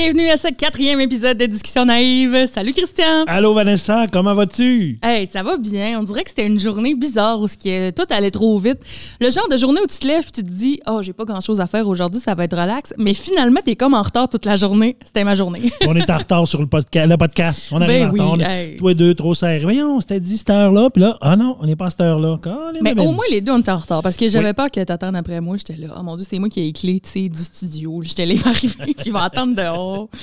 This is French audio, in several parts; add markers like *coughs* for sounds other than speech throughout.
Bienvenue à ce quatrième épisode de Discussion naïve. Salut Christian. Allô Vanessa, comment vas-tu? Hey, ça va bien. On dirait que c'était une journée bizarre où ce qui est, tout allait trop vite. Le genre de journée où tu te lèves et tu te dis, oh, j'ai pas grand chose à faire aujourd'hui, ça va être relax. Mais finalement, t'es comme en retard toute la journée. C'était ma journée. *laughs* on est en retard sur le, le podcast. On arrive ben en retard. Toi deux, trop serré. Voyons, c'était dit cette heure-là. Puis là, ah non, on n'est pas à cette heure-là. Mais au moins, les deux, on était en retard. Parce que j'avais peur que t'attendes après moi. J'étais là, oh mon Dieu, c'est moi qui ai les clés du studio. J'étais là, m'arriver, *laughs* puis il va attendre *laughs*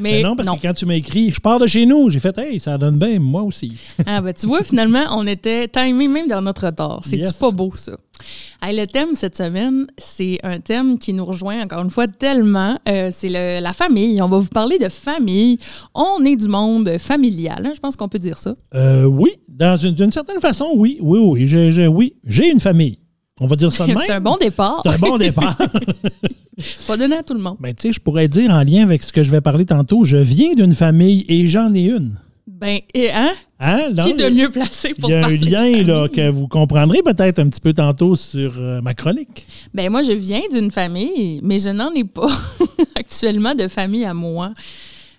Mais ben non, parce que quand tu m'as écrit, je pars de chez nous, j'ai fait, hey, ça donne bien, moi aussi. *laughs* ah, ben tu vois, finalement, on était timé même dans notre retard. C'est-tu pas beau, ça? le thème cette semaine, c'est un thème qui nous rejoint encore une fois tellement. Euh, c'est la famille. On va vous parler de famille. On est du monde familial. Hein, je pense qu'on peut dire ça. Euh, oui, d'une certaine façon, oui. Oui, oui. J'ai, oui, j'ai une famille. On va dire ça de *laughs* même. c'est un bon départ. C'est un bon départ. *laughs* Pas donner à tout le monde. Ben, tu sais, je pourrais dire en lien avec ce que je vais parler tantôt, je viens d'une famille et j'en ai une. Ben, et hein? hein? Qui de mieux placé pour parler Il y a un lien là, que vous comprendrez peut-être un petit peu tantôt sur euh, ma chronique. Ben, moi, je viens d'une famille, mais je n'en ai pas *laughs* actuellement de famille à moi.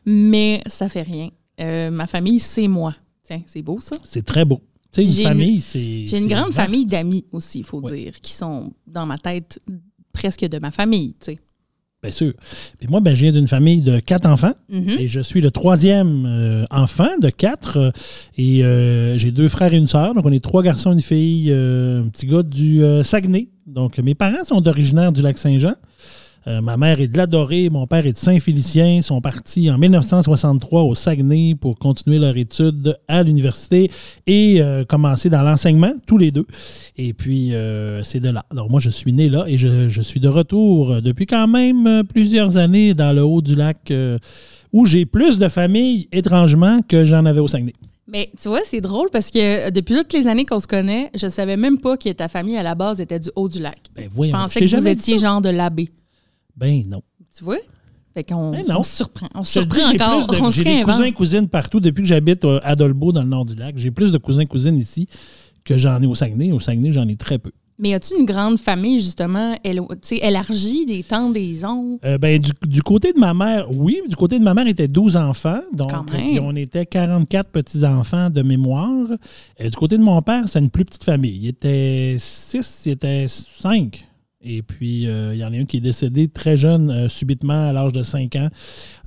Mais ça fait rien. Euh, ma famille, c'est moi. Tiens, c'est beau ça? C'est très beau. Tu sais, une famille, c'est. J'ai une grande famille d'amis aussi, il faut dire, qui sont dans ma tête presque de ma famille, tu sais. Bien sûr. Puis moi, ben, je viens d'une famille de quatre enfants mm-hmm. et je suis le troisième euh, enfant de quatre. Euh, et euh, j'ai deux frères et une sœur. Donc, on est trois garçons une fille, un petit gars du Saguenay. Donc, mes parents sont originaires du lac Saint-Jean. Euh, ma mère est de l'Adoré, mon père est de Saint-Félicien. Ils sont partis en 1963 au Saguenay pour continuer leur étude à l'université et euh, commencer dans l'enseignement, tous les deux. Et puis, euh, c'est de là. Alors, moi, je suis né là et je, suis de retour depuis quand même plusieurs années dans le haut du lac où j'ai plus de familles, étrangement, que j'en avais au Saguenay. Mais tu vois, c'est drôle parce que depuis toutes les années qu'on se connaît, je savais même pas que ta famille à la base était du haut du lac. Ben, je pensais que vous étiez genre de l'abbé. Ben non. Tu vois? Fait qu'on ben on se surprend. On se surprend encore. J'ai des cousins cousines partout. Depuis que j'habite à Dolbeau, dans le nord du lac, j'ai plus de cousins et cousines ici que j'en ai au Saguenay. Au Saguenay, j'en ai très peu. Mais as-tu une grande famille, justement, élargie, des tantes, des oncles? Euh, ben, du, côté de ma mère, oui. Du côté de ma mère, il était 12 enfants. Donc, on était 44 petits-enfants de mémoire. Euh, du côté de mon père, c'est une plus petite famille. Il était 6, il était 5. Et puis, euh, il y en a un qui est décédé très jeune, euh, subitement, à l'âge de 5 ans.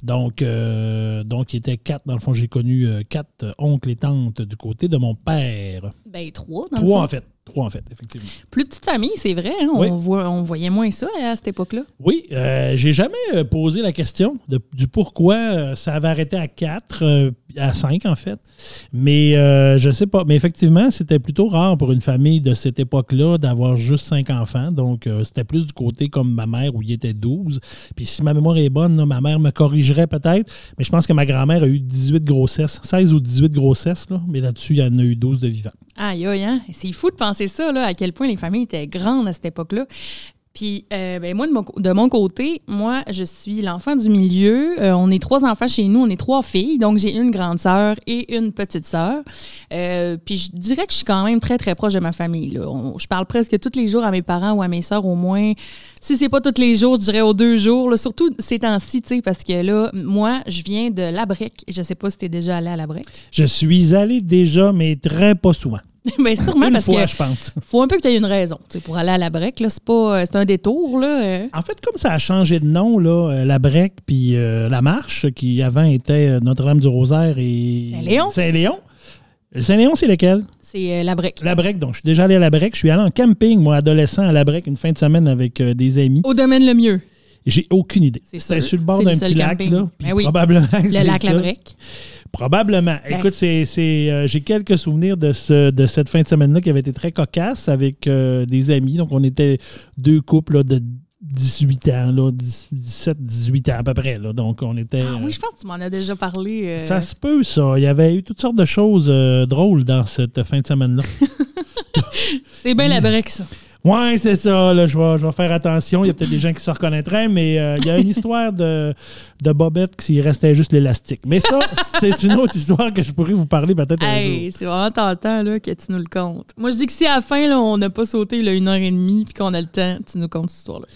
Donc, euh, donc, il était quatre. Dans le fond, j'ai connu quatre oncles et tantes du côté de mon père. Ben, trois, dans Trois, en fait. Trois, en fait, effectivement. Plus petite famille, c'est vrai. Hein? On, voit, on voyait moins ça à cette époque-là. Oui. j'ai jamais posé la question du pourquoi ça avait arrêté à quatre, à cinq, en fait. Mais je sais pas. Mais effectivement, c'était plutôt rare pour une famille de cette époque-là d'avoir juste cinq enfants. Donc, c'était plus du côté comme ma mère où il était 12. Puis si ma mémoire est bonne, ma mère me corrigerait peut-être, mais je pense que ma grand-mère a eu 18 grossesses, 16 ou 18 grossesses, mais là-dessus, il y en a eu 12 de vivants. Aïe, aïe, hein? C'est fou de penser ça, là, à quel point les familles étaient grandes à cette époque-là. Puis, euh, ben moi, de mon, côté, moi, je suis l'enfant du milieu. Euh, on est trois enfants chez nous, on est trois filles. Donc, j'ai une grande sœur et une petite sœur. Euh, puis, je dirais que je suis quand même très, très proche de ma famille. Là. je parle presque tous les jours à mes parents ou à mes sœurs, au moins. Si c'est pas tous les jours, je dirais aux deux jours. surtout ces temps-ci, tu parce que là, moi, je viens de Labrec. Je sais pas si tu es déjà allé à Labrec. Je suis allé déjà, mais très pas souvent. Mais *laughs* sûrement parce fois, que je pense. faut un peu que tu aies une raison. pour aller à la break, c'est pas c'est un détour. Là. Euh. En fait, comme ça a changé de nom, là, euh, la break puis euh, la marche, qui avant était Notre-Dame-du-Rosaire et Saint-Léon. Saint-Léon. Saint-Léon, c'est lequel? C'est la break. La break. Donc, je suis déjà allé à la break. Je suis allé en camping, moi, adolescent, à la break, une fin de semaine avec des amis. Au domaine le mieux. J'ai aucune idée. C'est sur le bord d'un petit lac, là. Ben probablement. *laughs* Le lac La Breque. Probablement. Ben. Écoute, c'est, euh, j'ai quelques souvenirs de, ce, de cette fin de semaine-là qui avait été très cocasse avec euh, des amis. Donc, on était deux couples de 18 ans, là, 17, 18 ans à peu près. Là. Donc, on était. Ah oui, je pense que tu m'en as déjà parlé. euh. Ça se peut, ça. Il y avait eu toutes sortes de choses euh, drôles dans cette fin de semaine-là. *laughs* C'est bien la brique, ça. Ouais, c'est ça. Là, je, vais, je vais faire attention. Il y a peut-être des gens qui se reconnaîtraient, mais euh, il y a une histoire de, de Bobette qui restait juste l'élastique. Mais ça, *laughs* c'est une autre histoire que je pourrais vous parler peut-être un jour. Hey, c'est vraiment tentant là, que tu nous le comptes. Moi, je dis que si à la fin, là, on n'a pas sauté là, une heure et demie puis qu'on a le temps, tu nous comptes cette histoire-là.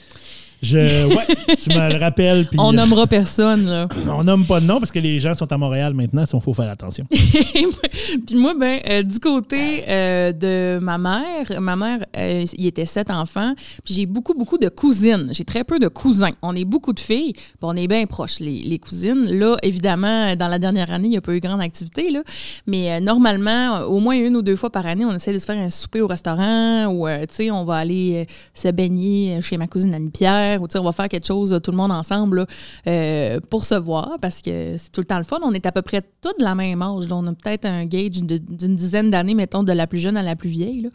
Je, ouais, tu me le rappelles. On euh, nommera personne. Là. *clears throat* on nomme pas de nom parce que les gens sont à Montréal maintenant, il faut faire attention. *laughs* Puis moi, ben, euh, du côté euh, de ma mère, ma mère, euh, il était sept enfants. Puis j'ai beaucoup, beaucoup de cousines. J'ai très peu de cousins. On est beaucoup de filles, puis on est bien proches, les, les cousines. Là, évidemment, dans la dernière année, il n'y a pas eu grande activité, là. Mais normalement, au moins une ou deux fois par année, on essaie de se faire un souper au restaurant ou, tu sais, on va aller se baigner chez ma cousine Annie-Pierre ou, tu sais, on va faire quelque chose, tout le monde ensemble, euh, pour se voir parce que c'est tout le temps le fun. On est à peu près tous de la même âge. On a peut-être un gauge d'une dizaine d'années, mettons, de la plus jeune à la plus vieille. là.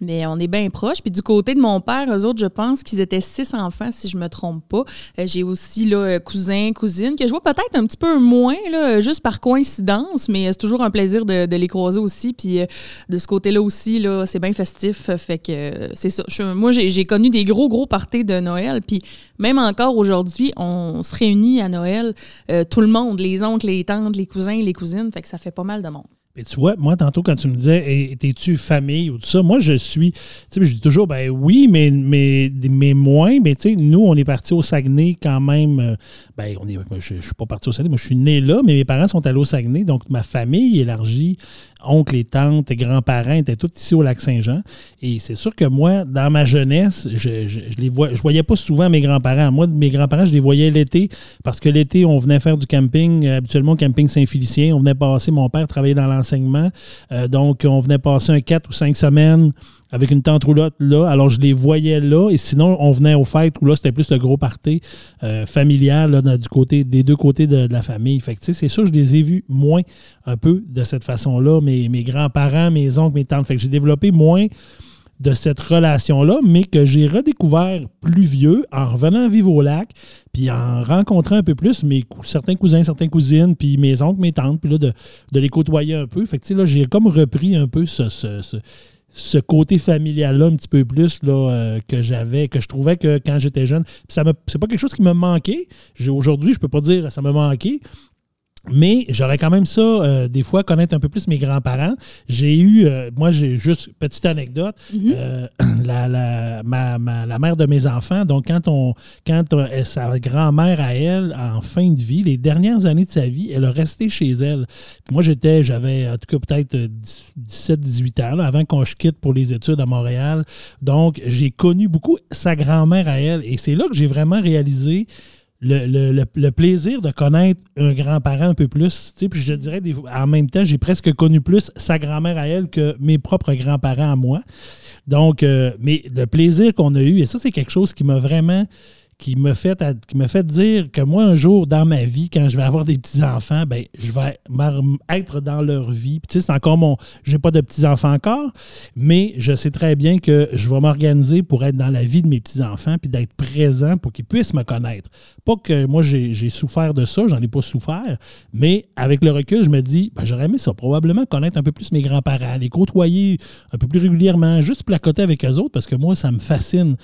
Mais on est bien proches. Puis du côté de mon père, eux autres, je pense qu'ils étaient six enfants, si je me trompe pas. Euh, J'ai aussi là, euh, cousins, cousines, que je vois peut-être un petit peu moins, là, juste par coïncidence, mais c'est toujours un plaisir de, les croiser aussi. Puis de ce côté-là aussi, là, c'est bien festif. Fait que c'est ça. Moi, j'ai connu des gros, gros parties de Noël. Puis même encore aujourd'hui, on se réunit à Noël, euh, tout le monde, les oncles, les tantes, les cousins, les cousines. Fait que ça fait pas mal de monde. Et tu vois, moi, tantôt, quand tu me disais, es-tu famille ou tout ça, moi, je suis. Tu sais, je dis toujours, ben oui, mais, mais, mais moins. Mais tu sais, nous, on est partis au Saguenay quand même. euh, Ben, on est, je ne suis pas parti au Saguenay, moi, je suis né là, mais mes parents sont allés au Saguenay. Donc, ma famille élargie, oncles et tantes et grands-parents étaient tous ici au Lac-Saint-Jean. Et c'est sûr que moi, dans ma jeunesse, je, je, voyais pas souvent mes grands-parents. Moi, mes grands-parents, je les voyais l'été parce que l'été, on venait faire du camping, euh, habituellement camping Saint-Félicien. On venait passer, mon père travaillait dans l'enseignement. Euh, donc, on venait passer un 4 ou 5 semaines avec une tente roulotte là. Alors, je les voyais là. Et sinon, on venait aux fêtes où là, c'était plus le gros party euh, familial là, du côté, des deux côtés de, la famille. Fait que, c'est sûr, je les ai vus moins un peu de cette façon-là. Mes, mes grands-parents, mes oncles, mes tantes. Fait que j'ai développé moins de cette relation-là, mais que j'ai redécouvert plus vieux en revenant vivre au lac, puis en rencontrant un peu plus mes certains cousins, certaines cousines, puis mes oncles, mes tantes, puis là, de, de les côtoyer un peu. Fait que, là, j'ai comme repris un peu ce, ce- ce côté familial-là un petit peu plus là, euh, que j'avais, que je trouvais que quand j'étais jeune. Ça me- c'est pas quelque chose qui me manquait. Aujourd'hui, je peux pas dire ça me manquait. Mais j'aurais quand même ça, euh, des fois, connaître un peu plus mes grands-parents. J'ai eu, euh, moi, j'ai juste, petite anecdote, euh, *clears throat* la, la, ma, ma- la mère de mes enfants, donc quand on, quand sa grand-mère à elle, en fin de vie, les dernières années de sa vie, elle a resté chez elle. Puis moi, j'étais, j'avais en tout cas peut-être 17-18 ans, là, avant qu'on je quitte pour les études à Montréal. Donc, j'ai connu beaucoup sa grand-mère à elle. Et c'est là que j'ai vraiment réalisé le, plaisir de connaître un grand-parent un peu plus. Tu puis je dirais, en même temps, j'ai presque connu plus sa grand-mère à elle que mes propres grands-parents à moi. Donc, euh, mais le plaisir qu'on a eu, et ça, c'est quelque chose qui m'a vraiment qui me fait dire que moi un jour dans ma vie quand je vais avoir des petits enfants ben je vais être dans leur vie. Puis, tu sais c'est encore mon j'ai pas de petits enfants encore mais je sais très bien que je vais m'organiser pour être dans la vie de mes petits enfants puis d'être présent pour qu'ils puissent me connaître. Pas que moi j'ai j'ai souffert de ça j'en ai pas souffert mais avec le recul je me dis ben, j'aurais aimé ça probablement connaître un peu plus mes grands-parents les côtoyer un peu plus régulièrement juste placoter avec eux autres parce que moi ça me fascine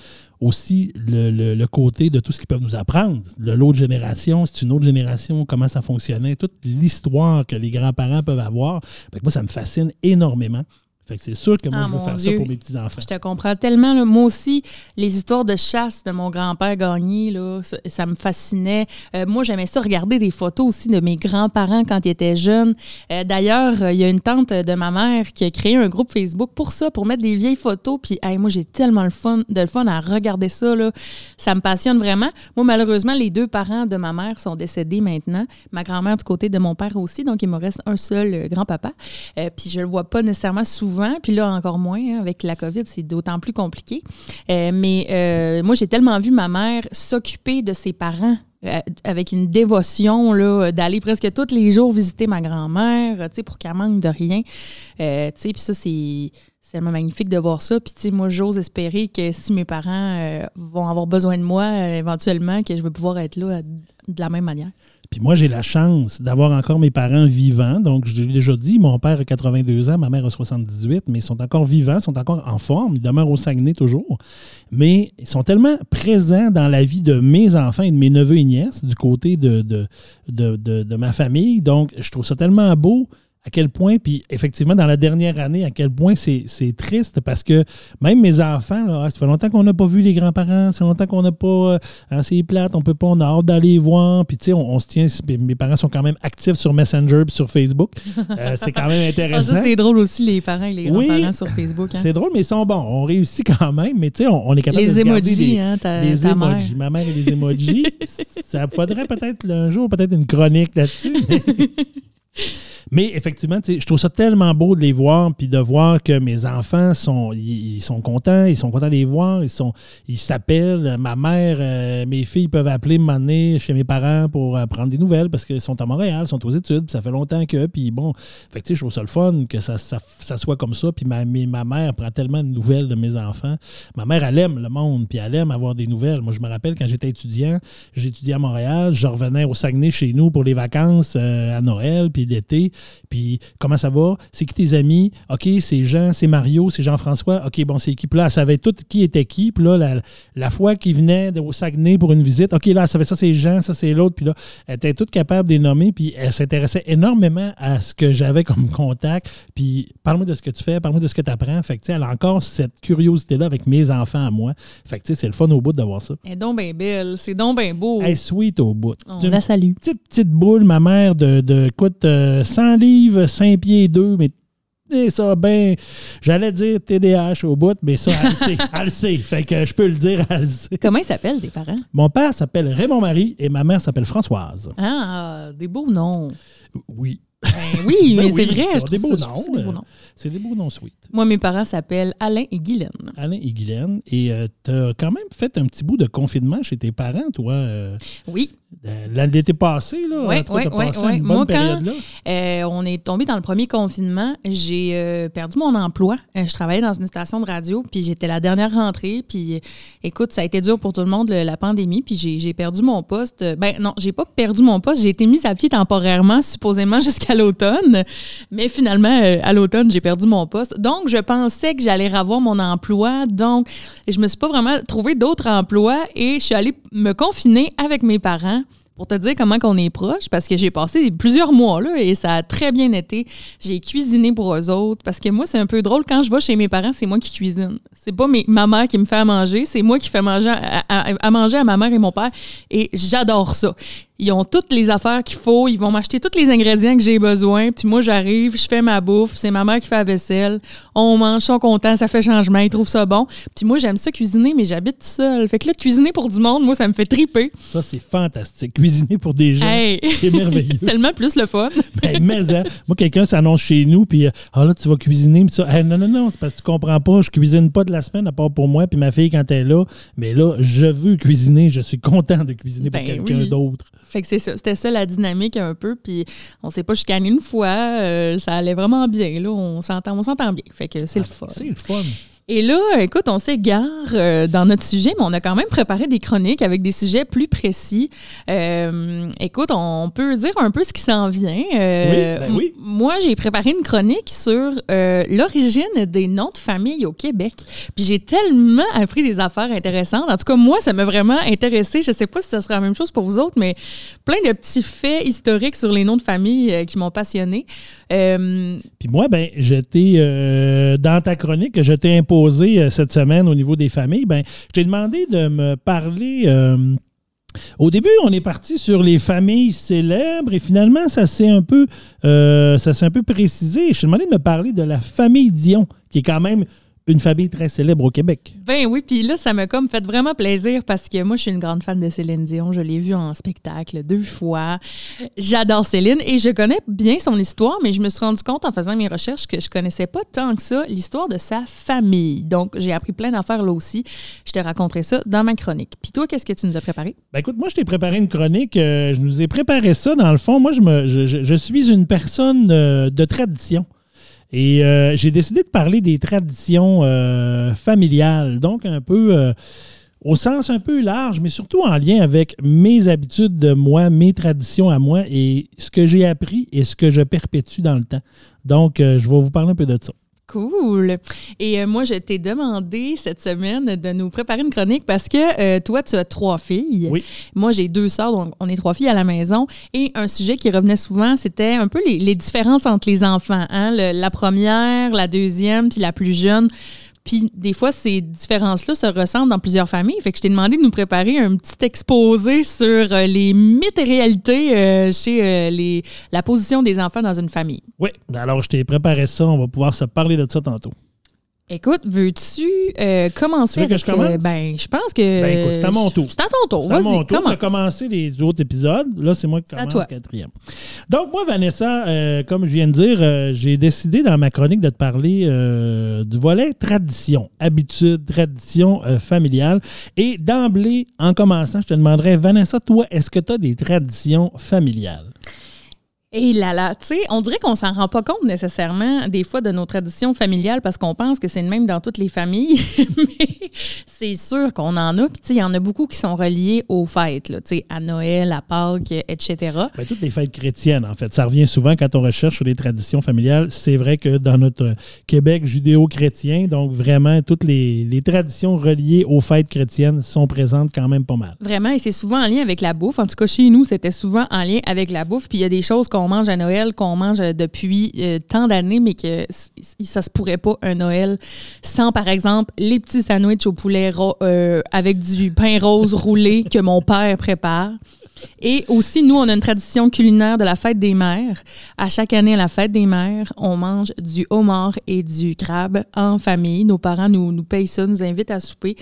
aussi le, côté de tout ce qu'ils peuvent nous apprendre. De l'autre génération, c'est une autre génération, comment ça fonctionnait, toute l'histoire que les grands-parents peuvent avoir. Moi, ça me fascine énormément. Fait que c'est sûr que moi, Ah, je veux faire Dieu. ça pour mes petits-enfants. Je te comprends tellement. là. Moi aussi, les histoires de chasse de mon grand-père Gagné, là, ça, ça me fascinait. Euh, moi, j'aimais ça regarder des photos aussi de mes grands-parents quand ils étaient jeunes. Euh, D'ailleurs, euh, il y a une tante de ma mère qui a créé un groupe Facebook pour ça, pour mettre des vieilles photos. Puis, hey, moi, j'ai tellement le fun, de le fun à regarder ça. Là. Ça me passionne vraiment. Moi, malheureusement, les deux parents de ma mère sont décédés maintenant. Ma grand-mère du côté de mon père aussi. Donc, il me reste un seul euh, grand-papa. Puis, je le vois pas nécessairement souvent. Puis là, encore moins. hein, avec la COVID, c'est d'autant plus compliqué. Euh, mais euh, moi, j'ai tellement vu ma mère s'occuper de ses parents euh, avec une dévotion là, d'aller presque tous les jours visiter ma grand-mère, tu pour qu'elle manque de rien. Tu puis ça, c'est tellement magnifique de voir ça. Puis, moi, j'ose espérer que si mes parents vont avoir besoin de moi, éventuellement, que je vais pouvoir être là de la même manière. Puis moi, j'ai la chance d'avoir encore mes parents vivants. Donc, je l'ai déjà dit, mon père a 82 ans, ma mère a 78, mais ils sont encore vivants, sont encore en forme. Ils demeurent au Saguenay toujours. Mais ils sont tellement présents dans la vie de mes enfants et de mes neveux et nièces du côté de- de ma famille. Donc, je trouve ça tellement beau à quel point, puis effectivement, dans la dernière année, à quel point c'est triste parce que même mes enfants, là, ah, ça fait longtemps qu'on n'a pas vu les grands-parents, ça fait longtemps qu'on n'a pas. euh, hein, c'est plate, on peut pas, on a hâte d'aller voir. Puis tu sais, on, on se tient. Mes parents sont quand même actifs sur Messenger puis sur Facebook. Euh, c'est quand même *laughs* Ah, intéressant. ça, c'est drôle aussi, les parents et les Oui. grands-parents sur Facebook. hein. c'est drôle, mais ils sont bons. On réussit quand même, mais tu sais, on, on est capable de Les garder emojis, hein, ta, les ta mère. emojis. Ma mère et les emojis. *laughs* ça faudrait peut-être un jour, peut-être une chronique là-dessus. *laughs* Mais, effectivement, je trouve ça tellement beau de les voir, puis de voir que mes enfants sont, ils, ils sont contents, ils sont contents de les voir, ils sont, ils s'appellent. Ma mère, euh, mes filles peuvent appeler, m'emmener chez mes parents pour euh, prendre des nouvelles parce qu'ils sont à Montréal, sont aux études, puis ça fait longtemps que, puis bon, fait je trouve ça le fun que ça, ça, soit comme ça, puis ma, ma mère prend tellement de nouvelles de mes enfants. Ma mère, elle aime le monde, puis elle aime avoir des nouvelles. Moi, je me rappelle quand j'étais étudiant, j'étudiais à Montréal, je revenais au Saguenay chez nous pour les vacances euh, à Noël, puis l'été, puis comment ça va? C'est qui tes amis? OK, c'est Jean, c'est Mario, c'est Jean-François. OK, bon, c'est qui? Puis là, elle savait tout qui était qui. Puis là, la, la fois qu'il venait au Saguenay pour une visite, OK, là, elle savait ça, c'est Jean, ça, c'est l'autre. Puis là, elle était toute capable de les nommer, puis elle s'intéressait énormément à ce que j'avais comme contact. Puis parle-moi de ce que tu fais, parle-moi de ce que tu apprends. Fait que, tu sais, elle a encore cette curiosité-là avec mes enfants à moi. Fait que, tu sais, c'est le fun au bout d'avoir ça. Est donc bien belle, c'est donc bien beau. Elle est sweet au bout. On la salue. petite, petite boule, ma mère, de, de écoute, euh, 100 livres, 5 pieds 2, mais eh, ça, ben, j'allais dire TDAH au bout, mais ça, elle le sait. *laughs* Elle le sait. Fait que je peux le dire, elle le sait. Comment ils s'appellent, tes parents? Mon père s'appelle Raymond Marie et ma mère s'appelle Françoise. Ah, des beaux noms. Oui. Ben oui, Ben mais oui, c'est vrai, je des trouve beaux ça, noms, des beaux euh, noms. C'est des beaux noms sweet. Moi, mes parents s'appellent Alain et Guylaine. Alain et Guylaine. Et tu as quand même fait un petit bout de confinement chez tes parents, toi, euh, Oui, euh, l'été passé. Là, ouais. une bonne Moi, quand-. Euh, on est tombé dans le premier confinement. J'ai euh, perdu mon emploi. Euh, je travaillais dans une station de radio, puis j'étais la dernière rentrée. Puis, euh, écoute, ça a été dur pour tout le monde, le- la pandémie. Puis j'ai j'ai perdu mon poste. Euh, Ben non, j'ai pas perdu mon poste. J'ai été mise à pied temporairement, supposément *laughs* jusqu'à l'automne. Mais finalement, euh, à l'automne, j'ai perdu mon poste. Donc, je pensais que j'allais revoir mon emploi. Donc, je me suis pas vraiment trouvé d'autres emplois et je suis allée me confiner avec mes parents pour te dire comment qu'on est proche, parce que j'ai passé plusieurs mois là et ça a très bien été. J'ai cuisiné pour eux autres, parce que moi, c'est un peu drôle, quand je vais chez mes parents, c'est moi qui cuisine. C'est pas ma mère qui me fait à manger, c'est moi qui fais manger à, à- à manger à ma mère et mon père, et j'adore ça. Ils ont toutes les affaires qu'il faut, ils vont m'acheter tous les ingrédients que j'ai besoin, puis moi, j'arrive, je fais ma bouffe, c'est ma mère qui fait la vaisselle, on mange, ils sont contents, ça fait changement, ils trouvent ça bon. Puis moi, j'aime ça cuisiner, mais j'habite seule. Fait que là, cuisiner pour du monde, moi, ça me fait triper. Ça, c'est fantastique. Cuisiner pour des gens, Hey! c'est merveilleux. *laughs* C'est tellement plus le fun. *laughs* Ben, mais, hein, moi, quelqu'un s'annonce chez nous, puis euh, ah là, tu vas cuisiner, puis ça. Hey, non, non, non, c'est parce que tu comprends pas. Je cuisine pas de la semaine, à part pour moi, puis ma fille quand elle est là. Mais là, je veux cuisiner. Je suis content de cuisiner pour Ben quelqu'un oui. d'autre. Fait que c'est ça. C'était ça la dynamique un peu. Puis on s'est pas chicané une fois. euh, ça allait vraiment bien. Là, on s'entend, on s'entend bien. Fait que c'est le fun. C'est le fun. Et là, écoute, on s'égare euh, dans notre sujet, mais on a quand même préparé des chroniques avec des sujets plus précis. Euh, écoute, on peut dire un peu ce qui s'en vient. Euh, Oui, ben oui. Moi, j'ai préparé une chronique sur euh, l'origine des noms de famille au Québec. Puis j'ai tellement appris des affaires intéressantes. En tout cas, moi, ça m'a vraiment intéressé. Je sais pas si ça sera la même chose pour vous autres, mais plein de petits faits historiques sur les noms de famille qui m'ont passionné. Puis moi, ben, je t'ai, euh, dans ta chronique que je t'ai imposée euh, cette semaine au niveau des familles, ben, je t'ai demandé de me parler. euh, au début, on est parti sur les familles célèbres et finalement, ça s'est un peu, euh, ça s'est un peu précisé. Je t'ai demandé de me parler de la famille Dion, qui est quand même une famille très célèbre au Québec. Ben oui, puis là, ça m'a comme fait vraiment plaisir parce que moi, je suis une grande fan de Céline Dion. Je l'ai vue en spectacle deux fois. J'adore Céline et je connais bien son histoire, mais je me suis rendu compte en faisant mes recherches que je connaissais pas tant que ça l'histoire de sa famille. Donc, j'ai appris plein d'affaires là aussi. Je te raconterai ça dans ma chronique. Puis toi, qu'est-ce que tu nous as préparé? Ben écoute, moi, je t'ai préparé une chronique. euh, je nous ai préparé ça. Dans le fond, moi, je, me, je, je- je suis une personne euh, de tradition. Et euh, j'ai décidé de parler des traditions euh, familiales. Donc, un peu euh, au sens un peu large, mais surtout en lien avec mes habitudes de moi, mes traditions à moi et ce que j'ai appris et ce que je perpétue dans le temps. Donc, je vais vous parler un peu de ça. Cool. Et euh, moi, je t'ai demandé cette semaine de nous préparer une chronique parce que euh, toi, tu as trois filles. Oui. Moi, j'ai deux sœurs, donc on est trois filles à la maison. Et un sujet qui revenait souvent, c'était un peu les, les différences entre les enfants. hein. Le- la première, la deuxième, puis la plus jeune. Puis des fois, ces différences-là se ressentent dans plusieurs familles. Fait que je t'ai demandé de nous préparer un petit exposé sur euh, les mythes et réalités euh, chez euh, les, la position des enfants dans une famille. Oui, alors je t'ai préparé ça. On va pouvoir se parler de ça tantôt. Écoute, veux-tu euh, commencer Tu veux que avec, je commence? euh, ben, je pense que. Ben, écoute, c'est à mon tour. C'est à ton tour. C'est à mon tour de commence. commencer les autres épisodes. Là, c'est moi qui commence le quatrième. Donc, moi, Vanessa, euh, comme je viens de dire, j'ai décidé dans ma chronique de te parler du volet tradition, habitude, tradition familiale. Et d'emblée, en commençant, je te demanderais, Vanessa, toi, est-ce que tu as des traditions familiales? Et là là, tu sais, on dirait qu'on s'en rend pas compte nécessairement des fois de nos traditions familiales parce qu'on pense que c'est le même dans toutes les familles, *laughs* mais c'est sûr qu'on en a. Puis tu sais, il y en a beaucoup qui sont reliés aux fêtes, tu sais, à Noël, à Pâques, etc. Ben, toutes les fêtes chrétiennes, en fait. Ça revient souvent quand on recherche sur les traditions familiales. C'est vrai que dans notre Québec judéo-chrétien, donc vraiment, toutes les, les traditions reliées aux fêtes chrétiennes sont présentes quand même pas mal. Vraiment, et c'est souvent en lien avec la bouffe. En tout cas, chez nous, c'était souvent en lien avec la bouffe. Puis il y a des choses qu'on mange à Noël, qu'on mange euh, depuis euh, tant d'années, mais que ça se pourrait pas un Noël sans, par exemple, les petits sandwichs au poulet euh, avec du pain rose roulé que mon père prépare. Et aussi, nous, on a une tradition culinaire de la fête des mères. À chaque année, à la fête des mères, on mange du homard et du crabe en famille. Nos parents nous, nous payent ça, nous invitent à souper.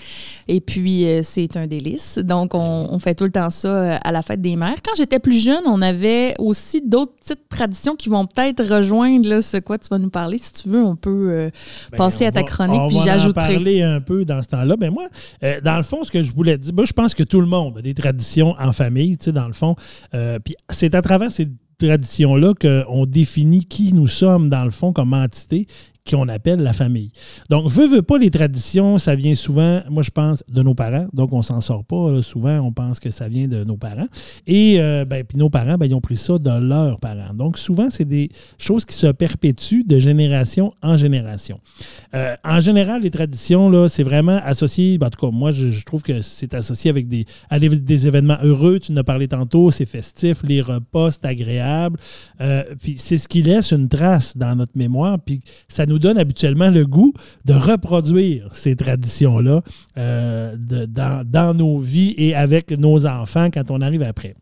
Et puis, euh, c'est un délice. Donc, on, on fait tout le temps ça euh, à la fête des mères. Quand j'étais plus jeune, on avait aussi d'autres petites traditions qui vont peut-être rejoindre là, ce quoi tu vas nous parler. Si tu veux, on peut euh, Ben, passer on à ta va- chronique, on puis va en j'ajouterai. parler un peu dans ce temps-là. Ben moi, euh, dans le fond, ce que je voulais dire, moi, je pense que tout le monde a des traditions en famille, tu sais, dans le. Euh, c'est à travers ces traditions-là qu'on définit qui nous sommes, dans le fond, comme entité qu'on appelle la famille. Donc, veut, veut pas, les traditions, ça vient souvent, moi je pense, de nos parents. Donc, on s'en sort pas. Souvent, on pense que ça vient de nos parents. Et euh, ben, puis nos parents, ben, ils ont pris ça de leurs parents. Donc, souvent, c'est des choses qui se perpétuent de génération en génération. Euh, en général, les traditions, là, c'est vraiment associé, ben, en tout cas, moi, je, trouve que c'est associé avec des, des événements heureux. Tu en as parlé tantôt, c'est festif, les repas, c'est agréable. Euh, puis c'est ce qui laisse une trace dans notre mémoire, puis ça nous donne habituellement le goût de reproduire ces traditions-là euh, dans nos vies et avec nos enfants quand on arrive après.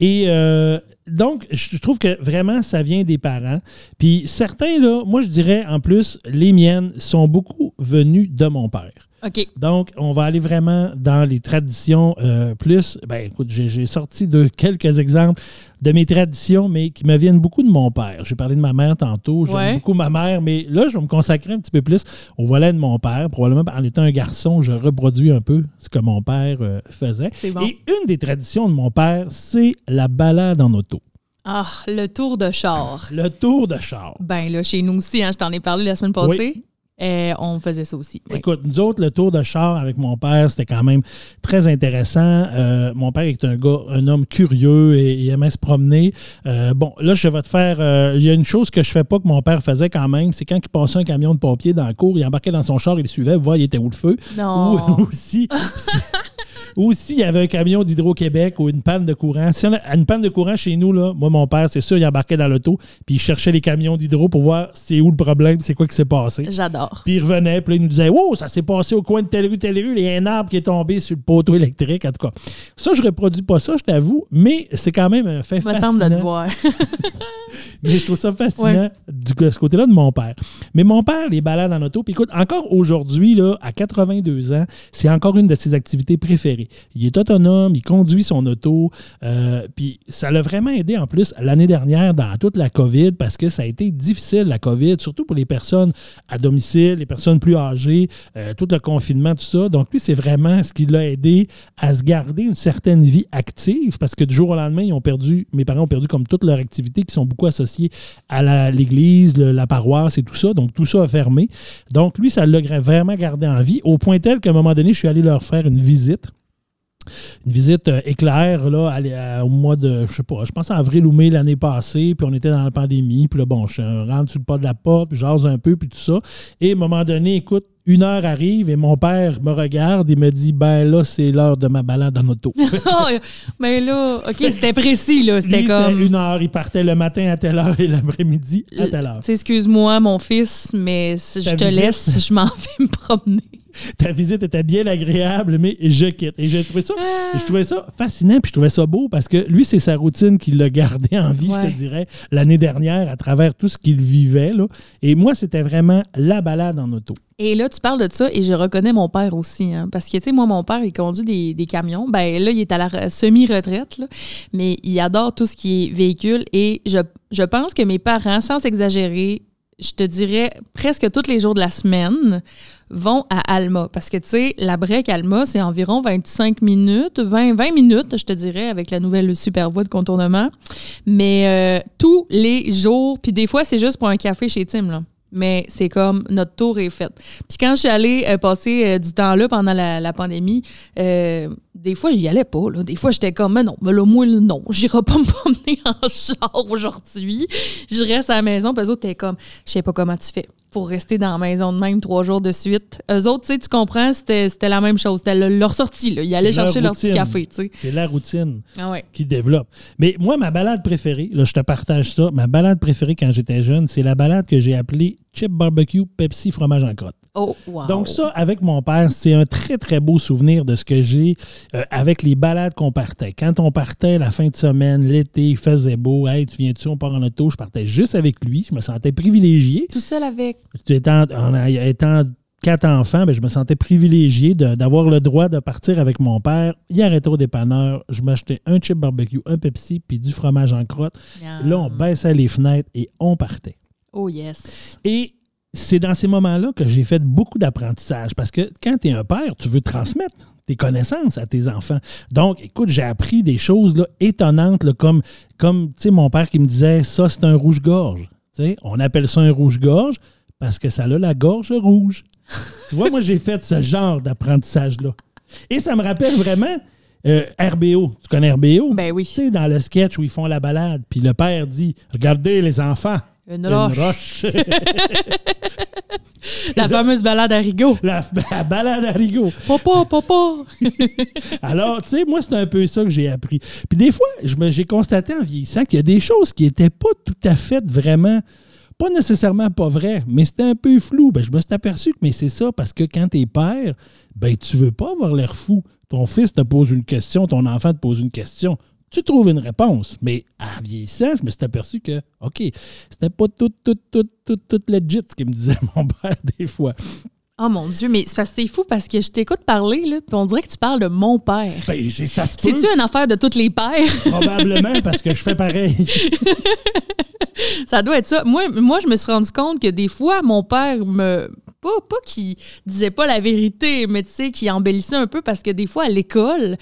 Et euh, donc, je trouve que vraiment, ça vient des parents. Puis certains, là, moi, je dirais en plus, les miennes sont beaucoup venues de mon père. OK. Donc, on va aller vraiment dans les traditions euh, plus. Ben, écoute, j'ai sorti de quelques exemples de mes traditions, mais qui me viennent beaucoup de mon père. J'ai parlé de ma mère tantôt. J'aime Ouais. beaucoup ma mère, mais là, je vais me consacrer un petit peu plus au volet de mon père. Probablement, en étant un garçon, je reproduis un peu ce que mon père euh, faisait. Bon. Et une des traditions de mon père, c'est la balade en auto. Ah, le tour de char. Le tour de char. Ben là, chez nous aussi, hein, je t'en ai parlé la semaine passée. Euh, on faisait ça aussi. Oui. Écoute, nous autres, le tour de char avec mon père, c'était quand même très intéressant. Euh, mon père est un gars, un homme curieux et il aimait se promener. Euh, bon, là, je vais te faire. euh, Il y a une chose que je fais pas que mon père faisait quand même, c'est quand il passait un camion de pompiers dans la cour, il embarquait dans son char, il le suivait, voir il était où le feu. Non. Ou *laughs* aussi, si, ou s'il y avait un camion d'Hydro-Québec ou une panne de courant. Si on a une panne de courant chez nous, là, moi, mon père, c'est sûr, il embarquait dans l'auto, puis il cherchait les camions d'Hydro pour voir c'est où le problème, c'est quoi qui s'est passé. J'adore. Puis il revenait, puis il nous disait Wow, ça s'est passé au coin de telle rue, telle rue, il y a un arbre qui est tombé sur le poteau électrique, en tout cas. Ça, je reproduis pas ça, je t'avoue, mais c'est quand même un fait me fascinant. semble de te voir. *laughs* Mais je trouve ça fascinant du, de ce côté-là de mon père. Mais mon père, les balades en auto, puis écoute, encore aujourd'hui, là, à 82 ans, c'est encore une de ses activités préférées. Il est autonome, il conduit son auto, euh, puis ça l'a vraiment aidé en plus l'année dernière dans toute la COVID parce que ça a été difficile, la COVID, surtout pour les personnes à domicile, les personnes plus âgées, euh, tout le confinement, tout ça. Donc lui, c'est vraiment ce qui l'a aidé à se garder une certaine vie active parce que du jour au lendemain, perdu, mes parents ont perdu comme toutes leurs activités qui sont beaucoup associées à l'église, la paroisse et tout ça. Donc tout ça a fermé. Donc lui, ça l'a vraiment gardé en vie au point tel qu'à un moment donné, je suis allé leur faire une visite une visite euh, éclair là, à- à- au mois de, je sais pas, je pense en avril ou mai l'année passée, puis on était dans la pandémie, puis là, bon, je rentre sur le pas de la porte, puis jase un peu, puis tout ça. Et à un moment donné, écoute, une heure arrive et mon père me regarde et me dit Ben là, c'est l'heure de ma balade en auto. *laughs* Oh, mais là, OK, c'était précis, là. C'était comme. une heure. Il partait le matin à telle heure et l'après-midi à telle heure. Excuse-moi, mon fils, mais je te visite? laisse, je m'en vais me promener. Ta visite était bien agréable, mais je quitte. Et j'ai trouvé ça, Ah. je trouvais ça fascinant, puis je trouvais ça beau parce que lui, c'est sa routine qui l'a gardé en vie, je te dirais, l'année dernière à travers tout ce qu'il vivait. Là. Et moi, c'était vraiment la balade en auto. Et là, tu parles de ça et je reconnais mon père aussi. hein, parce que, tu sais, moi, mon père, il conduit des, des camions. Ben là, il est à la re- semi-retraite, mais il adore tout ce qui est véhicule. Et je, je pense que mes parents, sans exagérer, je te dirais presque tous les jours de la semaine, vont à Alma. Parce que, tu sais, la break Alma, c'est environ 25 minutes, 20, 20 minutes, je te dirais, avec la nouvelle super voie de contournement. Mais euh, tous les jours, puis des fois, c'est juste pour un café chez Tim, là. Mais c'est comme notre tour est fait. Puis quand je suis allée euh, passer euh, du temps là pendant la, pandémie, des fois, j'y allais pas. Là. Des fois, j'étais comme, mais non, mais là, moi, non, *laughs* j'irai pas me promener en char aujourd'hui. Je reste à la maison. Puis eux autres, t'es comme, je sais pas comment tu fais pour rester dans la maison de même trois jours de suite. Eux autres, tu sais, tu comprends, c'était la même chose. C'était le- leur sortie. Là. Ils allaient leur chercher leur petit café, tu sais. C'est la routine Ah ouais. qui développe. Mais moi, ma balade préférée, là, je te partage ça, ma balade préférée quand j'étais jeune, c'est la balade que j'ai appelée Chip Barbecue Pepsi Fromage en crotte. Oh, wow. Donc ça, avec mon père, c'est un très, très beau souvenir de ce que j'ai euh, avec les balades qu'on partait. Quand on partait la fin de semaine, l'été, il faisait beau, hey, tu viens-tu, on part en auto, je partais juste avec lui, je me sentais privilégié. Tout seul avec? Étant, en étant quatre enfants, ben, je me sentais privilégié d'avoir le droit de partir avec mon père. Il arrêtait au dépanneur, je m'achetais un chip barbecue, un Pepsi, puis du fromage en crotte. Là, on baissait les fenêtres et on partait. Oh, yes. Et c'est dans ces moments-là que j'ai fait beaucoup d'apprentissage parce que quand tu es un père, tu veux transmettre tes connaissances à tes enfants. Donc, écoute, j'ai appris des choses là, étonnantes, là, comme, comme tu sais, mon père qui me disait ça, c'est un rouge-gorge. Tu sais, On appelle ça un rouge-gorge parce que ça a la gorge rouge. tu vois, moi, j'ai fait ce genre d'apprentissage-là. Et ça me rappelle vraiment euh, RBO. Tu connais RBO? Ben oui. Tu sais, dans le sketch où ils font la balade, puis le père dit Regardez les enfants. Une roche. roche. *laughs* La fameuse balade à Rigaud. la, la balade à Rigaud. Papa, papa. *laughs* Alors, tu sais, moi, c'est un peu ça que j'ai appris. Puis des fois, j'ai constaté en vieillissant qu'il y a des choses qui n'étaient pas tout à fait vraiment, pas nécessairement pas vraies, mais c'était un peu flou. Ben, je me suis aperçu que mais c'est ça, parce que quand t'es père, ben tu veux pas avoir l'air fou. Ton fils te pose une question, ton enfant te pose une question. Tu trouves une réponse. Mais en vieillissant, je me suis aperçu que, OK, c'était pas tout, tout, tout, tout, tout legit ce qu'il me disait *laughs* mon père des fois. Oh mon Dieu, mais c'est fou parce que je t'écoute parler, là, puis on dirait que tu parles de mon père. Ben, c'est- ça se. C'est-tu une affaire de tous les pères? *laughs* Probablement parce que je fais pareil. ça doit être ça. Moi, moi, je me suis rendu compte que des fois, mon père me. Pas, pas qu'il disait pas la vérité, mais tu sais, qu'il embellissait un peu parce que des fois, à l'école,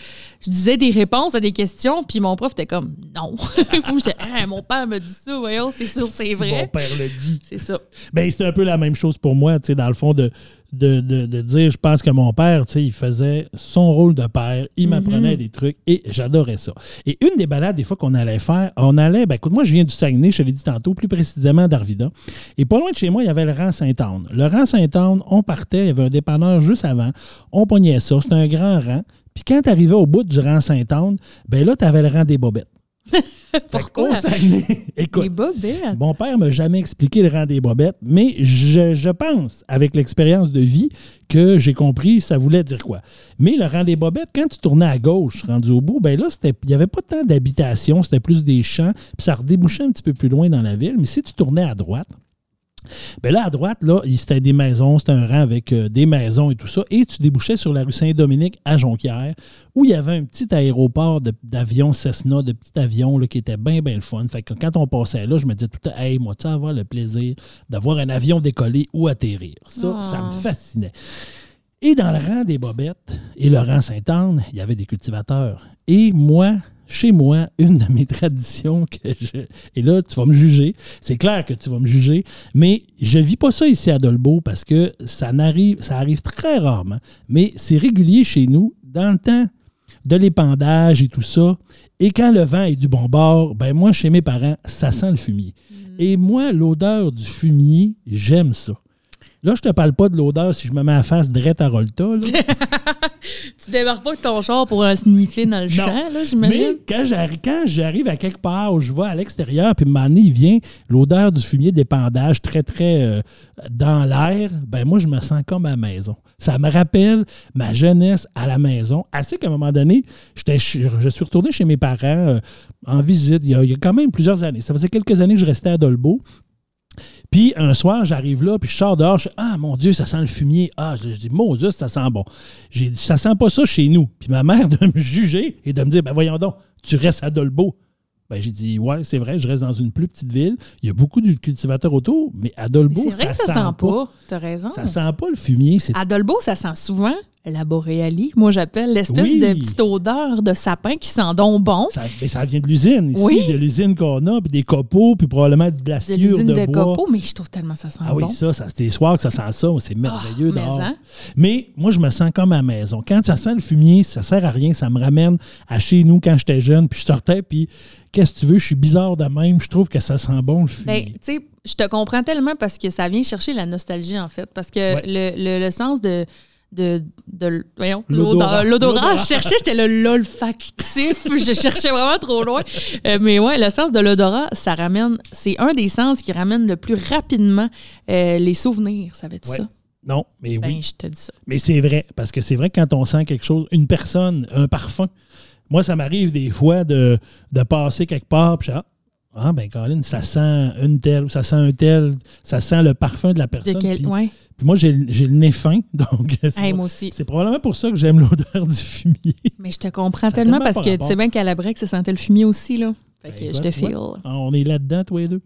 je disais des réponses à des questions, puis mon prof était comme non. *laughs* Moi, j'étais, Ah, mon père me dit ça, voyons, c'est sûr, c'est Si Mon vrai. père le dit. C'est ça. Ben, c'est un peu la même chose pour moi, tu sais, dans le fond, de, de, de, de dire, je pense que mon père, tu sais, il faisait son rôle de père, il m'apprenait des trucs et j'adorais ça. Et une des balades, des fois, qu'on allait faire, on allait, ben, écoute, moi, je viens du Saguenay, je te l'ai dit tantôt, plus précisément d'Arvida. Et pas loin de chez moi, il y avait le rang Saint-Anne. Le rang Saint-Anne, on partait, il y avait un dépanneur juste avant, on pognait ça, c'était un grand rang. Puis quand tu arrivais au bout du rang Sainte-Anne, ben là, tu avais le rang des bobettes. Pourquoi? Écoute, Les bobettes. mon père m'a jamais expliqué le rang des bobettes, mais je, je pense, avec l'expérience de vie, que j'ai compris ça voulait dire quoi. Mais le rang des bobettes, quand tu tournais à gauche, rendu au bout, ben là, il n'y avait pas tant d'habitation, c'était plus des champs, puis ça redébouchait un petit peu plus loin dans la ville. Mais si tu tournais à droite, ben là, à droite, là, c'était des maisons, c'était un rang avec euh, des maisons et tout ça. Et tu débouchais sur la rue Saint-Dominique à Jonquière, où il y avait un petit aéroport d'avions Cessna, de petits avions là, qui était bien, bien le fun. Fait que quand on passait là, je me disais tout le temps, hey, moi, tu vas avoir le plaisir d'avoir un avion décoller ou atterrir. Ça, Ah. ça me fascinait. Et dans le rang des bobettes et le rang Sainte-Anne, il y avait des cultivateurs. Et moi, chez moi, une de mes traditions que je. Et là, tu vas me juger. C'est clair que tu vas me juger, mais je vis pas ça ici à Dolbeau parce que ça n'arrive, ça arrive très rarement. Mais c'est régulier chez nous. Dans le temps de l'épandage et tout ça, et quand le vent est du bon bord, ben moi, chez mes parents, ça sent le fumier. Et moi, l'odeur du fumier, j'aime ça. Là, je te parle pas de l'odeur si je me mets à face drette à Rolta. *laughs* Tu débarques pas avec ton char pour euh, sniffer dans le champ, là, Mais j'imagine. quand j'arrive, quand j'arrive à quelque part où je vais à l'extérieur, puis un il vient l'odeur du fumier d'épandage très, très euh, dans l'air, ben moi, je me sens comme à la maison. Ça me rappelle ma jeunesse à la maison. Assez qu'à un moment donné, je suis retourné chez mes parents euh, en visite il y, a, il y a quand même plusieurs années. Ça faisait quelques années que je restais à Dolbeau. Puis un soir, j'arrive là, puis je sors dehors, je dis Ah mon Dieu, ça sent le fumier. Ah, je, je dis Moses, ça sent bon. J'ai dit Ça sent pas ça chez nous. Puis ma mère de me juger et de me dire Ben voyons donc, tu restes à Dolbeau. Ben, j'ai dit, ouais, c'est vrai, je reste dans une plus petite ville. Il y a beaucoup de cultivateurs autour, mais à Dolbeau, C'est vrai ça, que ça sent pas. T'as raison. Ça sent pas le fumier. À Dolbeau, ça sent souvent la boréalie. Moi, j'appelle l'espèce Oui. de petite odeur de sapin qui sent donc bon. Ça, mais ça vient de l'usine, ici, Oui. de l'usine qu'on a, puis des copeaux, puis probablement de la De sciure l'usine de, de, bois. copeaux, mais je trouve tellement ça sent Ah oui, bon. ça, ça c'est les soirs que ça sent ça, c'est merveilleux mais dehors. hein? Mais moi, je me sens comme à la maison. Quand ça sent le fumier, ça sert à rien, ça me ramène à chez nous quand j'étais jeune, puis je sortais, puis qu'est-ce que tu veux, je suis bizarre de même, je trouve que ça sent bon le Ben, fumier. tu sais, je te comprends tellement parce que ça vient chercher la nostalgie, en fait. Parce que Ouais. le, le- le sens de. De, de- voyons, L'odorat. je cherchais, j'étais le l'olfactif. *laughs* je cherchais vraiment trop loin. Euh, mais ouais, le sens de l'odorat, ça ramène. C'est un des sens qui ramène le plus rapidement euh, les souvenirs. Savais-tu Ouais. ça? non, mais Ben, oui. je te dis ça. Mais c'est vrai, parce que c'est vrai que quand on sent quelque chose, une personne, un parfum, moi, ça m'arrive des fois de, de passer quelque part, puis ah, ah, ben, Colin, ça sent une telle, ou ça sent un tel, ça sent le parfum de la De personne. quel... puis, Ouais. Puis moi, j'ai le nez fin, *laughs* donc c'est Hey, moi aussi. c'est probablement pour ça que j'aime l'odeur du fumier. Mais je te comprends tellement tellement parce que tu sais bien qu'à la break, ça sentait le fumier aussi, là. Fait Ben, que je te vois, On est là-dedans, tous les deux.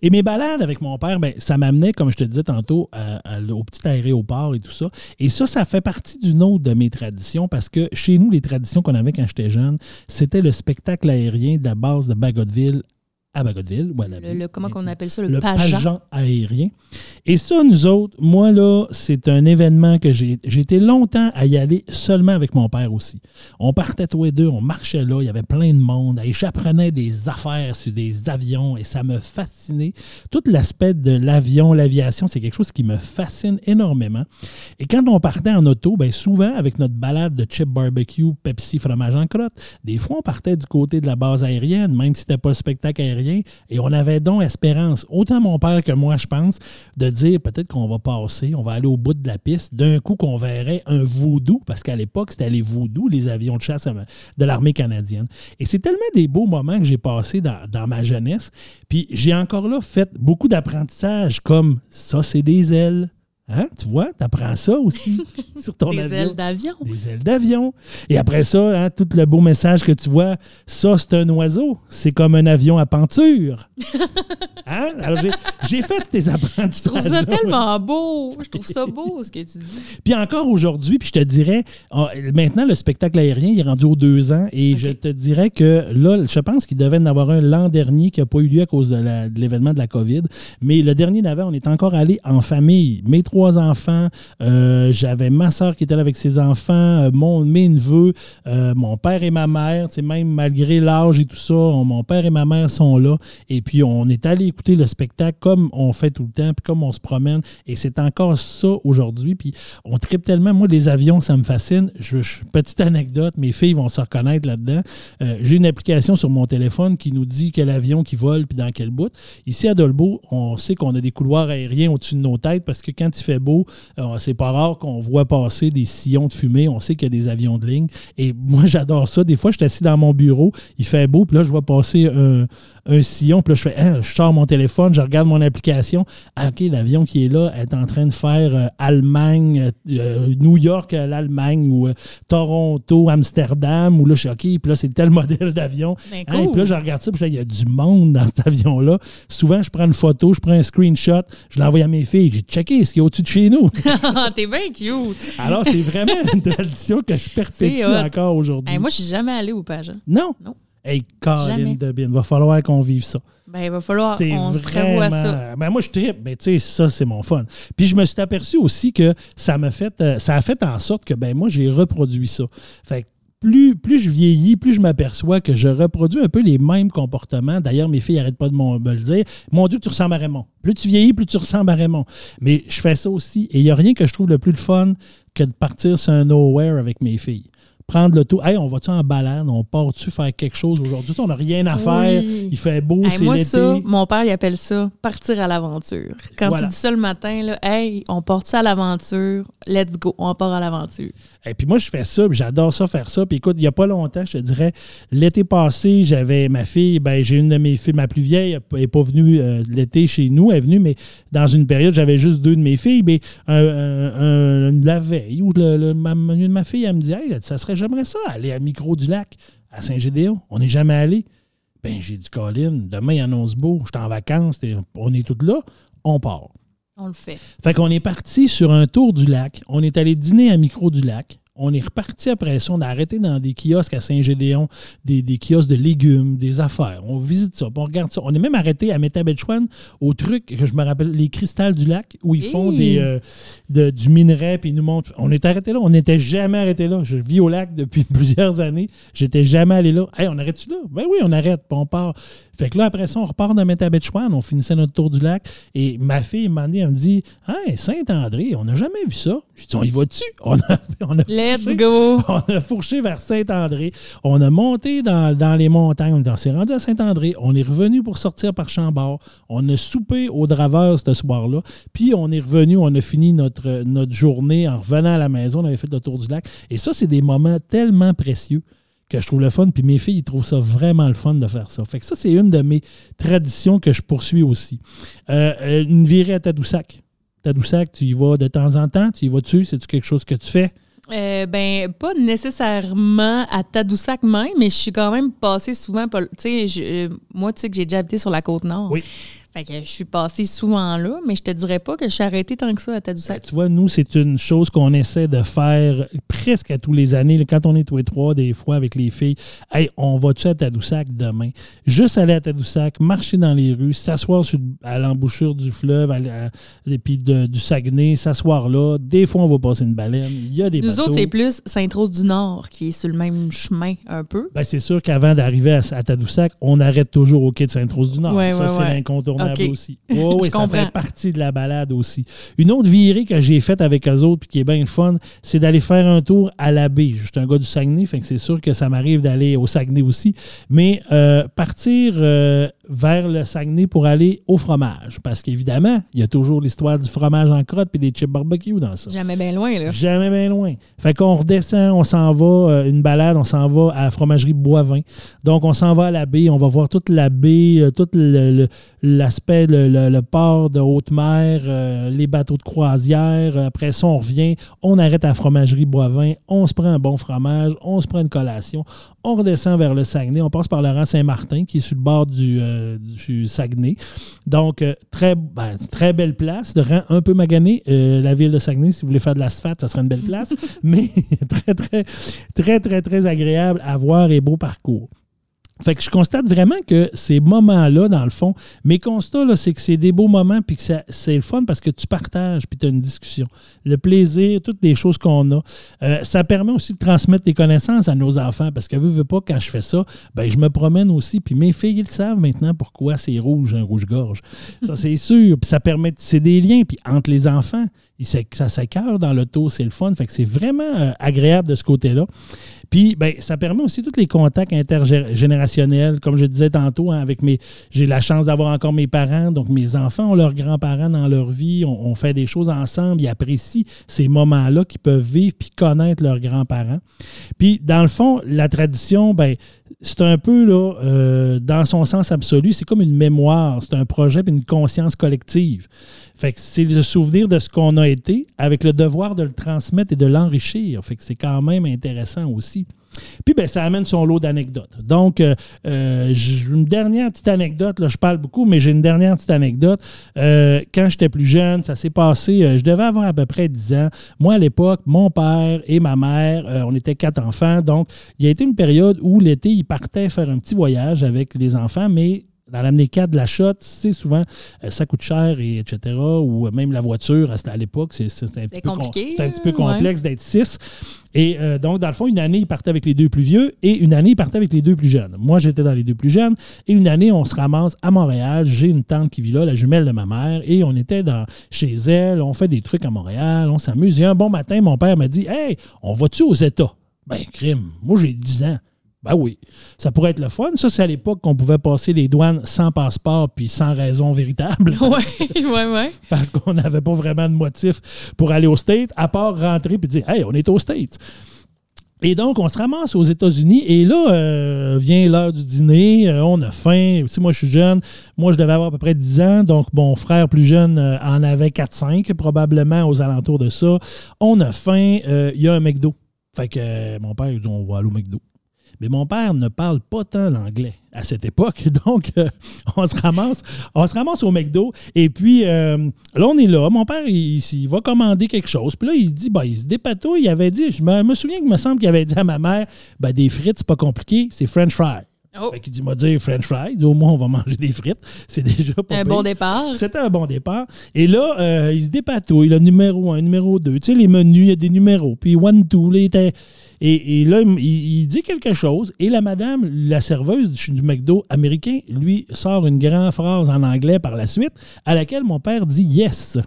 Et mes balades avec mon père, ben, ça m'amenait, comme je te disais tantôt, à- à- au petit aéroport et tout ça. Et ça, ça fait partie d'une autre de mes traditions parce que chez nous, les traditions qu'on avait quand j'étais jeune, c'était le spectacle aérien de la base de Bagotville à Bagotville. ou à la Le, le- comment qu'on appelle ça? Le, le pageant? aérien. Et ça, nous autres, moi, là, c'est un événement que j'ai j'ai été longtemps à y aller seulement avec mon père aussi. On partait tous les deux, on marchait là, il y avait plein de monde. Et j'apprenais des affaires sur des avions et ça me fascinait. Tout l'aspect de l'avion, l'aviation, c'est quelque chose qui me fascine énormément. Et quand on partait en auto, bien souvent, avec notre balade de chip barbecue, Pepsi, fromage en crotte, des fois, on partait du côté de la base aérienne, même si c'était pas le spectacle aérien, et on avait donc espérance, autant mon père que moi, je pense, de dire peut-être qu'on va passer, on va aller au bout de la piste, d'un coup qu'on verrait un voodoo, parce qu'à l'époque, c'était les voodoo, les avions de chasse de l'armée canadienne. Et c'est tellement des beaux moments que j'ai passés dans, dans ma jeunesse. Puis j'ai encore là fait beaucoup d'apprentissage, comme ça, c'est des ailes. Hein? Tu vois, tu apprends ça aussi *laughs* sur ton Des avion. ailes d'avion. Des ailes d'avion. Et après ça, hein, tout le beau message que tu vois, ça, c'est un oiseau. C'est comme un avion à penture. *laughs* Hein? Alors, j'ai- fait tes apprentissages. Je trouve ça tellement beau. Je trouve ça beau, ce que tu dis. Puis encore aujourd'hui, puis je te dirais, ah, maintenant, le spectacle aérien, il est rendu aux deux ans. Et je te dirais que là, je pense qu'il devait en avoir un l'an dernier qui n'a pas eu lieu à cause de la- de l'événement de la COVID. Mais le dernier d'avant, on est encore allé en famille, mes trois enfants. Euh, j'avais ma soeur qui était là avec ses enfants, euh, mon, mes neveux, euh, mon père et ma mère. Même malgré l'âge et tout ça, mon père et ma mère sont là. Et puis, on est allé écouter le spectacle comme on fait tout le temps, puis comme on se promène. Et c'est encore ça aujourd'hui. Puis, on tripe tellement. Moi, les avions, ça me fascine. Je, petite anecdote, mes filles vont se reconnaître là-dedans. J'ai une application sur mon téléphone qui nous dit quel avion qui vole puis dans quel bout. Ici, à Dolbeau, on sait qu'on a des couloirs aériens au-dessus de nos têtes parce que quand il fait beau, euh, c'est pas rare qu'on voit passer des sillons de fumée. On sait qu'il y a des avions de ligne. Et *laughs* moi, j'adore ça. Des fois, je suis assis dans mon bureau, il fait beau, puis là, je vois passer un, un sillon. Puis là, je fais, hein, je sors mon téléphone, je regarde mon application. Ah, OK, l'avion qui est là est en train de faire euh, Allemagne, euh, New York, l'Allemagne, ou Toronto, Amsterdam, ou là, je suis OK, puis là, c'est tel *laughs* modèle d'avion. Ben, hein, puis là, je regarde ça, puis il y a du monde dans cet avion-là. Souvent, je prends une photo, je prends un screenshot, je l'envoie à mes filles. J'ai checké ce qui est au-dessus de chez nous? *laughs* T'es bien cute. Alors, c'est vraiment une tradition que je perpétue encore aujourd'hui. moi, je suis jamais allée au Pageant. Non? Non. Hey, Colin Il va falloir qu'on vive ça. Ben, il va falloir qu'on se prévoit ça. Ben, moi, je tripe. Ben, tu sais, ça, c'est mon fun. Puis, je me suis aperçu aussi que ça m'a fait, euh, ça a fait en sorte que, ben, moi, j'ai reproduit ça. Fait plus, plus je vieillis, plus je m'aperçois que je reproduis un peu les mêmes comportements. D'ailleurs, mes filles n'arrêtent pas de me le dire. Mon Dieu, tu ressembles à Raymond. Plus tu vieillis, plus tu ressembles à Raymond. Mais je fais ça aussi. Et il n'y a rien que je trouve le plus fun que de partir sur un nowhere avec mes filles prendre le tout. Hey, on va-tu en balade? On part-tu faire quelque chose aujourd'hui? On n'a rien à faire. Il fait beau, c'est Moi, ça, mon père, il appelle ça partir à l'aventure. Quand tu dis ça le matin, là, hey, on part-tu à l'aventure? Let's go, on part à l'aventure. Et puis moi, je fais ça, j'adore ça, faire ça. Puis écoute, il n'y a pas longtemps, je te dirais, l'été passé, j'avais ma fille, ben j'ai une de mes filles, ma plus vieille, elle n'est pas venue euh, l'été chez nous, elle est venue, mais dans une période, j'avais juste deux de mes filles. Mais la veille, où le, ma, ma fille, elle me dit, ça serait, j'aimerais ça, aller à Micro du Lac, à Saint-Gédéon. On n'est jamais allé. Ben, j'ai dit, Colin, demain, il annonce beau, je suis en vacances, on est tous là, on part. On le fait. Fait qu'on est parti sur un tour du lac. On est allé dîner à Micro du Lac. On est reparti après ça. On a arrêté dans des kiosques à Saint-Gédéon, des, kiosques de légumes, des affaires. On visite ça, on regarde ça. On est même arrêté à Métabetchouane au truc que je me rappelle, les cristals du lac, où ils font des, euh, du minerai, puis ils nous montrent. On est arrêté là. On n'était jamais arrêté là. Je vis au lac depuis *laughs* plusieurs années. J'étais jamais allé là. Hey, on arrête-tu là? Ben oui, on arrête, puis on part. Fait que là, après ça, on repart dans Métabetchouane, on finissait notre tour du lac. Et ma fille, m'a dit, elle me dit Hey, Saint-André, on n'a jamais vu ça. J'ai dit On y va-tu on a, on a Let's go *laughs* On a fourché vers Saint-André. On a monté dans, les montagnes. On s'est rendu à Saint-André. On est revenu pour sortir par Chambord. On a soupé au Draveur ce soir-là. Puis on est revenu, on a fini notre, notre journée en revenant à la maison. On avait fait le tour du lac. Et ça, c'est des moments tellement précieux que je trouve le fun. Puis mes filles, ils trouvent ça vraiment le fun de faire ça. Fait que ça, c'est une de mes traditions que je poursuis aussi. Euh, euh, une virée à Tadoussac. Tadoussac, tu y vas de temps en temps? Tu y vas-tu? C'est-tu quelque chose que tu fais? Euh, ben, pas nécessairement à Tadoussac même, mais je suis quand même passée souvent. Tu sais, moi, tu sais que j'ai déjà habité sur la côte nord. Oui. Fait que je suis passée souvent là, mais je te dirais pas que je suis arrêtée tant que ça à Tadoussac. Ben, tu vois, nous, c'est une chose qu'on essaie de faire presque à tous les années. Quand on est tous les trois, des fois, avec les filles, hey, on va-tu à Tadoussac demain? Juste aller à Tadoussac, marcher dans les rues, s'asseoir à l'embouchure du fleuve, et puis du Saguenay, s'asseoir là. Des fois, on va passer une baleine. Il y a des Nous autres, c'est plus Sainte-Rose-du-Nord qui est sur le même chemin un peu. Ben, c'est sûr qu'avant d'arriver à, Tadoussac, on arrête toujours au quai de Sainte-Rose-du-Nord. ça, c'est l'incontournable aussi. oui, ça fait partie de la balade aussi. Une autre virée que j'ai faite avec eux autres puis qui est bien fun, c'est d'aller faire un tour à la baie. Je suis un gars du Saguenay, fait que c'est sûr que ça m'arrive d'aller au Saguenay aussi. Mais euh, partir euh, vers le Saguenay pour aller au fromage. Parce qu'évidemment, il y a toujours l'histoire du fromage en crotte puis des chips barbecue dans ça. Jamais bien loin, là. Jamais bien loin. Fait qu'on redescend, on s'en va, euh, une balade, on s'en va à la fromagerie Boivin. Donc, on s'en va à la baie, on va voir toute la baie, tout l'aspect, le, port de haute mer, euh, les bateaux de croisière. Après ça, on revient, on arrête à la fromagerie Boivin, on se prend un bon fromage, on se prend une collation, on redescend vers le Saguenay, on passe par rang Saint-Martin qui est sur le bord du, euh, Saguenay. Donc, euh, très, ben, très belle place, de rang un peu magané. la ville de Saguenay, si vous voulez faire de l'asphalte, ça serait une belle place, *laughs* mais *laughs* très, très, très, très, très agréable à voir et beau parcours. Fait que je constate vraiment que ces moments-là, dans le fond, mes constats, c'est que c'est des beaux moments, puis que c'est le fun parce que tu partages, puis tu as une discussion. Le plaisir, toutes les choses qu'on a. Euh, ça permet aussi de transmettre des connaissances à nos enfants, parce que, veux, veux pas, quand je fais ça, ben, je me promène aussi, puis mes filles, ils savent maintenant pourquoi c'est rouge, un rouge-gorge. Ça, c'est *laughs* sûr. Puis ça permet, c'est des liens, puis entre les enfants, ça s'écœure dans l'auto, c'est le fun. Fait que c'est vraiment euh, agréable de ce côté-là. Puis, ben, ça permet aussi tous les contacts intergénérationnels. Comme je disais tantôt, hein, avec mes. J'ai la chance d'avoir encore mes parents. Donc, mes enfants ont leurs grands-parents dans leur vie. On, on fait des choses ensemble. Ils apprécient ces moments-là qu'ils peuvent vivre puis connaître leurs grands-parents. Puis, dans le fond, la tradition, ben, c'est un peu, là, euh, dans son sens absolu, c'est comme une mémoire. C'est un projet puis une conscience collective. Fait que c'est le souvenir de ce qu'on a été avec le devoir de le transmettre et de l'enrichir. Fait que c'est quand même intéressant aussi. Puis, ben, ça amène son lot d'anecdotes. Donc, euh, euh, une dernière petite anecdote, là, je parle beaucoup, mais j'ai une dernière petite anecdote. Euh, quand j'étais plus jeune, ça s'est passé, je devais avoir à peu près 10 ans. Moi, à l'époque, mon père et ma mère, on était quatre enfants. Donc, il y a été une période où l'été, ils partaient faire un petit voyage avec les enfants, mais dans l'amener 4 de la shot, c'est souvent, euh, ça coûte cher, et etc. Ou même la voiture, à l'époque, c'est un, petit peu compliqué, un petit peu ouais. complexe d'être 6. Et euh, donc, dans le fond, une année, ils partaient avec les deux plus vieux et une année, ils partaient avec les deux plus jeunes. Moi, j'étais dans les deux plus jeunes. Et une année, on se ramasse à Montréal. J'ai une tante qui vit là, la jumelle de ma mère. Et on était dans, chez elle. On fait des trucs à Montréal. On s'amuse. Et un bon matin, mon père m'a dit Hey, on va-tu aux États Ben, crime. Moi, j'ai 10 ans. Ben oui, ça pourrait être le fun. Ça, c'est à l'époque qu'on pouvait passer les douanes sans passeport puis sans raison véritable *laughs* Ouais, ouais, ouais. parce qu'on n'avait pas vraiment de motif pour aller aux States, à part rentrer et dire Hey, on est aux States. Et donc, on se ramasse aux États-Unis et là, euh, vient l'heure du dîner, euh, on a faim. Si moi, je suis jeune, moi, je devais avoir à peu près 10 ans, donc mon frère plus jeune euh, en avait 4-5, probablement aux alentours de ça. On a faim, il y a un McDo. Fait que mon père, il dit On va aller au McDo. Mais mon père ne parle pas tant l'anglais à cette époque. *laughs* Donc, euh, on, se ramasse, on se ramasse au McDo. Et puis, euh, là, on est là. Mon père, il, il va commander quelque chose. Puis là, il se dit, ben, il se dépatouille. Il avait dit, je me, me souviens qu'il me semble qu'il avait dit à ma mère, ben, des frites, c'est pas compliqué, c'est French fry. Oh. Fait qu'il dit, m'a dit French fry. Il dit, au moins, on va manger des frites. *laughs* C'est déjà pas Un pire. bon départ. C'était un bon départ. Et là, euh, il se dépatouille, le numéro 1, numéro 2. Tu sais, les menus, il y a des numéros. Puis one, two, il était- Et, là, il, dit quelque chose. Et la madame, la serveuse du McDo américain, lui sort une grande phrase en anglais par la suite, à laquelle mon père dit yes.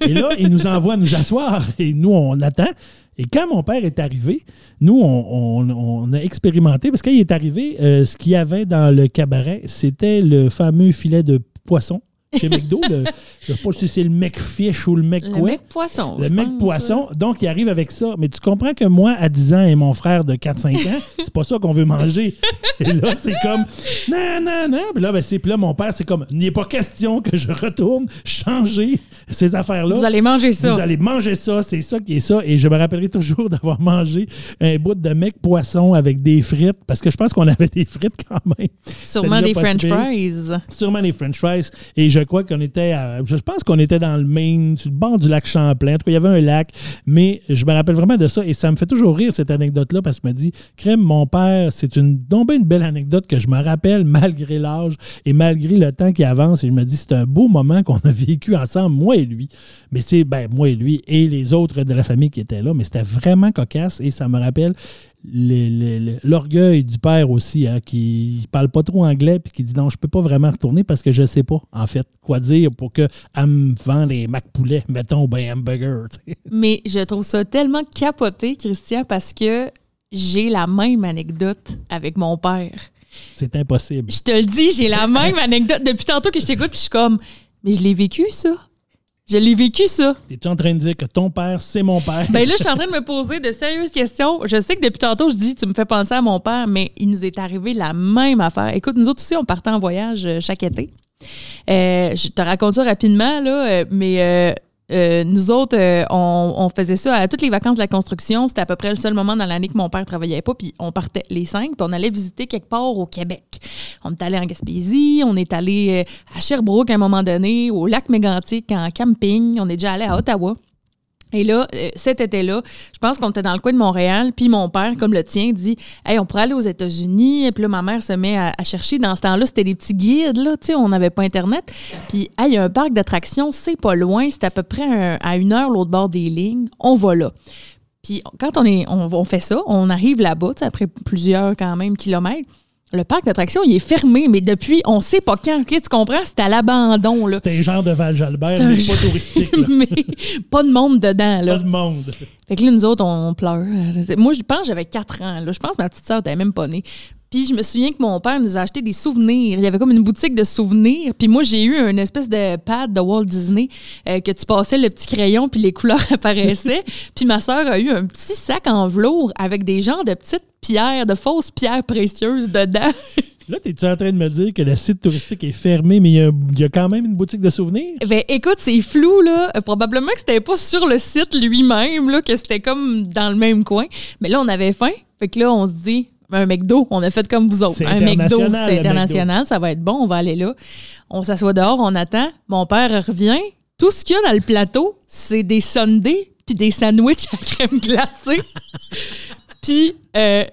Et là, il nous envoie nous asseoir. Et nous, on attend. Et quand mon père est arrivé, nous, on a expérimenté, parce qu'il est arrivé, euh, ce qu'il y avait dans le cabaret, c'était le fameux filet de poisson chez McDo. le- je ne sais pas si c'est le mec fish ou le mec Le quoi. mec poisson. Le mec poisson, donc il arrive avec ça. Mais tu comprends que moi, à 10 ans, et mon frère de 4-5 ans, *laughs* c'est pas ça qu'on veut manger. Et là, c'est comme, non, non, non. Puis là, ben, c'est, puis là, mon père, c'est comme, il n'est pas question que je retourne changer ces affaires-là. Vous allez manger ça. Vous allez manger ça, c'est ça qui est ça. Et je me rappellerai toujours *laughs* d'avoir mangé un bout de mec poisson avec des frites, parce que je pense qu'on avait des frites quand même. Sûrement des French fries. Sûrement des French fries. Et je qu'on était, je pense qu'on était dans le Maine, sur le bord du lac Champlain. En tout cas, il y avait un lac. Mais je me rappelle vraiment de ça. Et ça me fait toujours rire, cette anecdote-là, parce que je me dis, crème, mon père, c'est une, donc ben une belle anecdote que je me rappelle *laughs* malgré l'âge et malgré le temps qui avance. Et je me dis, c'est un beau moment qu'on a vécu ensemble, moi et lui. Mais c'est, ben, moi et lui et les autres de la famille qui étaient là. Mais c'était vraiment cocasse et ça me rappelle le- le- le- l'orgueil du père aussi, hein, qui parle pas trop anglais puis qui dit non, je peux pas vraiment retourner parce que je sais pas, en fait, quoi dire pour qu'elle me vende les mac poulets, mettons, ben hamburger. tu sais. *laughs* Mais je trouve ça tellement capoté, Christian, parce que j'ai la même anecdote avec mon père. C'est impossible. Je te le dis, j'ai la même anecdote depuis tantôt que je t'écoute, puis je suis comme, mais je l'ai vécu, ça. Je l'ai vécu, ça. T'es-tu en train de dire que ton père, c'est mon père? Ben là, je suis en *laughs* train de me poser de sérieuses questions. Je sais que depuis tantôt, je dis, tu me fais penser à mon père, mais il nous est arrivé la même affaire. Écoute, nous autres aussi, on partait en voyage euh, chaque été. Euh, je te raconte ça rapidement, là, euh, mais euh, euh, nous autres, euh, on, faisait ça à toutes les vacances de la construction. C'était à peu près le seul moment dans l'année que mon père travaillait pas. Puis on partait les cinq, puis on allait visiter quelque part au Québec. On est allé en Gaspésie, on est allé euh, à Sherbrooke à un moment donné, au lac Mégantic en camping. On est déjà allé à Ottawa. Et là, euh, cet été-là, je pense qu'on était dans le coin de Montréal, puis mon père, comme le tien, dit Hey, on pourrait aller aux États-Unis. Puis là, ma mère se met à, chercher. Dans ce temps-là, c'était des petits guides, là, tu sais, on n'avait pas Internet. Puis, hey, il y a un parc d'attractions, c'est pas loin, c'est à peu près à une heure l'autre bord des lignes. On va là. Puis quand on, est, on, fait ça, on arrive là-bas, après plusieurs quand même kilomètres le parc d'attractions, il est fermé, mais depuis, on sait pas quand. tu comprends? C'est à l'abandon. C'est un genre de Val-Jalbert, mais pas touristique. *laughs* mais pas de monde dedans. Là. Pas de monde. Fait que là, nous autres, on pleure. Moi, je pense que j'avais 4 ans. Là. Je pense que ma petite soeur n'était même pas née. Puis je me souviens que mon père nous a acheté des souvenirs. Il y avait comme une boutique de souvenirs. Puis moi, j'ai eu une espèce de pad de Walt Disney euh, que tu passais le petit crayon puis les couleurs *laughs* apparaissaient. puis ma soeur a eu un petit sac en velours avec des genres de petites pierres, de fausses pierres précieuses dedans. *laughs* Là, es-tu en train de me dire que le site touristique est fermé, mais il y, a, quand même une boutique de souvenirs? Ben, écoute, c'est flou, là. Probablement que c'était pas sur le site lui-même, là, que c'était comme dans le même coin. Mais là, on avait faim. Fait que là, on se dit, un McDo. On a fait comme vous autres. Un McDo, c'est international, ça va être bon, on va aller là. On s'assoit dehors, on attend. Mon père revient. Tout ce qu'il y a dans le plateau, c'est des sundaes puis des sandwichs à crème glacée. *laughs* Puis, euh,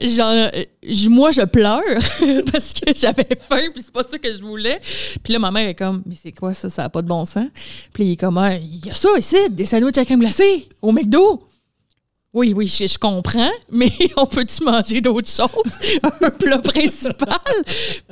moi, je pleure *laughs* parce que j'avais faim, puis c'est pas ça que je voulais. Puis là, ma mère est comme, mais c'est quoi ça, ça n'a pas de bon sens. Puis il est comme, ah, il y a ça ici, des sandwichs à crème glacée au McDo. Oui, oui, je, comprends, *laughs* mais on peut-tu manger d'autres choses? *laughs* un plat principal?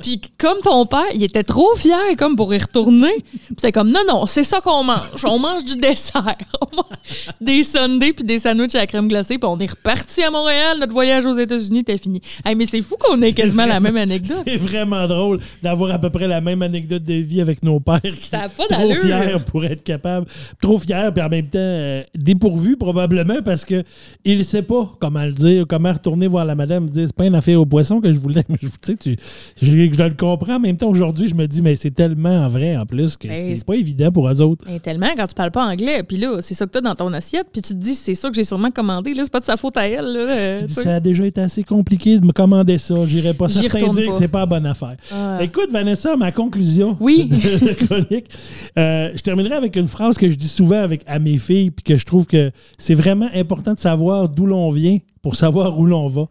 Puis comme ton père, il était trop fier comme pour y retourner. Puis c'est comme, non, non, c'est ça qu'on mange. On mange du dessert. *laughs* des sundaes puis des sandwichs à la crème glacée. Puis on est reparti à Montréal. Notre voyage aux États-Unis était fini. Hey, mais c'est fou qu'on ait quasiment la même anecdote. C'est vraiment drôle d'avoir à peu près la même anecdote de vie avec nos pères. Qui ça pas Trop fiers pour être capable. Trop fiers, puis en même temps euh, dépourvus probablement parce que il ne sait pas comment le dire, comment retourner voir la madame et dire c'est pas une affaire au poisson que je voulais. *laughs* tu sais, tu, je, le comprends. En même temps, aujourd'hui, je me dis, mais c'est tellement vrai en plus que c'est pas évident pour eux autres. Tellement quand tu parles pas anglais. Puis là, c'est ça que tu as dans ton assiette. Puis tu te dis, c'est ça que j'ai sûrement commandé. Là, c'est pas de sa faute à elle. Là, ça a déjà été assez compliqué de me commander ça. J'irais pas certain dire que c'est pas la bonne affaire. Écoute, Vanessa, ma conclusion oui. *laughs* de chronique. Euh, je terminerai avec une phrase que je dis souvent avec, à mes filles, puis que je trouve que c'est vraiment important de savoir d'où l'on vient pour savoir où l'on va.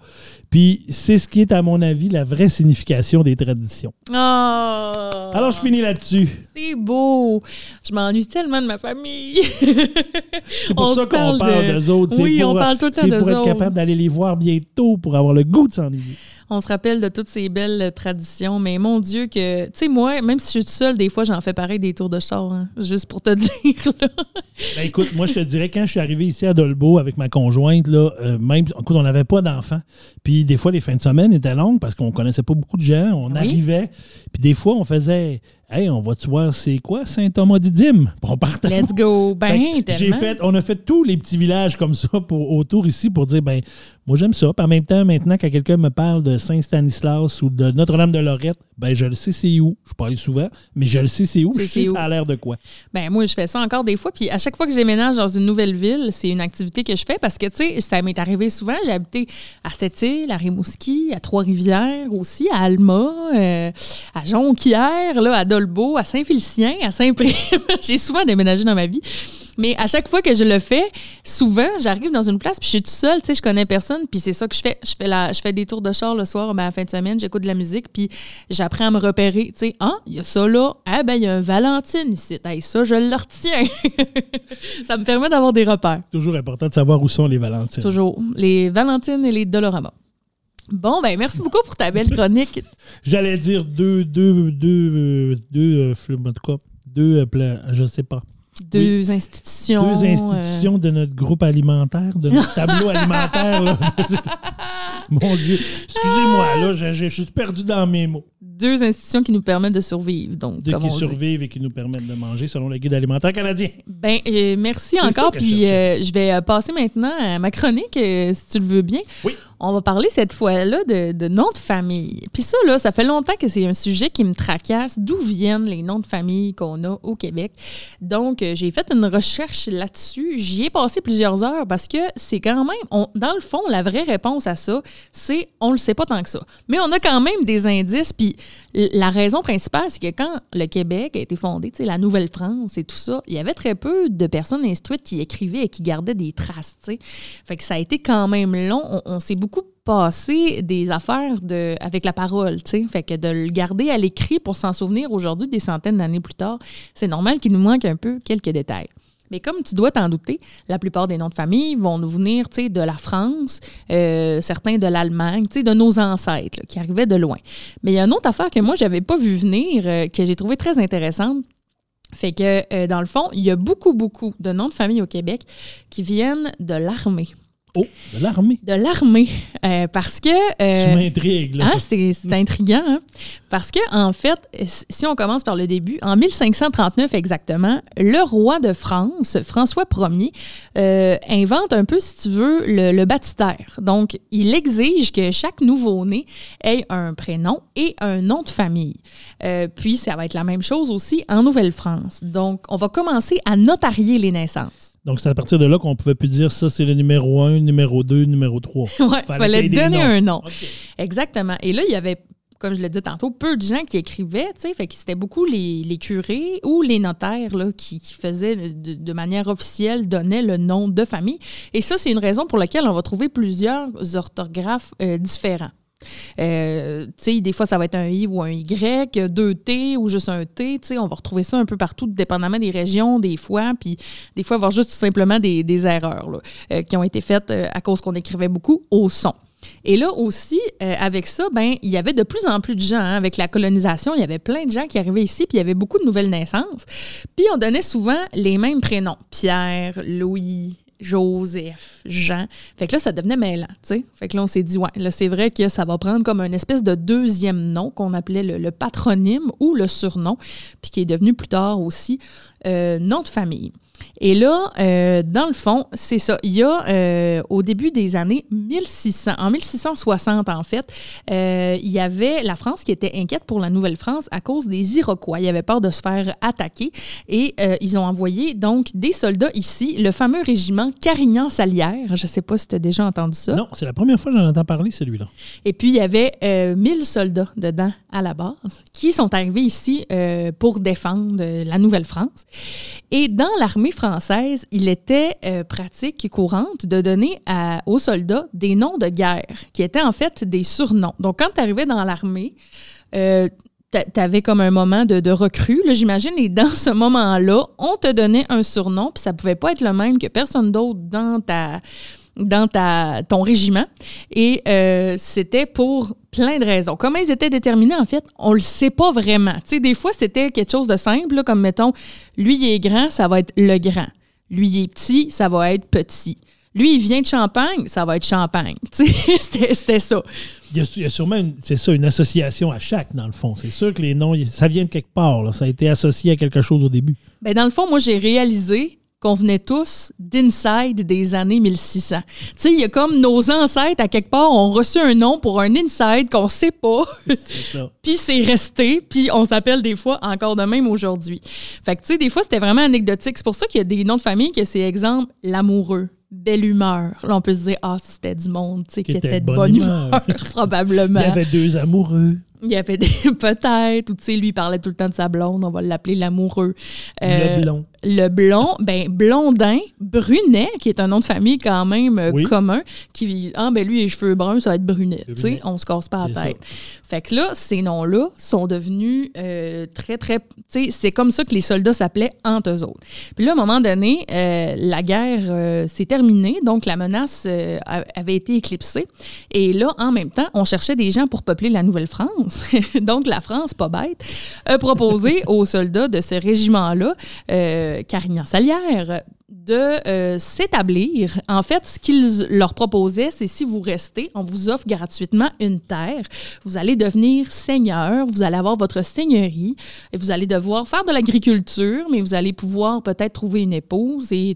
Puis c'est ce qui est, à mon avis, la vraie signification des traditions. Oh, Alors, je finis là-dessus. C'est beau. Je m'ennuie tellement de ma famille. c'est pour ça qu'on parle d'eux autres. Oui, on parle tout le temps C'est pour être capable d'aller les voir bientôt, pour avoir le goût de s'ennuyer on se rappelle de toutes ces belles traditions. Mais mon Dieu, que, tu sais, moi, même si je suis toute seule, des fois, j'en fais pareil des tours de char, hein, juste pour te *laughs* dire. Ben, écoute, moi, je te dirais, quand je suis arrivé ici à Dolbeau avec ma conjointe, là, euh, même, écoute, on n'avait pas d'enfants. Puis des fois, les fins de semaine étaient longues parce qu'on connaissait pas beaucoup de gens. On arrivait. Puis des fois, on faisait Hey, on va-tu voir c'est quoi Saint-Thomas d'Idyme? On partait. Let's go. Ben, j'ai fait, on a fait tous les petits villages comme ça pour, autour ici pour dire, ben, moi j'aime ça. Puis en même temps, maintenant, quand quelqu'un me parle de Saint-Stanislas ou de Notre-Dame de Lorette, ben, je le sais c'est où. Je parle souvent, mais je le sais c'est où. Je sais ça a l'air de quoi. Ben, moi, je fais ça encore des fois. Puis à chaque fois que j'éménage dans une nouvelle ville, c'est une activité que je fais parce que, tu sais, ça m'est arrivé souvent. J'ai habité à Sept-Îles, à Rimouski, à Trois-Rivières aussi, à Alma, euh, à Jonquière, là, à beau à Saint-Félicien, à Saint-Prime. *laughs* J'ai souvent déménagé dans ma vie. Mais à chaque fois que je le fais, souvent, j'arrive dans une place, puis je suis toute seule, tu sais, je connais personne, puis c'est ça que je fais. Je fais, la, je fais des tours de char le soir, ben, à la fin de semaine, j'écoute de la musique, puis j'apprends à me repérer. Tu sais, ah, il y a ça là, ah, ben, il y a un Valentine ici. Hey, ça, je le retiens. *laughs* ça me permet d'avoir des repères. Toujours important de savoir où sont les Valentines. Toujours. Les Valentines et les Dolorama. Bon, ben merci beaucoup pour ta belle chronique. *laughs* J'allais dire deux, deux, deux, deux, euh, en tout cas, deux, euh, je sais pas. Deux institutions. Deux institutions de notre groupe alimentaire, de notre tableau *laughs* alimentaire. *laughs* Mon Dieu. Excusez-moi, là, je, suis perdu dans mes mots. Deux institutions qui nous permettent de survivre. Donc, de qui survivent et qui nous permettent de manger selon le guide alimentaire canadien. Ben, euh, merci encore. Puis je vais passer maintenant à ma chronique, si tu le veux bien. Oui. On va parler cette fois-là de, noms de famille. Puis ça, là, ça fait longtemps que c'est un sujet qui me tracasse. D'où viennent les noms de famille qu'on a au Québec? Donc, euh, j'ai fait une recherche là-dessus. J'y ai passé plusieurs heures parce que c'est quand même, dans le fond, la vraie réponse à ça, c'est on le sait pas tant que ça. Mais on a quand même des indices. Puis la raison principale, c'est que quand le Québec a été fondé, la Nouvelle-France et tout ça, il y avait très peu de personnes instruites qui écrivaient et qui gardaient des traces. Fait que ça a été quand même long. On, s'est beaucoup passé des affaires de, avec la parole, tu sais. Fait que de le garder à l'écrit pour s'en souvenir aujourd'hui, des centaines d'années plus tard, c'est normal qu'il nous manque un peu quelques détails. Mais comme tu dois t'en douter, la plupart des noms de famille vont nous venir de la France, euh, certains de l'Allemagne, de nos ancêtres qui arrivaient de loin. Mais il y a une autre affaire que moi, je n'avais pas vu venir, euh, que j'ai trouvé très intéressante. Fait que, euh, dans le fond, il y a beaucoup, beaucoup de noms de famille au Québec qui viennent de l'armée. Oh, de l'armée. De l'armée. euh, parce que. euh, tu m'intrigues, là. Hein, c'est c'est intriguant, hein? Parce que, en fait, si on commence par le début, en 1539 exactement, le roi de France, François Ier, euh, invente un peu, si tu veux, le, le baptistère. Donc, il exige que chaque nouveau-né ait un prénom et un nom de famille. Puis, ça va être la même chose aussi en Nouvelle-France. Donc, on va commencer à notarier les naissances. Donc, c'est à partir de là qu'on pouvait plus dire ça, c'est le numéro 1, numéro 2, numéro 3. *laughs* Ouais, Fallait fallait donner un nom. Exactement. Et là, il y avait, comme je l'ai dit tantôt, peu de gens qui écrivaient, tu sais, fait que c'était beaucoup les, les curés ou les notaires là, qui, qui faisaient de, de manière officielle, donnaient le nom de famille. Et ça, c'est une raison pour laquelle on va trouver plusieurs orthographes euh, différents. Euh, tu sais, des fois, ça va être un I ou un Y, deux T ou juste un T. Tu sais, on va retrouver ça un peu partout, dépendamment des régions, des fois. Puis, des fois, avoir juste tout simplement des, des erreurs là, euh, qui ont été faites euh, à cause qu'on écrivait beaucoup au son. Et là aussi, avec ça, ben, il y avait de plus en plus de gens. hein. avec la colonisation, il y avait plein de gens qui arrivaient ici, puis il y avait beaucoup de nouvelles naissances. Puis on donnait souvent les mêmes prénoms. Pierre, Louis, Joseph, Jean. Fait que là, ça devenait mêlant, tu sais. Fait que là, on s'est dit, ouais, là, c'est vrai que ça va prendre comme une espèce de deuxième nom qu'on appelait le, patronyme ou le surnom, puis qui est devenu plus tard aussi euh, nom de famille. Et là, euh, dans le fond, c'est ça. Il y a, euh, au début des années 1600, en 1660 en fait, euh, il y avait la France qui était inquiète pour la Nouvelle-France à cause des Iroquois. Il avait peur de se faire attaquer et ils ont envoyé donc des soldats ici, le fameux régiment Carignan-Salière. Je ne sais pas si tu as déjà entendu ça. Non, c'est la première fois que j'en entends parler, celui-là. Et puis, il y avait euh, 1000 soldats dedans à la base qui sont arrivés ici pour défendre la Nouvelle-France. Et dans l'armée française, il était euh, pratique et courante de donner aux soldats des noms de guerre qui étaient en fait des surnoms. Donc, quand tu arrivais dans l'armée, euh, tu avais comme un moment de, de recrue, j'imagine, et dans ce moment-là, on te donnait un surnom, puis ça pouvait pas être le même que personne d'autre dans ta dans ta, ton régiment. Et euh, c'était pour plein de raisons. Comment ils étaient déterminés, en fait, on le sait pas vraiment. Tu sais, des fois, c'était quelque chose de simple, là, comme mettons, lui, il est grand, ça va être le grand. Lui, il est petit, ça va être petit. Lui, il vient de Champagne, ça va être Champagne. *laughs* C'était ça. Il y a, il y a sûrement, une- c'est ça, une association à chaque, dans le fond. C'est sûr que les noms, ça vient de quelque part. là. Ça a été associé à quelque chose au début. Ben, dans le fond, moi, j'ai réalisé qu'on venait tous d'inside des années 1600. Tu sais, il y a comme nos ancêtres, à quelque part, ont reçu un nom pour un inside qu'on sait pas. *laughs* Puis c'est resté, puis on s'appelle des fois encore de même aujourd'hui. Fait que, tu sais, des fois, c'était vraiment anecdotique. C'est pour ça qu'il y a des noms de famille que c'est exemple l'amoureux, belle humeur. Là, on peut se dire, ah, c'était du monde, tu sais, qui, était de bonne, humeur, *laughs* Il probablement. y avait deux amoureux. Il y avait des *laughs* peut-être, ou tu sais, lui il parlait tout le temps de sa blonde, on va l'appeler l'amoureux. Euh, le blond. Le blond, ben Blondin, Brunet, qui est un nom de famille quand même euh, Oui. commun, qui vit, ah ben lui, les cheveux bruns, ça va être Brunet. Tu sais, Brunet. on se casse pas la tête. Fait que là, ces noms-là sont devenus euh, très, très. Tu sais, c'est comme ça que les soldats s'appelaient entre eux autres. Puis là, à un moment donné, euh, la guerre euh, s'est terminée, donc la menace euh, a- avait été éclipsée. Et là, en même temps, on cherchait des gens pour peupler la Nouvelle-France. *laughs* donc la France, pas bête, a proposé *laughs* aux soldats de ce régiment-là, euh, Carignan-Salière, de euh, s'établir. En fait, ce qu'ils leur proposaient, c'est si vous restez, on vous offre gratuitement une terre. Vous allez devenir seigneur, vous allez avoir votre seigneurie, et vous allez devoir faire de l'agriculture, mais vous allez pouvoir peut-être trouver une épouse et,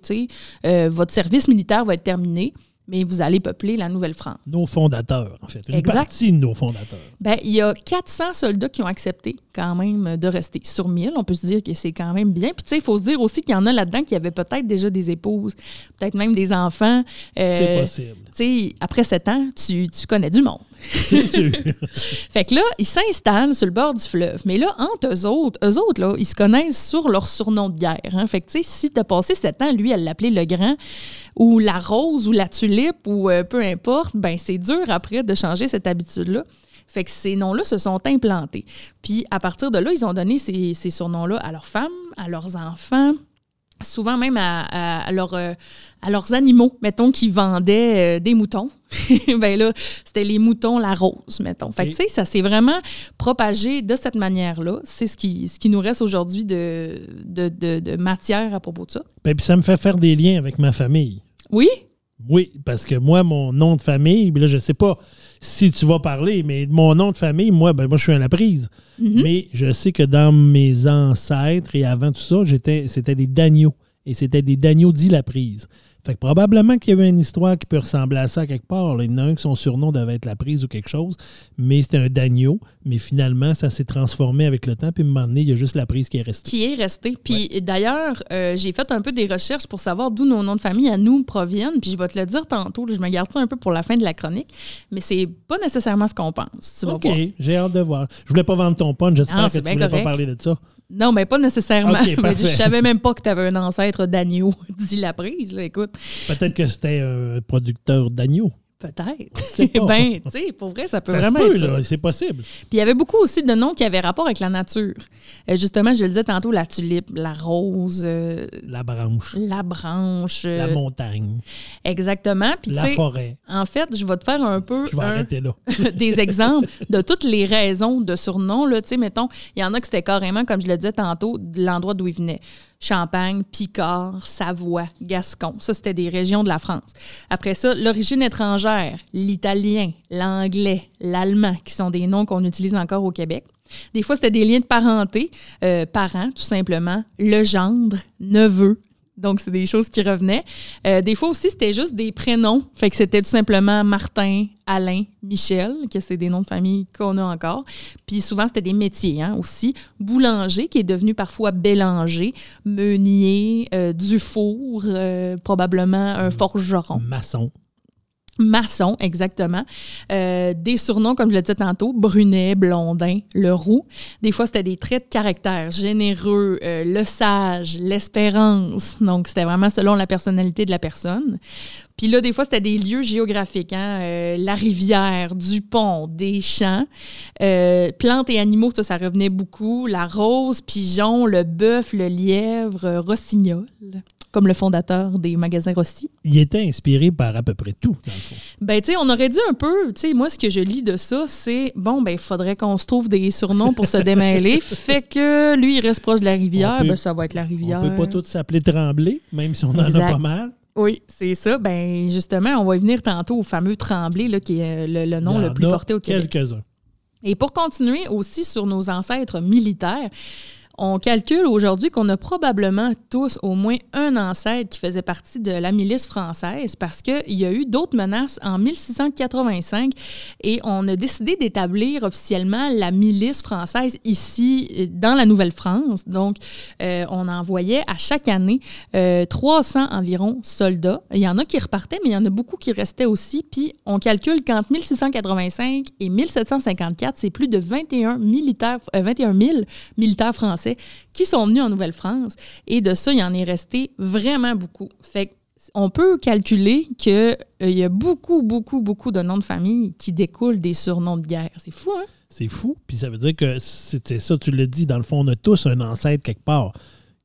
euh, votre service militaire va être terminé. Mais vous allez peupler la Nouvelle-France. Nos fondateurs, en fait. Une Exact. partie de nos fondateurs. Ben, il y a 400 soldats qui ont accepté quand même de rester sur 1000. On peut se dire que c'est quand même bien. Puis, tu sais, il faut se dire aussi qu'il y en a là-dedans qui avaient peut-être déjà des épouses, peut-être même des enfants. Euh, C'est possible. Tu sais, après 7 ans, tu, tu connais du monde. C'est sûr. *laughs* Fait que là, ils s'installent sur le bord du fleuve. Mais là, entre eux autres, eux autres, là, ils se connaissent sur leur surnom de guerre. hein. Fait que, tu sais, si t'as passé sept ans, lui, elle l'appelait le grand, ou la rose, ou la tulipe, ou euh, peu importe, ben c'est dur après de changer cette habitude-là. Fait que ces noms-là se sont implantés. Puis à partir de là, ils ont donné ces, ces surnoms-là à leurs femmes, à leurs enfants, souvent même à, à- à leurs, euh, à leurs animaux, mettons, qui vendaient euh, des moutons. *laughs* ben là, c'était les moutons la rose, mettons. Fait que, tu sais, ça s'est vraiment propagé de cette manière-là. C'est ce qui, ce qui nous reste aujourd'hui de, de, de- de matière à propos de ça. Ben, puis ça me fait faire des liens avec ma famille. Oui? Oui, parce que moi, mon nom de famille, puis là, je sais pas si tu vas parler, mais mon nom de famille, moi, ben, moi, je suis un Laprise. Mais je sais que dans mes ancêtres et avant tout ça, c'était des Dagneaux. Et c'était des Dagneaux dits Laprise. Fait que probablement qu'il y avait une histoire qui peut ressembler à ça quelque part. là. Il y en a un que son surnom devait être Laprise ou quelque chose, mais c'était un Dagneau. Mais finalement, ça s'est transformé avec le temps. Puis à un moment donné, il y a juste Laprise qui est restée. Qui est resté. Puis d'ailleurs, euh, j'ai fait un peu des recherches pour savoir d'où nos noms de famille à nous proviennent. Puis je vais te le dire tantôt. je me garde ça un peu pour la fin de la chronique. Mais c'est pas nécessairement ce qu'on pense. Tu OK, j'ai hâte de voir. Je voulais pas vendre ton punch. J'espère que tu voulais pas parler de ça. Non, mais pas nécessairement. Ok, *laughs* Mais je savais même pas que tu avais un ancêtre d'agneau, *laughs* dit la prise. Là, écoute, Peut-être que c'était un producteur d'agneaux. Peut-être. *laughs* ben, tu sais, pour vrai, ça peut Ça se vraiment peut, être c'est possible. Puis il y avait beaucoup aussi de noms qui avaient rapport avec la nature. Euh, justement, je le disais tantôt, la tulipe, la rose, euh, La branche, la branche. euh, la montagne, exactement. Puis la forêt. en fait, je vais te faire un peu Je vais un- arrêter là. *laughs* des exemples de toutes les raisons de surnoms. Là. Tu sais, mettons, il y en a que c'était carrément, comme je le disais tantôt, de l'endroit d'où ils venaient. Champagne, Picard, Savoie, Gascon. Ça, c'était des régions de la France. Après ça, l'origine étrangère, l'italien, l'anglais, l'allemand, qui sont des noms qu'on utilise encore au Québec. Des fois, c'était des liens de parenté, euh, parents, tout simplement, le gendre, neveu. Donc, c'est des choses qui revenaient. Euh, des fois aussi, c'était juste des prénoms. Fait que c'était tout simplement Martin, Alain, Michel, que c'est des noms de famille qu'on a encore. Puis souvent, c'était des métiers hein, aussi. Boulanger, qui est devenu parfois Bélanger, Meunier, euh, Dufour, euh, probablement un forgeron. Maçon. Maçon, exactement. Euh, des surnoms, comme je le disais tantôt, Brunet, Blondin, Le Roux. Des fois, c'était des traits de caractère, généreux, euh, le sage, l'espérance. Donc, c'était vraiment selon la personnalité de la personne. Puis là, des fois, c'était des lieux géographiques, hein, euh, la rivière, du pont, des champs. Plantes et animaux, ça, ça revenait beaucoup. La rose, pigeon, le bœuf, le lièvre, rossignol, comme le fondateur des magasins Rossi. Il était inspiré par à peu près tout, dans le fond. Ben, tu sais, on aurait dit un peu, tu sais, moi, ce que je lis de ça, c'est, bon, ben, il faudrait qu'on se trouve des surnoms pour se *laughs* démêler. fait que lui, il reste proche de la rivière, peut- ben, ça va être la rivière. On peut pas tous s'appeler Tremblay, même si on en a pas mal. Oui, c'est ça. Ben, justement, on va y venir tantôt au fameux Tremblay, là, qui est le, le nom le plus porté au Québec. Quelques-uns. Et pour continuer aussi sur nos ancêtres militaires, on calcule aujourd'hui qu'on a probablement tous au moins un ancêtre qui faisait partie de la milice française parce qu'il y a eu d'autres menaces en 1685 et on a décidé d'établir officiellement la milice française ici euh, dans la Nouvelle-France. Donc, euh, on envoyait à chaque année euh, 300 environ soldats. Il y en a qui repartaient, mais il y en a beaucoup qui restaient aussi. Puis, on calcule qu'entre 1685 et 1754, c'est plus de 21, militaires, euh, 21 000 militaires français qui sont venus en Nouvelle-France. Et de ça, il y en est resté vraiment beaucoup. Fait on peut calculer qu'il y a beaucoup, beaucoup, beaucoup de noms de famille qui découlent des surnoms de guerre. C'est fou, hein? C'est fou. Puis ça veut dire que c'était ça, tu le dis, dans le fond, on a tous un ancêtre quelque part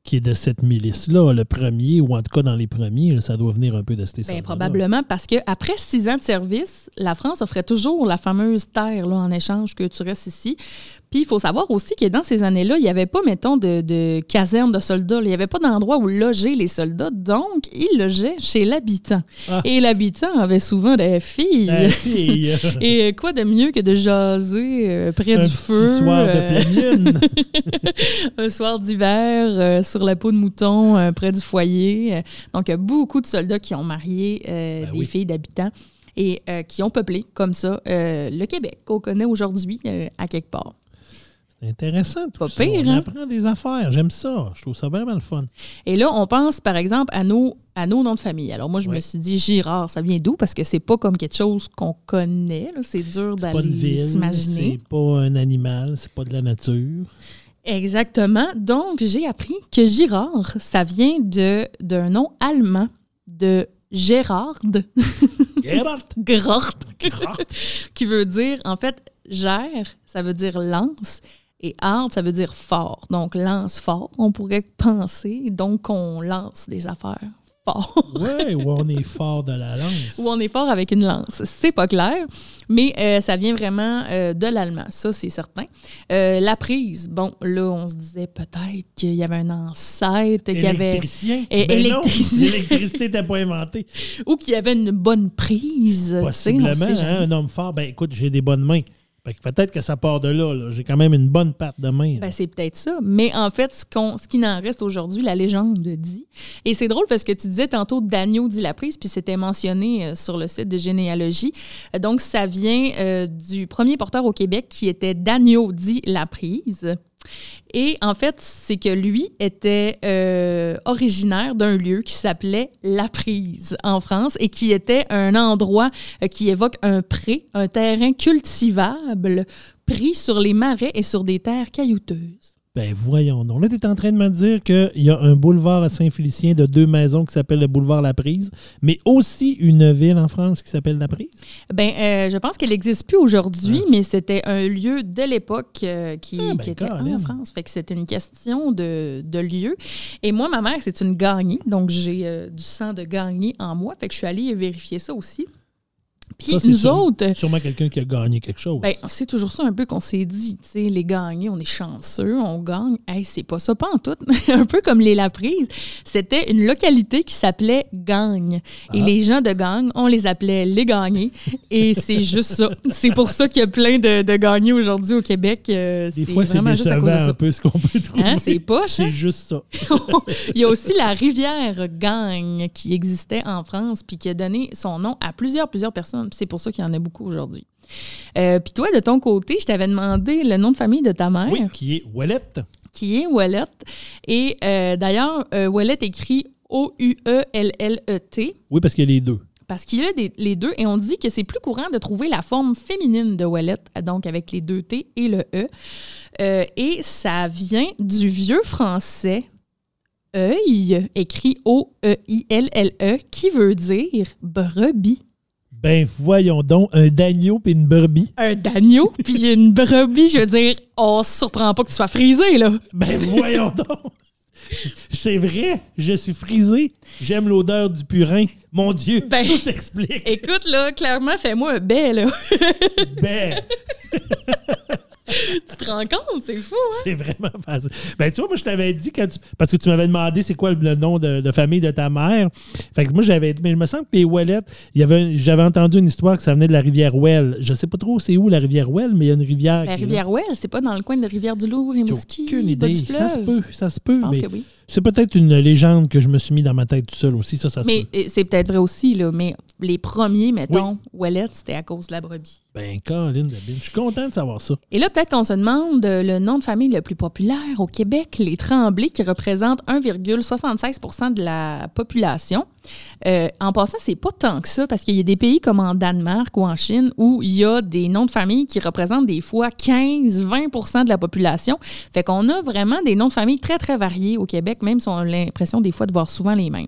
qui est de cette milice-là, le premier, ou en tout cas dans les premiers, ça doit venir un peu de ces Bien, probablement parce qu'après six ans de service, la France offrait toujours la fameuse terre là, en échange que tu restes ici. Puis il faut savoir aussi que dans ces années-là, il n'y avait pas, mettons, de, de caserne de soldats. Il n'y avait pas d'endroit où loger les soldats. Donc, ils logeaient chez l'habitant. Ah. Et l'habitant avait souvent des filles. La fille, *laughs* euh, Et quoi de mieux que de jaser euh, près un du petit feu soir de euh, *laughs* un soir d'hiver euh, sur la peau de mouton euh, près du foyer. Euh, Donc, il y a beaucoup de soldats qui ont marié euh, Ben des oui. filles d'habitants et euh, qui ont peuplé comme ça euh, le Québec qu'on connaît aujourd'hui euh, à quelque part. C'est intéressant tout Pas ça. pire, On hein? apprend des affaires. J'aime ça. Je trouve ça vraiment le fun. Et là, on pense par exemple à nos, à nos noms de famille. Alors moi, je me suis dit Girard, ça vient d'où? Parce que c'est pas comme quelque chose qu'on connaît. C'est dur d'aller s'imaginer. C'est pas un animal. C'est pas de la nature. Exactement. Donc, j'ai appris que Girard, ça vient d'un nom allemand de Gérard, Gerhard. Gerard, Gerhard. qui veut dire, en fait, gère, ça veut dire lance, et art, ça veut dire fort. Donc, lance fort, on pourrait penser, donc on lance des affaires fort. Ouais, où *laughs* on est fort de la lance. Ou on est fort avec une lance. C'est pas clair, mais euh, ça vient vraiment euh, de l'allemand, ça c'est certain. Euh, la prise, bon, là, on se disait peut-être qu'il y avait un ancêtre, qu'il y avait, Électricien. Et- Ben électricien. L'électricité n'était pas inventée. *laughs* ou qu'il y avait une bonne prise. tu sais, on Possiblement, sait hein, un homme fort. Ben écoute, j'ai des bonnes mains. Peut-être que ça part de là. J'ai quand même une bonne patte de main. Ben, c'est peut-être ça. Mais en fait, ce, qu'on, ce qui n'en reste aujourd'hui, la légende dit. Et c'est drôle parce que tu disais tantôt Dagneau dit la prise, puis c'était mentionné euh, sur le site de généalogie. Euh, Donc, ça vient euh, du premier porteur au Québec qui était Dagneau dit la prise. Et en fait, c'est que lui était euh, originaire d'un lieu qui s'appelait La Prise en France et qui était un endroit euh, qui évoque un pré, un terrain cultivable pris sur les marais et sur des terres caillouteuses. Ben voyons donc. Là, tu es en train de me dire qu'il y a un boulevard à Saint-Félicien de deux maisons qui s'appelle le boulevard La Prise, mais aussi une ville en France qui s'appelle La Prise? Ben, euh, je pense qu'elle n'existe plus aujourd'hui, mais c'était un lieu de l'époque euh, qui, Ah, ben, qui était Caroline. en France. Fait que c'était une question de, de lieu. Et moi, ma mère, c'est une gagnée, donc j'ai euh, du sang de gagnée en moi. Fait que je suis allée vérifier ça aussi. Puis c'est nous sûr- autres, euh, Sûrement quelqu'un qui a gagné quelque chose. ben, c'est toujours ça un peu qu'on s'est dit, tu sais, les gagnés, on est chanceux, on gagne. Hey, c'est pas ça, pas en tout. *laughs* un peu comme les Laprises. C'était une localité qui s'appelait Gagne. Et Ah. les gens de Gagne, on les appelait les gagnés. Et c'est juste ça. C'est pour ça qu'il y a plein de, de gagnés aujourd'hui au Québec. euh, Des fois, c'est vraiment juste à cause de décevant un peu ce qu'on peut trouver. Hein, c'est poche, C'est hein? juste ça. *laughs* Il y a aussi la rivière Gagne qui existait en France puis qui a donné son nom à plusieurs, plusieurs personnes. C'est pour ça qu'il y en a beaucoup aujourd'hui. Euh, puis toi, de ton côté, je t'avais demandé le nom de famille de ta mère, Oui, qui est Ouellette. qui est Ouellette. Et euh, d'ailleurs, euh, Ouellette écrit O-U-E-L-L-E-T Oui, parce qu'il y a les deux. parce qu'il y a des- les deux et on dit que c'est plus courant de trouver la forme féminine de Ouellette, donc avec les deux T et le E. Euh, et ça vient du vieux français œil, écrit O-E-I-L-L-E, qui veut dire brebis. Ben voyons donc, un dagneau puis une brebis. Un dagneau, puis une brebis, je veux dire, on se surprend pas que tu sois frisé, là. Ben voyons donc. C'est vrai, je suis frisé. J'aime l'odeur du purin. Mon Dieu, Ben- tout s'explique. Écoute, là, clairement, fais-moi un baie, là. Ben, *laughs* tu te rends compte, c'est fou, hein? c'est vraiment facile. Ben, tu vois, moi, je t'avais dit, quand tu- parce que tu m'avais demandé c'est quoi le nom de, de famille de ta mère. Fait que moi, j'avais dit, mais il me semble que les Ouellettes, avait, j'avais entendu une histoire que ça venait de la rivière Well. Je sais pas trop c'est où la rivière Well, mais il y a une rivière. La rivière Well, c'est pas dans le coin de la rivière du Louvre et J'ai Mouski, aucune idée. du Ça se fleuve? peut, ça se peut. Je pense Mais que oui. c'est peut-être une légende que je me suis mis dans ma tête tout seul aussi. Ça, ça se Mais peut. c'est peut-être vrai aussi, là, mais les premiers, mettons, Ouellette, c'était à cause de la brebis. Ben, de Bin. Je suis content de savoir ça. Et là, peut-être qu'on se demande euh, le nom de famille le plus populaire au Québec, les Tremblay, qui représentent 1,76% de la population. Euh, en passant, c'est pas tant que ça, parce qu'il y a des pays comme en Danemark ou en Chine où il y a des noms de famille qui représentent des fois 15-20% de la population. Fait qu'on a vraiment des noms de famille très, très variés au Québec, même si on a l'impression des fois de voir souvent les mêmes.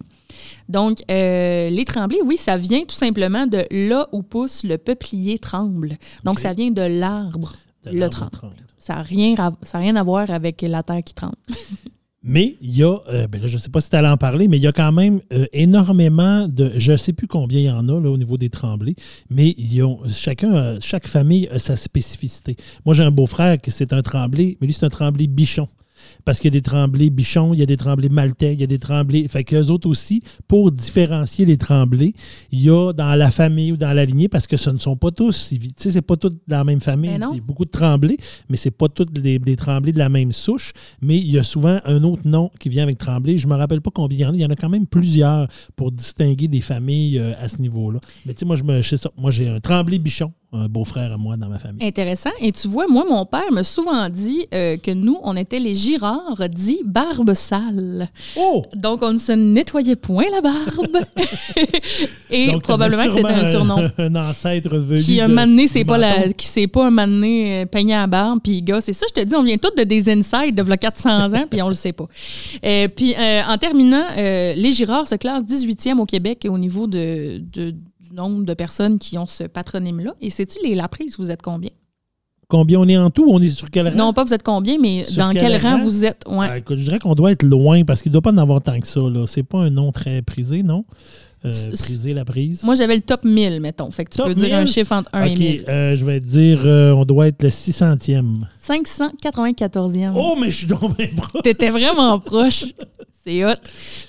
Donc, euh, les tremblés, oui, ça vient tout simplement de là où pousse le peuplier tremble. Donc, ça vient de l'arbre, le tremble. tremble. Ça n'a rien, à- ça a rien à voir avec la terre qui tremble. *laughs* Mais il y a, euh, ben là, je ne sais pas si tu allais en parler, mais il y a quand même euh, énormément de. Je ne sais plus combien il y en a là, au niveau des tremblés, mais ils ont, chacun, euh, chaque famille a sa spécificité. Moi, j'ai un beau-frère qui c'est un tremblé, mais lui, c'est un tremblé bichon parce qu'il y a des tremblés bichons, il y a des tremblés maltais, il y a des tremblés. Fait qu'eux autres aussi, pour différencier les tremblés, il y a dans la famille ou dans la lignée, parce que ce ne sont pas tous, tu sais, c'est pas tous dans la même famille. Il y a beaucoup de tremblés, mais c'est pas tous des, des tremblés de la même souche. Mais il y a souvent un autre nom qui vient avec tremblé. Je me rappelle pas combien il y en a. Il y en a quand même plusieurs pour distinguer des familles euh, à ce niveau-là. Mais tu sais, moi, je me, je sais ça. Moi, j'ai un tremblé bichon, un beau-frère à moi dans ma famille. Intéressant. Et tu vois, moi, mon père m'a souvent dit euh, que nous, on était les dits barbe sale. Oh! Donc, on ne se nettoyait point la barbe. *laughs* Et Donc, probablement que c'était un surnom. *laughs* Un, ancêtre venu. Qui un moment donné, c'est pas la, qui s'est pas un moment donné euh, peigné à barbe, puis gars, c'est ça, je te dis, on vient tous de des insides de v'là 400 ans, puis on le sait pas. Euh, puis euh, en terminant, euh, les Girards se classent 18e au Québec au niveau de, de- du nombre de personnes qui ont ce patronyme-là. Et sais-tu, les Laprise, vous êtes combien? Combien on est en tout? On est sur quel rang? Non, pas vous êtes combien, mais Sur dans quel quel rang rang? vous êtes? Ouais. Ah, écoute, je dirais qu'on doit être loin parce qu'il ne doit pas en avoir tant que ça. Là. C'est pas un nom très prisé, non? Euh, la prise? Moi, j'avais le top 1000, mettons. Fait que tu Top peux dire un 1000? chiffre entre 1 et OK, 1000. euh, je vais dire, euh, on doit être le 600e. 594e. Oh, mais je suis donc bien proche. T'étais vraiment proche. *laughs* C'est hot.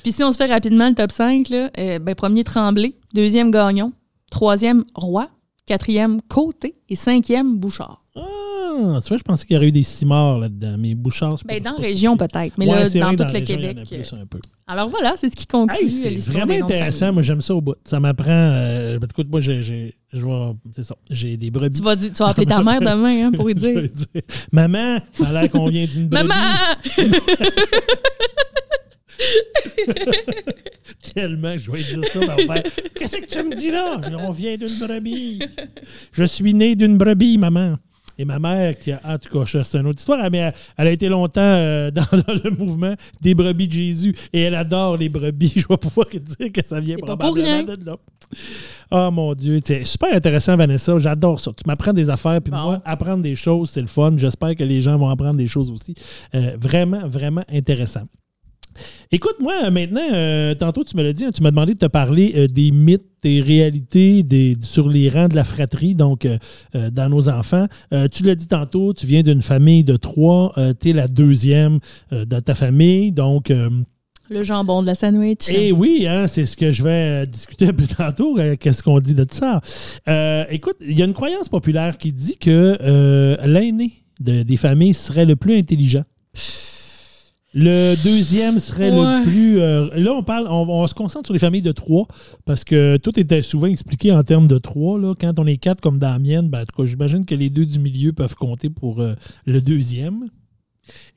Puis si on se fait rapidement le top 5, là, euh, ben, premier Tremblay, deuxième Gagnon, troisième Roi, quatrième Côté et cinquième Bouchard. Ah, tu vois, je pensais qu'il y aurait eu des cimards là-dedans, mais Bouchard, c'est Ben, dans la région peut-être, mais Ouais, là, dans vrai, tout le région, il y en a Québec. plus euh, un peu. Alors voilà, c'est ce qui conclut Hey, c'est l'histoire vraiment intéressant. Moi, j'aime ça au bout. Ça m'apprend. euh, écoute, moi, j'ai, c'est ça. J'ai des brebis. Tu vas, dire- tu vas appeler ta mère *laughs* demain hein, pour lui dire Maman, ça a l'air qu'on vient d'une brebis. Maman! *laughs* Tellement que je vais dire ça. faire, Qu'est-ce que tu me dis là? On vient d'une brebis. Je suis né d'une brebis, maman. Et ma mère, qui a, en tout cas, c'est une autre histoire, mais elle, elle a été longtemps euh, dans, dans le mouvement des brebis de Jésus et elle adore les brebis. Je vais pouvoir dire que ça vient C'est pas pour probablement rien. de là. Oh mon Dieu, c'est super intéressant, Vanessa. J'adore ça. Tu m'apprends des affaires, puis Bon. moi, apprendre des choses, c'est le fun. J'espère que les gens vont apprendre des choses aussi. Euh, vraiment, vraiment intéressant. Écoute, moi, maintenant, euh, tantôt, tu me l'as dit, hein, tu m'as demandé de te parler euh, des mythes, des réalités des, sur les rangs de la fratrie, donc euh, euh, dans nos enfants. Euh, tu l'as dit tantôt, tu viens d'une famille de trois, tu es la deuxième euh, dans ta famille, donc... euh, Le jambon de la sandwich. eh oui, hein, c'est ce que je vais euh, discuter un peu *laughs* tantôt. euh, Qu'est-ce qu'on dit de ça? Euh, écoute, il y a une croyance populaire qui dit que euh, l'aîné de- des familles serait le plus intelligent. Le deuxième serait Ouais. le plus. euh, là, on parle, on, on se concentre sur les familles de trois parce que tout était souvent expliqué en termes de trois. Là. Quand on est quatre comme dans la mienne, ben, en tout cas, j'imagine que les deux du milieu peuvent compter pour euh, le deuxième.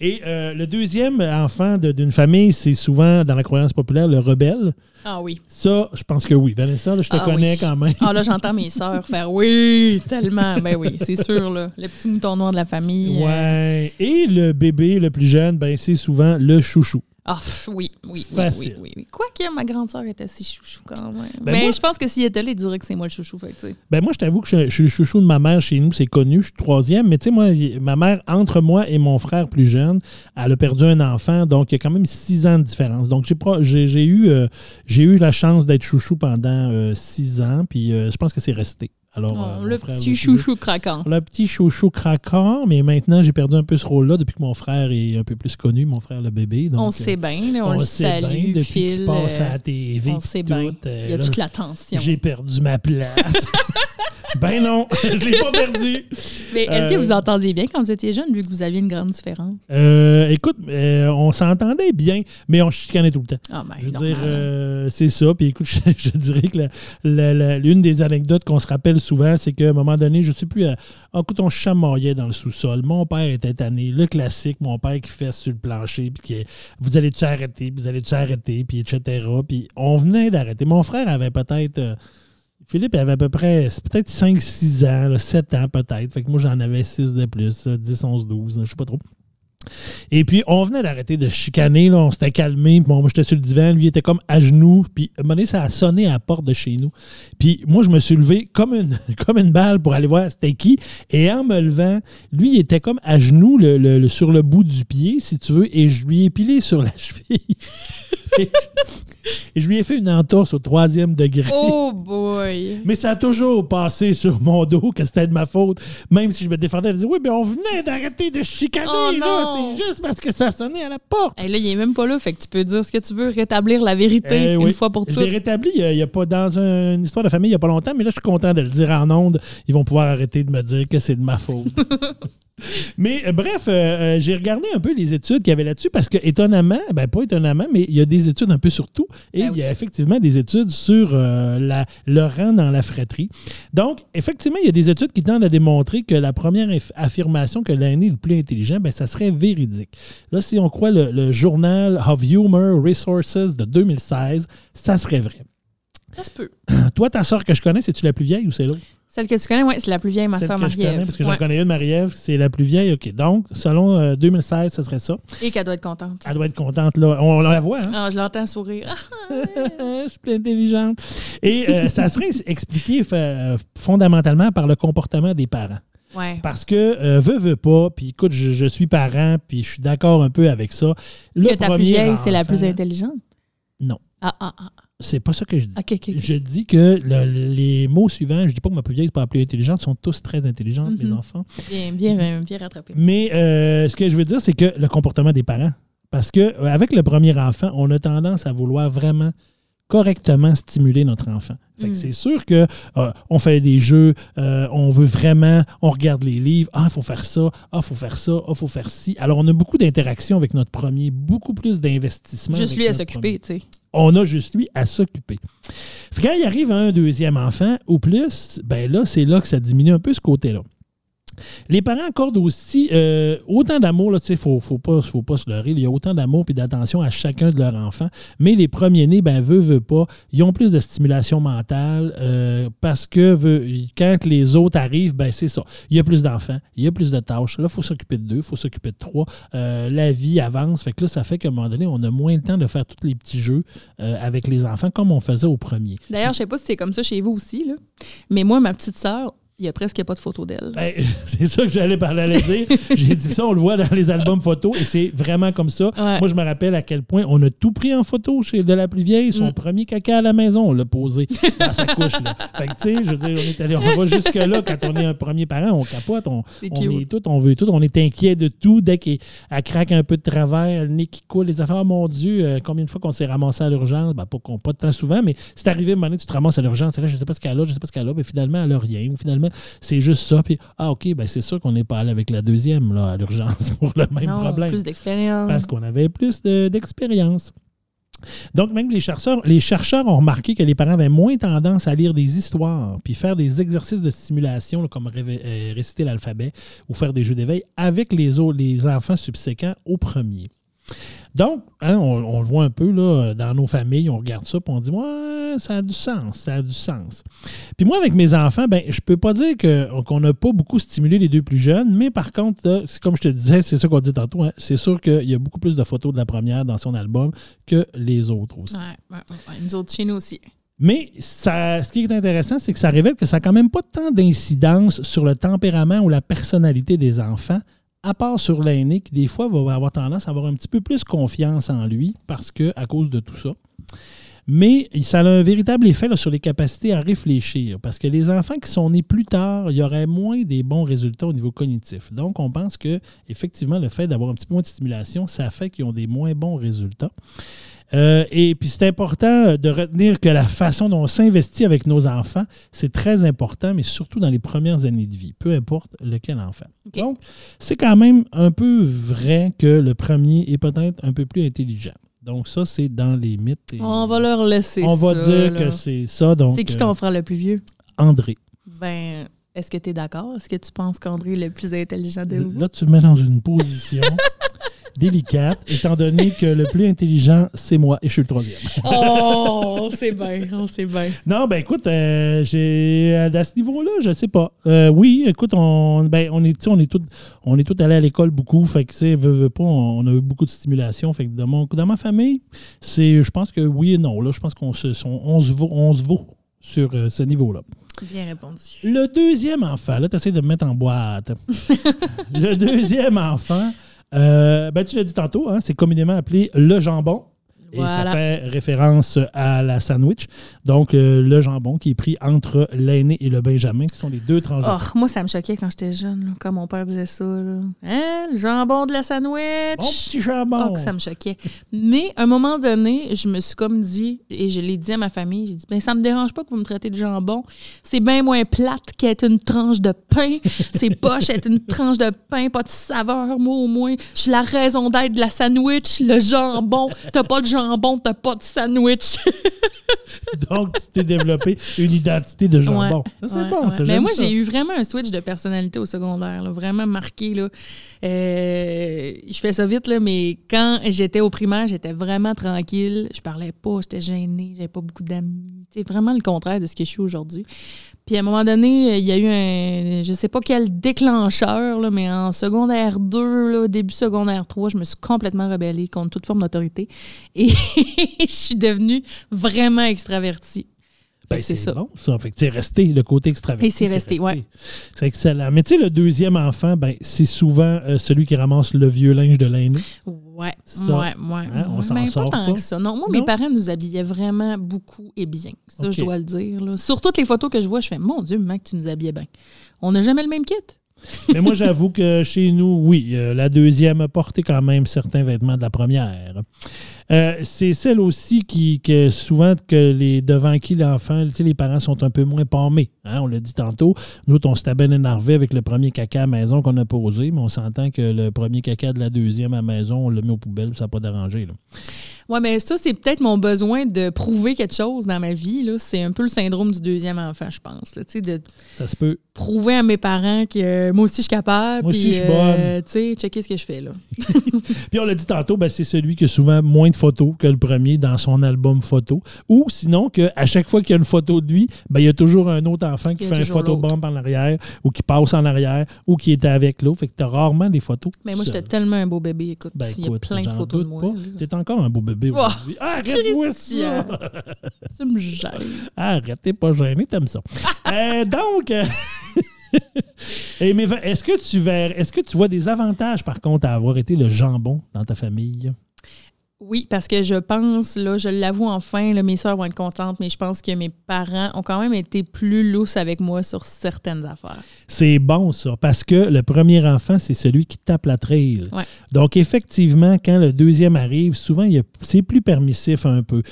Et euh, le deuxième enfant d'une famille, c'est souvent, dans la croyance populaire, le rebelle. Ah oui. Ça, je pense que oui. Vanessa, là, je te Ah connais oui. quand même. Ah là, j'entends mes sœurs faire oui, tellement. Ben oui, c'est sûr, là. Le petit mouton noir de la famille. euh, Ouais. Et le bébé, le plus jeune, ben, c'est souvent le chouchou. Ah, pff, oui, oui, oui, Facile. oui, oui, oui. Quoique ma grande sœur était si chouchou quand même. Ben Mais moi- je pense que s'il était là, il dirait que c'est moi le chouchou. Fait. Ben moi, je t'avoue que je, suis le chouchou de ma mère chez nous, c'est connu, je suis troisième. Mais tu sais, moi, ma mère, entre moi et mon frère plus jeune, elle a perdu un enfant, donc il y a quand même six ans de différence. Donc j'ai pro- j'ai j'ai eu, euh, j'ai eu la chance d'être chouchou pendant euh, six ans, puis euh, je pense que c'est resté. Alors, Oh, euh, le frère petit chouchou craquant. Le petit chouchou craquant, mais maintenant j'ai perdu un peu ce rôle-là depuis que mon frère est un peu plus connu, mon frère le bébé. Donc, on euh, sait bien, là, on, le sait bien salue, Phil. qu'il passe à euh, la TV. on sait bien. euh, Il y a là, toute l'attention. J'ai perdu ma place. *laughs* ben non, *laughs* je l'ai pas perdu. Mais est-ce que Euh, vous entendiez bien quand vous étiez jeune, vu que vous aviez une grande différence? Euh, écoute, euh, on s'entendait bien, mais on chicanait tout le temps. Ah, ben, Je veux normal. dire, euh, c'est ça. Puis écoute, *laughs* je, je dirais que l'une des anecdotes qu'on se rappelle souvent, c'est qu'à un moment donné, je ne sais plus, euh, ah, écoute, on chamaillait dans le sous-sol. Mon père était tanné. Le classique, mon père qui fait sur le plancher, puis qui vous allez-tu arrêter, vous allez-tu arrêter, puis etc. Puis on venait d'arrêter. Mon frère avait peut-être. euh, Philippe avait à peu près, peut-être 5-6 ans, là, 7 ans peut-être. Fait que moi, j'en avais 6 de plus, euh, 10, 11, 12, je sais pas trop. Et puis, on venait d'arrêter de chicaner, on s'était calmé. Puis, moi, j'étais sur le divan, lui était comme à genoux. Puis, à un moment donné, ça a sonné à la porte de chez nous. Puis, moi, je me suis levé comme une, *laughs* balle pour aller voir c'était qui. Et en me levant, lui, il était comme à genoux le- sur le bout du pied, si tu veux, et je lui ai pilé sur la *laughs* cheville. Et, je, et je lui ai fait une entorse au troisième degré. Oh boy! Mais ça a toujours passé sur mon dos que c'était de ma faute. Même si je me défendais, elle disait Oui, mais on venait d'arrêter de chicaner, Oh là. C'est juste parce que ça sonnait à la porte. Hey, là, il est même pas là, fait que tu peux dire ce que tu veux, rétablir la vérité Eh une oui. fois pour Je toutes. l'ai rétabli il y a- il y a pas dans un- une histoire de famille il n'y a pas longtemps, mais là, je suis content de le dire en ondes. Ils vont pouvoir arrêter de me dire que c'est de ma faute. *laughs* mais euh, bref, euh, euh, j'ai regardé un peu les études qu'il y avait là-dessus parce que, étonnamment, ben pas étonnamment, mais il y a des études un peu sur tout. Et Ben il y a effectivement des études sur euh, la, le rang dans la fratrie. Donc, effectivement, il y a des études qui tendent à démontrer que la première aff- affirmation que l'aîné est le plus intelligent, ben, ça serait véridique. Là, si on croit le, le journal of Humor Resources de 2016, ça serait vrai. Ça se peut. *clears throat* Toi, ta soeur que je connais, c'est-tu la plus vieille ou c'est l'autre? Celle que tu connais, ouais, c'est la plus vieille, ma Celle soeur que je connais, Marie-Ève. parce que j'en Ouais. connais une, Marie-Ève, c'est la plus vieille. OK. Donc, selon euh, 2016, ce serait ça. Et qu'elle doit être contente. Elle doit être contente, là. On la voit, hein? Ah, je l'entends sourire. Ah, *laughs* je suis plus intelligente. Et euh, *laughs* ça serait expliqué fa- fondamentalement par le comportement des parents. ouais. Parce que, euh, veux, veux pas, puis écoute, je, je suis parent, puis je suis d'accord un peu avec ça. Le que ta plus premier vieille, c'est la plus intelligente? Non. Ah, ah, ah. C'est pas ça que je dis. Je dis que le- les mots suivants, je dis pas que ma plus vieille n'est pas la plus intelligente, sont tous très intelligentes, mes Mhm. enfants. Bien, bien, bien, bien rattrapé. Mais euh, ce que je veux dire, c'est que le comportement des parents. Parce que euh, avec le premier enfant, on a tendance à vouloir vraiment correctement stimuler notre enfant. Fait que Mm. c'est sûr que euh, on fait des jeux, euh, on veut vraiment, on regarde les livres, ah, il faut faire ça, ah, il faut faire ça, ah, il faut faire ci. Alors, on a beaucoup d'interactions avec notre premier, beaucoup plus d'investissement. Juste lui à s'occuper, tu sais. on a juste lui à s'occuper. Quand il arrive un deuxième enfant ou plus, ben là, c'est là que ça diminue un peu ce côté-là. Les parents accordent aussi euh, autant d'amour, tu sais, faut, faut pas, se leurrer, il y a autant d'amour et d'attention à chacun de leurs enfants, mais les premiers-nés, ben, veut, veut pas, ils ont plus de stimulation mentale euh, parce que quand les autres arrivent, ben, c'est ça. Il y a plus d'enfants, il y a plus de tâches. Là, il faut s'occuper de deux, il faut s'occuper de trois. Euh, la vie avance, fait que là, ça fait qu'à un moment donné, on a moins le temps de faire tous les petits jeux avec les enfants comme on faisait au premier. D'ailleurs, je sais pas si c'est comme ça chez vous aussi, là. mais moi, ma petite sœur, il n'y a presque pas de photos d'elle. Ben, *laughs* c'est ça que j'allais parler à dire. *laughs* J'ai dit ça, on le voit dans les albums photos et c'est vraiment comme ça. Ouais. Moi, je me rappelle à quel point on a tout pris en photo chez de la plus vieille. Son Mm. premier caca à la maison, on l'a posé dans sa couche. Là. *laughs* Fait que, tu sais, je veux dire, on est allé, on va jusque-là quand on est un premier parent, on capote, on, cute. est tout, on veut tout, on est inquiet de tout. Dès qu'elle elle craque un peu de travers, le nez qui coule, les affaires, oh mon Dieu, euh, combien de fois qu'on s'est ramassé à l'urgence? Ben, pas, pas temps souvent, mais c'est arrivé, à un moment donné, tu te ramasses à l'urgence, et là, je sais pas ce qu'elle a, je sais pas ce qu'elle a, mais finalement, elle a rien. Ou finalement, c'est juste ça. Puis, ah, OK, ben c'est sûr qu'on n'est pas allé avec la deuxième, là, à l'urgence, *laughs* pour le même non, problème plus d'expérience. parce qu'on avait plus de- d'expérience. Donc, même les chercheurs, les chercheurs ont remarqué que les parents avaient moins tendance à lire des histoires puis faire des exercices de stimulation, là, comme euh, réciter l'alphabet ou faire des jeux d'éveil avec les, autres, les enfants subséquents au premier. Donc, hein, on, on le voit un peu là, dans nos familles, on regarde ça et on dit Ouais, ça a du sens, ça a du sens. Puis moi, avec mes enfants, ben, je peux pas dire que- qu'on n'a pas beaucoup stimulé les deux plus jeunes, mais par contre, c'est comme je te disais, c'est ça qu'on dit tantôt, hein, c'est sûr qu'il y a beaucoup plus de photos de la première dans son album que les autres aussi. Ouais, ouais, ouais, ouais. Nous autres, chez nous aussi. Mais ça, ce qui est intéressant, c'est que ça révèle que ça n'a quand même pas tant d'incidence sur le tempérament ou la personnalité des enfants, à part sur l'aîné qui, des fois, va avoir tendance à avoir un petit peu plus confiance en lui parce que, à cause de tout ça. Mais ça a un véritable effet sur les capacités à réfléchir parce que les enfants qui sont nés plus tard, il y aurait moins des bons résultats au niveau cognitif. Donc, on pense que effectivement, le fait d'avoir un petit peu moins de stimulation, ça fait qu'ils ont des moins bons résultats. Euh, et puis c'est important de retenir que la façon dont on s'investit avec nos enfants, c'est très important, mais surtout dans les premières années de vie, peu importe lequel enfant. Donc, c'est quand même un peu vrai que le premier est peut-être un peu plus intelligent. Donc, ça, c'est dans les mythes. et- On va leur laisser On va ça, dire là. que c'est ça. Donc, C'est qui euh, ton frère le plus vieux? André. Ben, est-ce que tu es d'accord? Est-ce que tu penses qu'André est le plus intelligent de vous? Là, tu me mets dans une position. *laughs* délicate, étant donné que le plus intelligent, c'est moi et je suis le troisième. oh, on sait bien, on sait bien. Non, ben écoute, euh, j'ai à ce niveau-là, je sais pas. Euh, oui, écoute, on, ben, on est, on est tous on est tout allés à l'école beaucoup, fait que tu veut, veut pas, on, a eu beaucoup de stimulation. Fait que dans, mon, dans ma famille, c'est, je pense que oui et non. Là, je pense qu'on se, on se vaut, on se vaut sur euh, ce niveau-là. Bien répondu. Le deuxième enfant, là, tu essaies de me mettre en boîte. *laughs* le deuxième enfant, euh, ben, tu l'as dit tantôt, hein, c'est communément appelé le jambon. Et ça fait référence à la sandwich. Donc, euh, le jambon qui est pris entre l'aîné et le benjamin, qui sont les deux tranches. Oh, moi, ça me choquait quand j'étais jeune, quand mon père disait ça. Hein, le jambon de la sandwich? Bon petit jambon. Oh, ça me choquait. Mais à un moment donné, je me suis comme dit, et je l'ai dit à ma famille, j'ai dit, ben, ça me dérange pas que vous me traitez de jambon. C'est bien moins plate qu'être une tranche de pain. C'est poche être une tranche de pain, pas de saveur, moi au moins. Je suis la raison d'être de la sandwich, le jambon. T'as pas de jambon jambon, t'as pas de sandwich. *laughs* Donc, tu t'es développé une identité de jambon. c'est bon, c'est Mais moi, j'ai eu vraiment un switch de personnalité au secondaire, vraiment marqué. Là. Euh, je fais ça vite, là, mais quand j'étais au primaire, j'étais vraiment tranquille. Je parlais pas, j'étais gênée, j'avais pas beaucoup d'amis. C'est vraiment le contraire de ce que je suis aujourd'hui. Puis à un moment donné, il y a eu un, je sais pas quel déclencheur, là, mais en secondaire 2, là, début secondaire 3, je me suis complètement rebellée contre toute forme d'autorité. Et *laughs* je suis devenue vraiment extravertie. Ben, c'est ça. Bon, ça. Fait que c'est resté le côté extraverti. Et c'est resté, oui. C'est excellent. Mais tu sais, le deuxième enfant, ben, c'est souvent euh, celui qui ramasse le vieux linge de l'aîné. Ouais, ouais, ouais. Hein, on s'en sort pas tant que ça. Non, moi, mes parents nous habillaient vraiment beaucoup et bien. Ça, je dois le dire. Sur toutes les photos que je vois, je fais Mon Dieu, mec, tu nous habillais bien. On n'a jamais le même kit. *laughs* Mais moi, j'avoue que chez nous, oui, euh, la deuxième a porté quand même certains vêtements de la première. Euh, c'est celle aussi qui, que souvent, que les, devant qui l'enfant, les parents sont un peu moins palmés. Hein, on l'a dit tantôt. Nous, on s'était bien énervé avec le premier caca à maison qu'on a posé, mais on s'entend que le premier caca de la deuxième à maison, on l'a mis aux poubelles, ça n'a pas dérangé. Oui, mais ça, c'est peut-être mon besoin de prouver quelque chose dans ma vie. C'est un peu le syndrome du deuxième enfant, je pense. de ça se peut. Prouver à mes parents que euh, moi aussi, je suis capable. Moi aussi, je suis bonne. Euh, tu sais, checker ce que je fais. là. *laughs* puis on l'a dit tantôt, ben, c'est celui qui a souvent moins de photos que le premier dans son album photo. Ou sinon, qu'à chaque fois qu'il y a une photo de lui, ben, il y a toujours un autre enfant qui fait un photobomb en arrière ou qui passe en arrière ou qui était avec l'autre. Fait que tu as rarement des photos. Mais moi, j'étais tellement un beau bébé. Écoute, ben, il y a plein de photos de moi. Tu es encore un beau bébé Oh, Arrête-moi ça! tu me gênes. Arrête, t'es pas gêné, t'aimes ça. *laughs* euh, donc, euh, *laughs* est-ce que tu est-ce que tu vois des avantages par contre à avoir été le jambon dans ta famille? Oui, parce que je pense, là, je l'avoue enfin, là, mes soeurs vont être contentes, mais je pense que mes parents ont quand même été plus lousses avec moi sur certaines affaires. C'est bon, ça, parce que le premier enfant, c'est celui qui tape la trail. Donc, effectivement, quand le deuxième arrive, souvent, c'est plus permissif un peu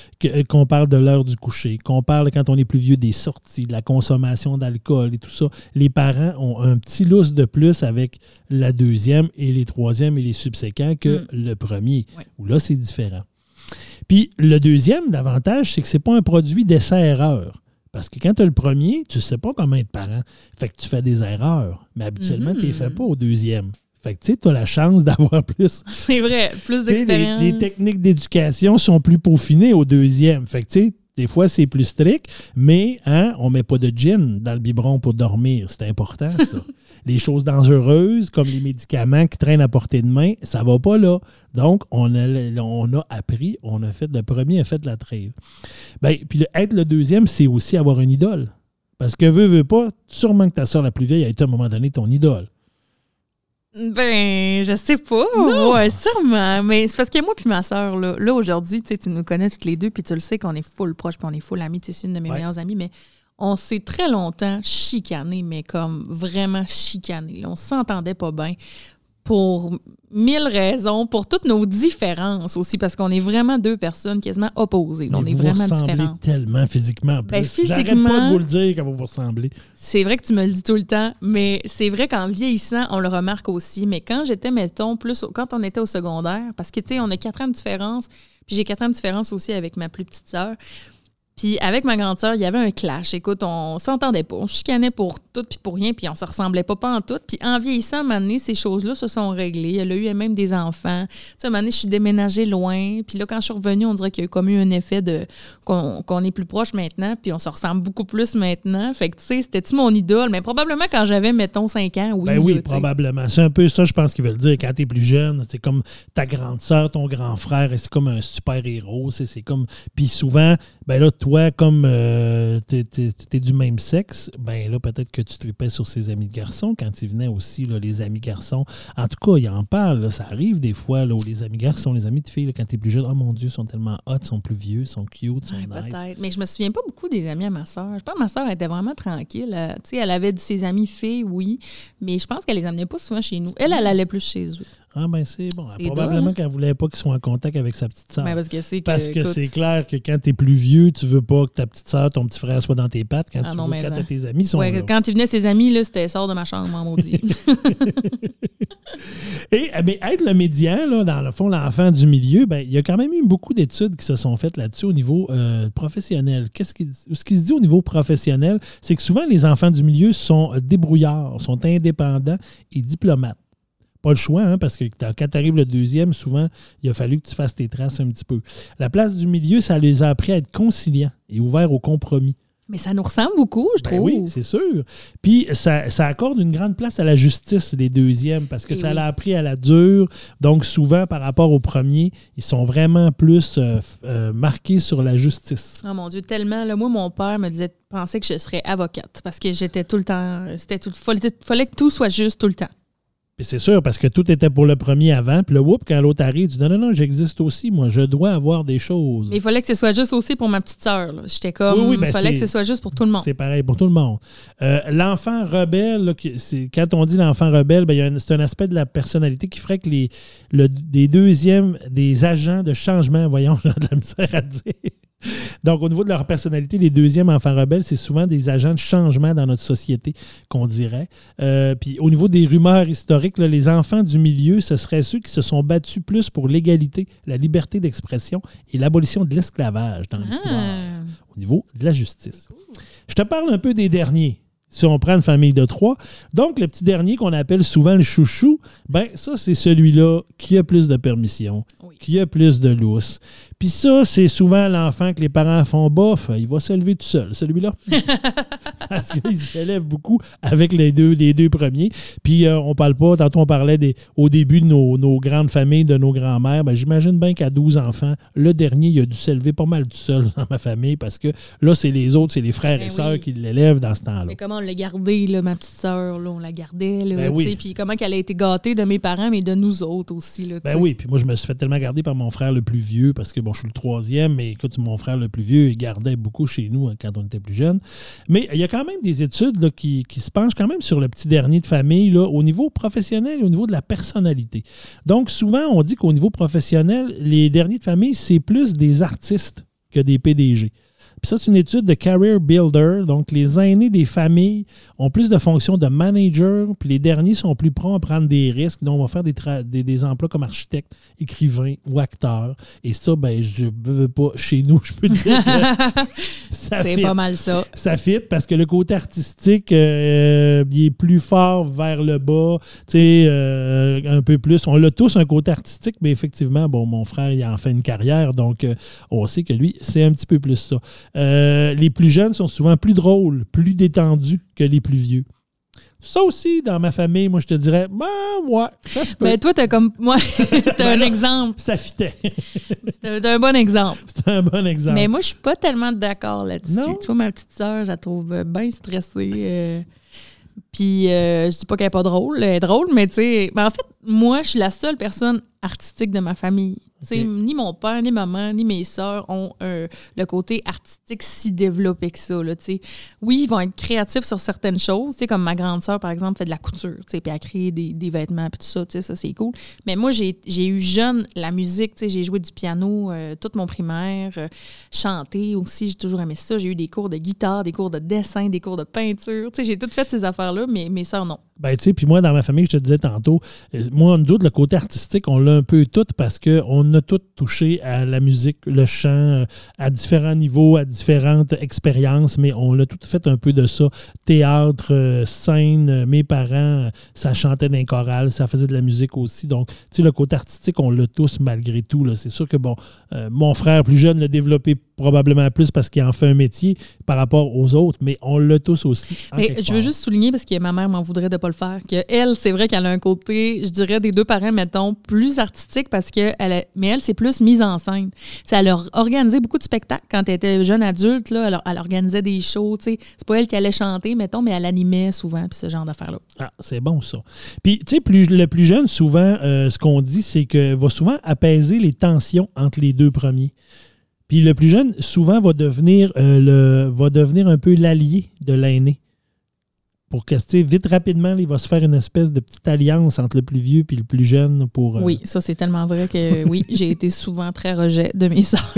qu'on parle de l'heure du coucher, qu'on parle quand on est plus vieux des sorties, de la consommation d'alcool et tout ça. Les parents ont un petit lousse de plus avec la deuxième et les troisièmes et les subséquents que mm. le premier. Où là, c'est différent. Puis le deuxième, davantage, c'est que ce n'est pas un produit d'essai-erreur. Parce que quand tu as le premier, tu ne sais pas comment être parent. Fait que tu fais des erreurs. Mais habituellement, tu ne les fais mm-hmm. pas au deuxième. Fait que tu sais, tu as la chance *laughs* d'avoir plus. C'est vrai, plus d'expérience. Les, les, techniques d'éducation sont plus peaufinées au deuxième. Fait que tu sais, des fois, c'est plus strict, mais hein, on ne met pas de gin dans le biberon pour dormir. C'est important, ça. *laughs* les choses dangereuses, comme les médicaments qui traînent à portée de main, ça ne va pas là. Donc, on a, on a appris, on a fait le premier, a fait la trail. Ben, puis être le deuxième, c'est aussi avoir une idole. Parce que veut, veut pas, sûrement que ta soeur la plus vieille a été à un moment donné ton idole. Ben, je sais pas. Ouais, sûrement. Mais c'est parce que moi puis ma soeur, là, là aujourd'hui, tu nous connais toutes les deux, puis tu le sais qu'on est full proche, puis on est full amis. C'est une de mes meilleures amies, mais on s'est très longtemps chicané, mais comme vraiment chicané. On s'entendait pas bien pour mille raisons, pour toutes nos différences aussi, parce qu'on est vraiment deux personnes quasiment opposées. on est vraiment différents. tellement physiquement. Ben, physiquement, pas de vous le dire comment vous ressemblez. C'est vrai que tu me le dis tout le temps, mais c'est vrai qu'en vieillissant, on le remarque aussi. Mais quand j'étais, mettons, plus quand on était au secondaire, parce que tu sais, on a quatre ans de différence, puis j'ai quatre ans de différence aussi avec ma plus petite sœur. Puis avec ma grande sœur, il y avait un clash. Écoute, on s'entendait pas. On chicanait pour tout puis pour rien, puis on se ressemblait pas, pas en tout. Puis en vieillissant, à un moment donné, ces choses-là se sont réglées. Elle a eu même des enfants. Tu sais, à un moment donné, je suis déménagée loin. Puis là, quand je suis revenue, on dirait qu'il y a comme eu un effet de qu'on est plus proche maintenant, puis on se ressemble beaucoup plus maintenant. Fait que, tu sais, c'était-tu mon idole? Mais probablement quand j'avais, mettons, 5 ans, oui. Ben oui, là, probablement. C'est un peu ça, je pense qu'ils veulent dire. Quand tu es plus jeune, c'est comme ta grande sœur, ton grand frère, et c'est comme un super-héros. C'est c'est comme. Puis souvent, ben là, toi, comme euh, tu es, du même sexe, ben là, peut-être que tu tripais sur ses amis de garçons quand ils venaient aussi, là, les amis garçons. En tout cas, ils en parlent. là. Ça arrive des fois, là, où les amis garçons, les amis de filles, là, quand tu es plus jeune, oh mon Dieu, ils sont tellement hot, ils sont plus vieux, ils sont cute, ils sont Ouais, nice. Peut-être. Mais je me souviens pas beaucoup des amis à ma soeur. Je pense que ma soeur était vraiment tranquille. Euh, tu sais, elle avait ses amis filles, oui, mais je pense qu'elle les amenait pas souvent chez nous. Elle, elle allait plus chez eux. Ah ben c'est bon. C'est Probablement drôle, hein? qu'elle voulait pas qu'ils soient en contact avec sa petite sœur. Ben, parce que c'est que. Parce que écoute, c'est clair que quand tu es plus vieux, tu veux pas que ta petite soeur, ton petit frère soit dans tes pattes. Quand Ah tu non, veux, quand tes amis sont ouais, là. quand il venait ses amis, là, c'était sort de ma chambre, en maudit. *laughs* Et eh bien, être le médian, là, dans le fond, l'enfant du milieu, ben, il y a quand même eu beaucoup d'études qui se sont faites là-dessus au niveau euh, professionnel. Qu'est-ce qui, ce qui se dit au niveau professionnel, c'est que souvent les enfants du milieu sont euh, débrouillards, sont indépendants et diplomates. Pas le choix, hein, parce que quand tu arrives le deuxième, souvent, il a fallu que tu fasses tes traces un petit peu. La place du milieu, ça les a appris à être conciliants et ouverts au compromis. mais ça nous ressemble beaucoup, je Ben trouve. oui, c'est sûr. Puis ça, ça accorde une grande place à la justice, les deuxièmes, parce que Eh ça oui. l'a appris à la dure. Donc souvent, par rapport aux premiers, ils sont vraiment plus euh, euh, marqués sur la justice. Oh mon Dieu, tellement. Là, moi, mon père me disait pensait que je serais avocate parce que j'étais tout le temps. C'était tout. Fallait, fallait que tout soit juste tout le temps. Puis c'est sûr, parce que tout était pour le premier avant. Puis le whoop, quand l'autre arrive, tu dis non, non, non, j'existe aussi. Moi, je dois avoir des choses. Mais il fallait que ce soit juste aussi pour ma petite sœur. J'étais comme. Oui, oui, ben il fallait que ce soit juste pour tout le monde. C'est pareil pour tout le monde. Euh, l'enfant rebelle, là, quand on dit l'enfant rebelle, ben, c'est un aspect de la personnalité qui ferait que les le- des deuxièmes, des agents de changement, voyons, *laughs* j'ai de la misère à dire. *laughs* Donc, au niveau de leur personnalité, les deuxièmes enfants rebelles, c'est souvent des agents de changement dans notre société, qu'on dirait. Euh, puis, au niveau des rumeurs historiques, là, les enfants du milieu, ce seraient ceux qui se sont battus plus pour l'égalité, la liberté d'expression et l'abolition de l'esclavage dans l'histoire Ah. au niveau de la justice. Je te parle un peu des derniers. Si on prend une famille de trois. Donc, le petit dernier qu'on appelle souvent le chouchou, ben ça, c'est celui-là qui a plus de permission, Oui. qui a plus de lousse. Puis ça, c'est souvent l'enfant que les parents font bof, il va se lever tout seul, celui-là. *laughs* Parce qu'il s'élève beaucoup avec les deux, les deux premiers. Puis euh, on parle pas, tantôt on parlait des, au début de nos, nos grandes familles, de nos grands-mères. Ben, J'imagine bien qu'à 12 enfants, le dernier, il a dû s'élever pas mal tout seul dans ma famille parce que là, c'est les autres, c'est les frères Ben et sœurs qui l'élèvent dans ce temps-là. Mais comment on l'a gardée, là, ma petite sœur, là, on la gardait, là, Ben oui. puis comment qu'elle a été gâtée de mes parents, mais de nous autres aussi, là, Ben oui, puis moi, je me suis fait tellement garder par mon frère le plus vieux parce que, bon, je suis le troisième, mais écoute, mon frère le plus vieux, il gardait beaucoup chez nous hein, quand on était plus jeune. Mais il y a quand même des études qui, se penchent quand même sur le petit dernier de famille au niveau professionnel et au niveau de la personnalité. Donc, souvent, on dit qu'au niveau professionnel, les derniers de famille, c'est plus des artistes que des PDG. Puis ça, c'est une étude de Career Builder. Donc, les aînés des familles ont plus de fonctions de manager, puis les derniers sont plus prompts à prendre des risques. Donc, on va faire des, des, des emplois comme architecte, écrivain ou acteur. Et ça, ben, je ne veux pas chez nous, je peux dire *laughs* C'est pas mal ça. Ça fit parce que le côté artistique, euh, il est plus fort vers le bas, tu sais, euh, un peu plus. On a tous un côté artistique, mais effectivement, bon, mon frère, il en fait une carrière, donc euh, on sait que lui, c'est un petit peu plus ça. Euh, les plus jeunes sont souvent plus drôles, plus détendus que les plus vieux. Ça aussi, dans ma famille, moi, je te dirais, ben, ouais, ça se peut. Ben, toi, t'as comme. Moi, *laughs* t'as Ben un exemple. ça fitait. *laughs* C'est un, bon exemple. c'est un bon exemple. Mais moi, je suis pas tellement d'accord là-dessus. Tu vois, ma petite sœur, je la trouve bien stressée. euh, Puis, euh, je dis pas qu'elle est pas drôle. Elle est drôle, mais tu sais. Mais en fait, moi, je suis la seule personne artistique de ma famille. Ni mon père, ni maman, ni mes sœurs ont un- le côté artistique si développé que ça. Là, oui, ils vont être créatifs sur certaines choses. Comme ma grande sœur, par exemple, fait de la couture. Puis elle crée des, des vêtements, puis tout ça. Ça, c'est cool. Mais moi, j'ai eu jeune la musique. J'ai joué du piano euh, toute mon primaire. euh, chanter aussi, j'ai toujours aimé ça. J'ai eu des cours de guitare, des cours de dessin, des cours de peinture. J'ai tout fait ces affaires-là, mais mes sœurs, non. Ben, tu sais, puis moi, dans ma famille, je te disais tantôt, euh, moi, nous autres, le côté artistique, on l'a un peu tout parce qu'on a tout touché à la musique, le chant, euh, à différents niveaux, à différentes expériences, mais on l'a tout fait un peu de ça. Théâtre, euh, scène, mes parents, ça chantait dans chorale, ça faisait de la musique aussi. Donc, tu sais, le côté artistique, on l'a tous malgré tout. C'est sûr que, bon, mon frère plus jeune l'a développé probablement plus parce qu'il en fait un métier par rapport aux autres, mais on l'a tous aussi. Mais je veux juste souligner, parce que ma mère m'en voudrait de pas le faire, que elle, c'est vrai qu'elle a un côté, je dirais, des deux parents, mettons, plus artistique parce que elle mais elle, c'est plus mise en scène. elle a organisé beaucoup de spectacles quand elle était jeune adulte, là, elle, elle organisait des shows. C'est pas elle qui allait chanter, mettons, mais elle animait souvent, puis ce genre d'affaires-là. Ah, c'est bon ça. Puis, tu sais, plus, le plus jeune, souvent, euh, ce qu'on dit, c'est que va souvent apaiser les tensions entre les deux premiers. Puis le plus jeune, souvent, va devenir, euh, va devenir un peu l'allié de l'aîné pour que, vite, rapidement, il va se faire une espèce de petite alliance entre le plus vieux et le plus jeune pour... Euh, oui, ça, c'est tellement vrai que, *laughs* oui, j'ai été souvent très rejet de mes soeurs.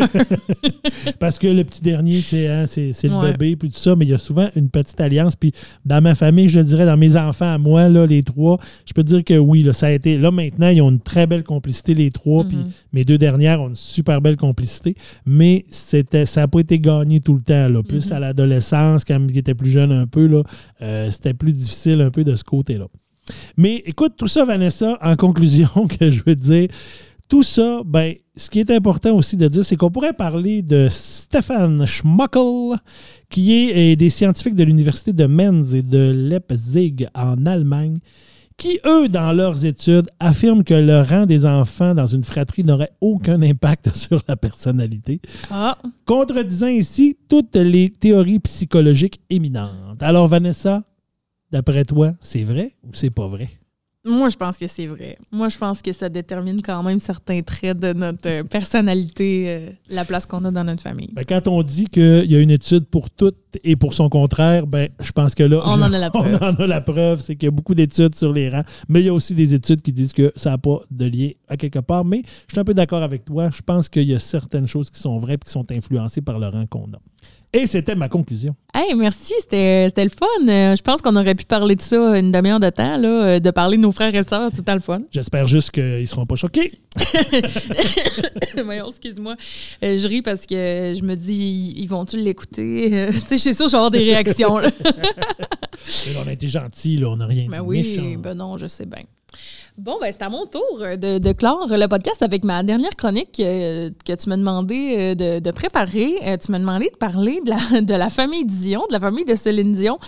*laughs* Parce que le petit dernier, tu sais, hein, c'est, le bébé, puis tout ça, mais il y a souvent une petite alliance. Puis dans ma famille, je dirais, dans mes enfants, à moi, là, les trois, je peux dire que oui, là, ça a été... Là, maintenant, ils ont une très belle complicité, les trois, puis mm-hmm. mes deux dernières ont une super belle complicité, mais c'était, ça n'a pas été gagné tout le temps, là. Plus mm-hmm. à l'adolescence, quand ils étaient plus jeunes un peu, là, euh, c'était plus difficile un peu de ce côté-là. Mais écoute, tout ça, Vanessa, en conclusion, *laughs* que je veux dire, tout ça, ben, ce qui est important aussi de dire, c'est qu'on pourrait parler de Stefan Schmuckel, qui est des scientifiques de l'Université de Mainz et de Leipzig en Allemagne, qui, eux, dans leurs études, affirment que le rang des enfants dans une fratrie n'aurait aucun impact *laughs* sur la personnalité, ah. contredisant ici toutes les théories psychologiques éminentes. Alors, Vanessa, D'après toi, c'est vrai ou c'est pas vrai? Moi, je pense que c'est vrai. Moi, je pense que ça détermine quand même certains traits de notre euh, personnalité, euh, la place qu'on a dans notre famille. Ben, quand on dit qu'il y a une étude pour tout et pour son contraire, ben, je pense que là, on en a la *laughs* preuve. On en a la preuve, c'est qu'il y a beaucoup d'études sur les rangs, mais il y a aussi des études qui disent que ça n'a pas de lien à quelque part. Mais je suis un peu d'accord avec toi. Je pense qu'il y a certaines choses qui sont vraies et qui sont influencées par le rang qu'on a. Et c'était ma conclusion. Hey, merci, c'était le fun. Euh, je pense qu'on aurait pu parler de ça une demi-heure de temps, là, euh, de parler de nos frères et sœurs, tout le fun. J'espère juste qu'ils ne seront pas choqués. *laughs* excuse-moi. Euh, je ris parce que je me dis, ils, vont-tu l'écouter? *laughs* tu sais, je suis sûre que je vais avoir des réactions. *laughs* on a été gentils, là, on n'a rien ben dit oui, ben non, je sais bien. Bon, ben c'est à mon tour euh, de, clore le podcast avec ma dernière chronique euh, que tu m'as demandé euh, de, de, préparer. tu m'as demandé de parler de la, *laughs* de la famille Dion, de la famille de Céline Dion.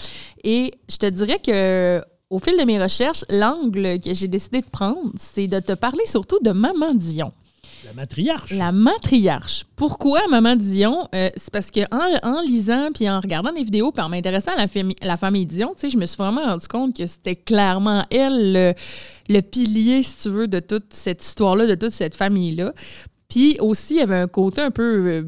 Et je te dirais que au fil de mes recherches, l'angle que j'ai décidé de prendre, c'est de te parler surtout de Maman Dion. La matriarche. Pourquoi Maman Dion? Euh, c'est parce que en, lisant puis en regardant des vidéos puis en m'intéressant à la, famille, la famille Dion, je me suis vraiment rendu compte que c'était clairement elle le, pilier, si tu veux, de toute cette histoire-là, de toute cette famille-là. Puis aussi, il y avait un côté un peu euh,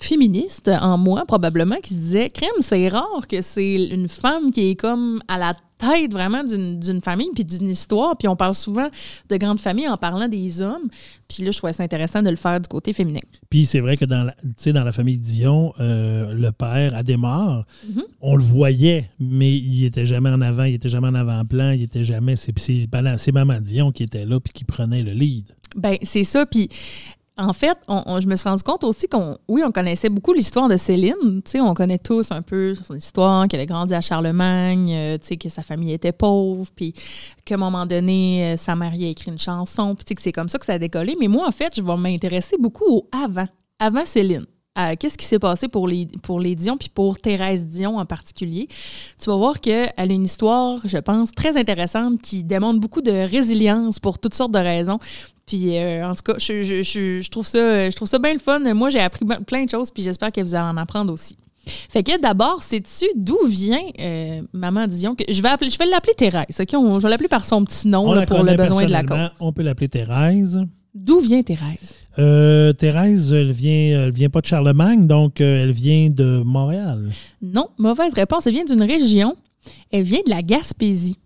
féministe en moi, probablement, qui se disait Crème, c'est rare que c'est une femme qui est comme à la tête vraiment d'une famille puis d'une histoire. Puis on parle souvent de grandes familles en parlant des hommes. Puis là, je trouvais ça intéressant de le faire du côté féminin. Puis c'est vrai que dans la, dans la famille Dion, euh, le père, Adémar, mm on le voyait, mais il était jamais en avant, il était jamais en avant-plan, il était jamais. C'est Maman Dion qui était là puis qui prenait le lead. Ben c'est ça. Puis en fait, je me suis rendu compte aussi qu'on, oui, on connaissait beaucoup l'histoire de Céline. Tu sais, on connaît tous un peu son histoire, qu'elle a grandi à Charlemagne, euh, tu sais, que sa famille était pauvre, puis qu'à un moment donné, euh, sa mère a écrit une chanson, puis que c'est comme ça que ça a décollé. Mais moi, en fait, je vais m'intéresser beaucoup au avant, avant Céline. Qu'est-ce qui s'est passé pour les, pour les Dion, puis pour Thérèse Dion en particulier? Tu vas voir qu'elle a une histoire, je pense, très intéressante qui démontre beaucoup de résilience pour toutes sortes de raisons. Puis, euh, en tout cas, je, je, je, trouve ça, je trouve ça bien le fun. Moi, j'ai appris plein de choses, puis j'espère que vous allez en apprendre aussi. Fait que d'abord, sais-tu d'où vient euh, Maman Dion? Que je vais, appeler, je vais l'appeler Thérèse. OK? je vais l'appeler par son petit nom pour le besoin de la cause. On peut l'appeler Thérèse. D'où vient Thérèse? Euh, Thérèse, elle vient, elle vient pas de Charlemagne, donc elle vient de Montréal. Non, mauvaise réponse. Elle vient d'une région. Elle vient de la Gaspésie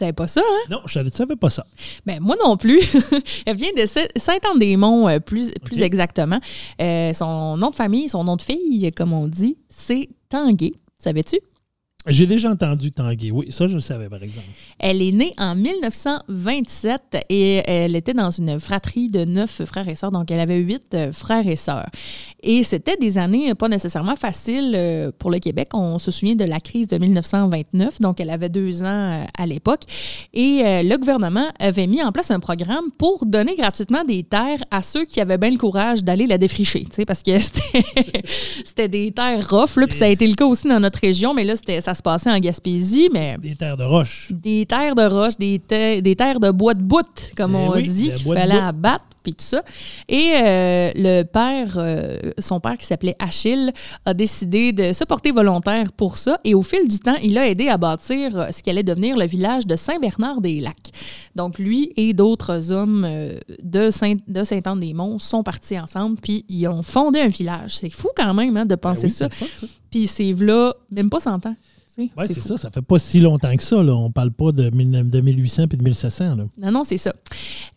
savais pas ça, hein? Non, je ne savais pas ça. Ben, moi non plus. *laughs* Elle vient de Saint-Anne-des-Monts, euh, plus, plus exactement. Euh, son nom de famille, son nom de fille, comme on dit, c'est Tanguay. Savais-tu? J'ai déjà entendu Tanguay. Oui, ça, je le savais, par exemple. Elle est née en 1927 et elle était dans une fratrie de neuf frères et sœurs, donc elle avait huit euh, frères et sœurs. Et c'était des années pas nécessairement faciles euh, pour le Québec. On se souvient de la crise de 1929, donc elle avait deux ans euh, à l'époque. Et le gouvernement avait mis en place un programme pour donner gratuitement des terres à ceux qui avaient bien le courage d'aller la défricher, parce que *laughs* c'était des terres rough, puis ça a été le cas aussi dans notre région, mais là, ça se passait en Gaspésie. mais Des terres de roche. Des terres de roche, des, des terres de bois de bout, comme Eh on oui, dit, qu'il fallait abattre, puis tout ça. Et euh, le père, euh, son père qui s'appelait Achille, a décidé de se porter volontaire pour ça. Et au fil du temps, il a aidé à bâtir euh, ce qui allait devenir le village de Saint-Bernard-des-Lacs. Donc, lui et d'autres hommes de Saint- de Saint-Anne-des-Monts sont partis ensemble, puis ils ont fondé un village. C'est fou quand même hein, de Ben penser oui, ça. Puis c'est là, même pas 100 ans. Oui, c'est ça. Ça fait pas si longtemps que ça. Là. On parle pas de, 19- de 1800 puis de 1700. Là. Non, non, c'est ça.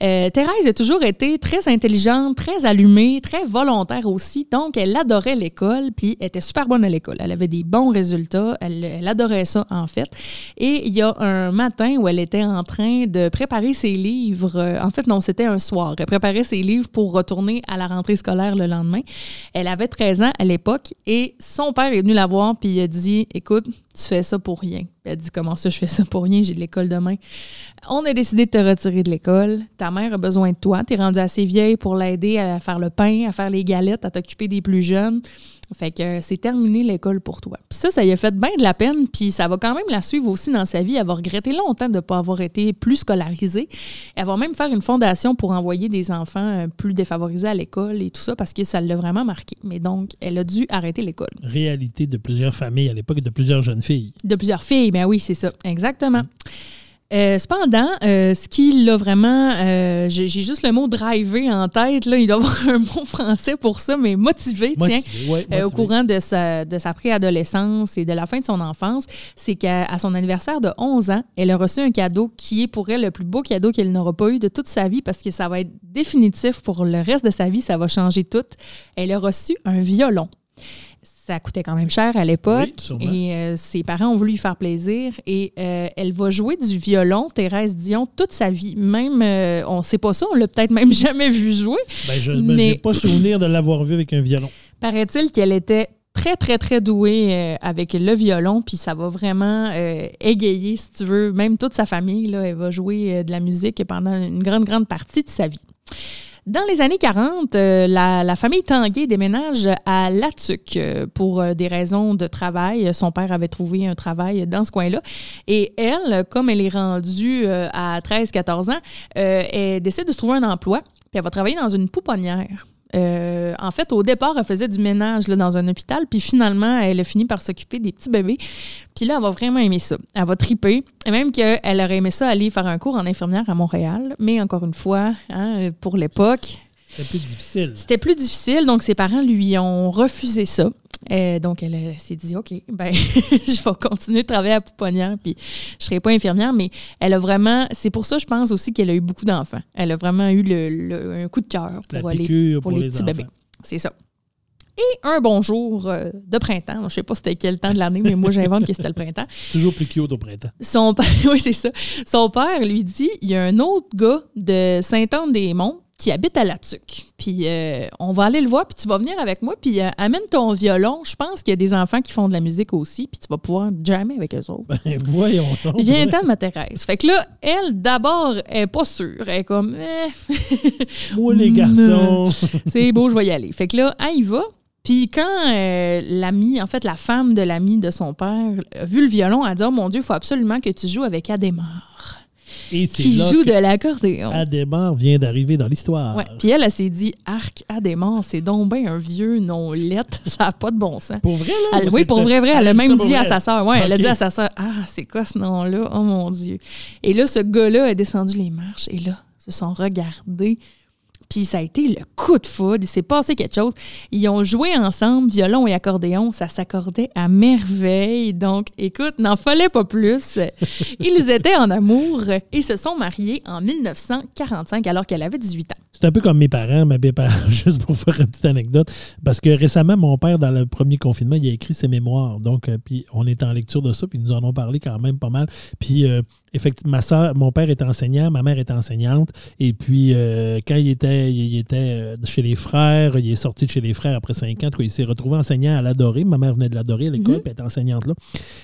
Euh, Thérèse a toujours été très intelligente, très allumée, très volontaire aussi. Donc, elle adorait l'école, puis était super bonne à l'école. Elle avait des bons résultats. Elle, elle adorait ça, en fait. Et il y a un matin où elle était en train de préparer ses livres. Euh, En fait, non, c'était un soir. Elle préparait ses livres pour retourner à la rentrée scolaire le lendemain. Elle avait 13 ans à l'époque et son père est venu la voir puis il a dit Écoute, tu fais ça pour rien. Elle dit Comment ça, je fais ça pour rien? J'ai de l'école demain. On a décidé de te retirer de l'école. Ta mère a besoin de toi. Tu es rendue assez vieille pour l'aider à faire le pain, à faire les galettes, à t'occuper des plus jeunes. Fait que c'est terminé l'école pour toi. Puis ça, ça lui a fait bien de la peine. Puis ça va quand même la suivre aussi dans sa vie. Elle va regretter longtemps de ne pas avoir été plus scolarisée. Elle va même faire une fondation pour envoyer des enfants euh, plus défavorisés à l'école et tout ça parce que ça l'a vraiment marqué. Mais donc, elle a dû arrêter l'école. Réalité de plusieurs familles à l'époque, de plusieurs jeunes filles. De plusieurs filles, ben oui, c'est ça, exactement. Euh, cependant, euh, ce qui l'a vraiment, euh, j'ai juste le mot driver en tête, là, il doit avoir *laughs* un mot français pour ça, mais motivé, tiens. Ouais, au courant de sa, de sa préadolescence et de la fin de son enfance, c'est qu'à son anniversaire de 11 ans, elle a reçu un cadeau qui est pour elle le plus beau cadeau qu'elle n'aura pas eu de toute sa vie parce que ça va être définitif pour le reste de sa vie, ça va changer tout. Elle a reçu un violon. Ça coûtait quand même cher à l'époque Oui, et euh, ses parents ont voulu lui faire plaisir et euh, elle va jouer du violon, Thérèse Dion, toute sa vie. Même, euh, on sait pas ça, on l'a peut-être même *laughs* jamais vu jouer. Ben, je Mais- n'ai pas souvenir de l'avoir vu avec un violon. Paraît-il qu'elle était très, très, très douée avec le violon, puis ça va vraiment euh, égayer, si tu veux, même toute sa famille. Là, elle va jouer de la musique pendant une grande, grande partie de sa vie. Dans les années 40, euh, la, la famille Tanguay déménage à Latuc euh, pour euh, des raisons de travail. Son père avait trouvé un travail dans ce coin-là. Et elle, comme elle est rendue à 13-14 ans, elle décide de se trouver un emploi. Puis elle va travailler dans une pouponnière. Euh, en fait, au départ, elle faisait du ménage là, dans un hôpital, puis finalement, elle a fini par s'occuper des petits bébés. Puis là, elle va vraiment aimer ça. Elle va triper. Et même qu'elle aurait aimé ça aller faire un cours en infirmière à Montréal. Mais encore une fois, hein, pour l'époque, C'était plus difficile. c'était plus difficile. Donc, ses parents lui ont refusé ça. Euh, donc, elle s'est dit, OK, ben, *laughs* je vais continuer de travailler à Pouponnière, puis je serai pas infirmière, mais elle a vraiment, c'est pour ça, je pense aussi qu'elle a eu beaucoup d'enfants. Elle a vraiment eu le, le- un coup de cœur pour, les, pour pour les les petits enfants. bébés. C'est ça. Et un bon jour euh, de printemps, je sais pas c'était quel temps de l'année, mais moi j'invente que c'était le printemps. *laughs* Toujours plus cute au printemps. Son père, *laughs* oui, c'est ça. Son père lui dit il y a un autre gars de Saint-Anne-des-Monts qui habite à Latuc. Puis euh, on va aller le voir, puis tu vas venir avec moi, puis euh, amène ton violon. Je pense qu'il y a des enfants qui font de la musique aussi, puis tu vas pouvoir jammer avec eux autres. Ben, voyons donc. Viens temps de ma Thérèse. Fait que là, elle, d'abord, elle est pas sûre. Elle est comme, eh, *laughs* Moi, les garçons. *laughs* c'est beau, je vais y aller. Fait que là, elle y va. Puis quand euh, l'ami, en fait, la femme de l'ami de son père, a vu le violon, elle a dit Oh mon Dieu, il faut absolument que tu joues avec Adhémar, Et qui joue de l'accordéon. Adhémar vient d'arriver dans l'histoire. Ouais. Puis elle, elle s'est dit Arc Adhémar, c'est donc ben un vieux non lettre, *laughs* ça n'a pas de bon sens. Pour vrai, là? Elle- ou oui, pour vrai, vrai. Elle a même dit à sa sœur. Ouais, elle a dit à sa sœur Ah, c'est quoi ce nom-là? Oh mon Dieu. Et là, ce gars-là a descendu les marches et là, ils se sont regardés. Puis ça a été le coup de foudre. Il s'est passé quelque chose. Ils ont joué ensemble, violon et accordéon. Ça s'accordait à merveille. Donc, écoute, n'en fallait pas plus. *laughs* Ils étaient en amour et se sont mariés en 1945 alors qu'elle avait 18 ans. C'est un peu comme mes parents, mes parents, *laughs* juste pour faire une petite anecdote. Parce que récemment, mon père, dans le premier confinement, il a écrit ses mémoires. Donc, euh, puis on est en lecture de ça, puis nous en avons parlé quand même pas mal. Puis, euh, effectivement, ma soeur, mon père était enseignant, ma mère était enseignante. Et puis, euh, quand il était, il était chez les frères, il est sorti de chez les frères après cinq ans. il s'est retrouvé enseignant à l'Adoré. Ma mère venait de l'Adoré à l'école, puis elle était enseignante là.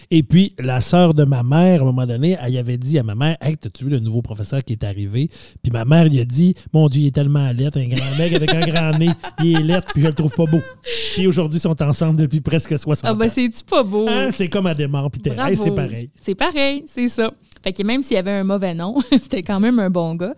Et puis, la sœur de ma mère, à un moment donné, elle avait dit à ma mère Hey, as-tu vu le nouveau professeur qui est arrivé Puis ma mère, il a dit Mon Dieu, il est tellement lettre, un grand mec avec un grand nez, il est lettre, puis je le trouve pas beau. Et aujourd'hui, ils sont ensemble depuis presque 60 ah, ben, ans. Ah, ben, c'est-tu pas beau? Hein, C'est comme Adémar puis Thérèse, c'est pareil. C'est pareil, c'est ça. Fait que même s'il avait un mauvais nom, *laughs* c'était quand même un bon gars.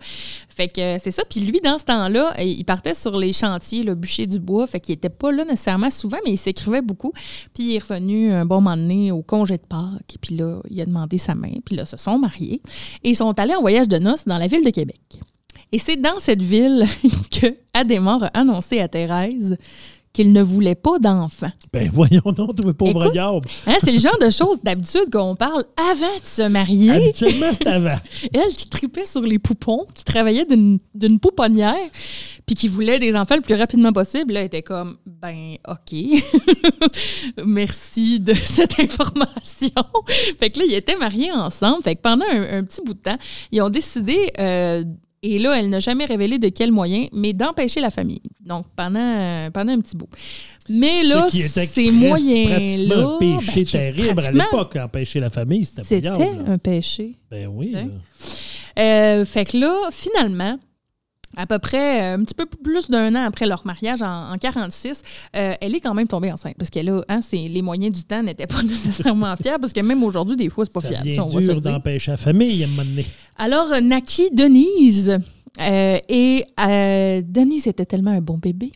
Fait que c'est ça. Puis lui, dans ce temps-là, il partait sur les chantiers, le bûcher du bois. Fait qu'il était pas là nécessairement souvent, mais il s'écrivait beaucoup. Puis il est revenu un bon moment donné au congé de Pâques. Puis là, il a demandé sa main. Puis là, se sont mariés. Et ils sont allés en voyage de noces dans la ville de Québec. Et c'est dans cette ville *laughs* que Adémar a annoncé à Thérèse qu'il ne voulait pas d'enfant. Ben voyons donc, tu pauvre garde. Hein, c'est le genre de choses d'habitude qu'on parle avant de se marier. Habituellement, c'est avant. *laughs* Elle qui tripait sur les poupons, qui travaillait d'une pouponnière, puis qui voulait des enfants le plus rapidement possible, là, était comme, ben, OK. *laughs* Merci de cette information. fait que là, ils étaient mariés ensemble. Fait que pendant un, petit bout de temps, ils ont décidé euh, et là, elle n'a jamais révélé de quel moyen, mais d'empêcher la famille. Donc, pendant, pendant un petit bout. Mais là, ces moyens-là. un péché ben, terrible à l'époque, empêcher la famille, c'était C'était un péché. Ben oui. Euh, fait que là, finalement, à peu près euh, un petit peu plus d'un an après leur mariage en, 1946, euh, elle est quand même tombée enceinte parce que là, hein, les moyens du temps n'étaient pas *laughs* nécessairement fiers parce que même aujourd'hui, des fois, c'est pas fiable. C'est dur d'empêcher la famille à un moment donné. Alors, euh, naquit Denise. et Denise était tellement un bon bébé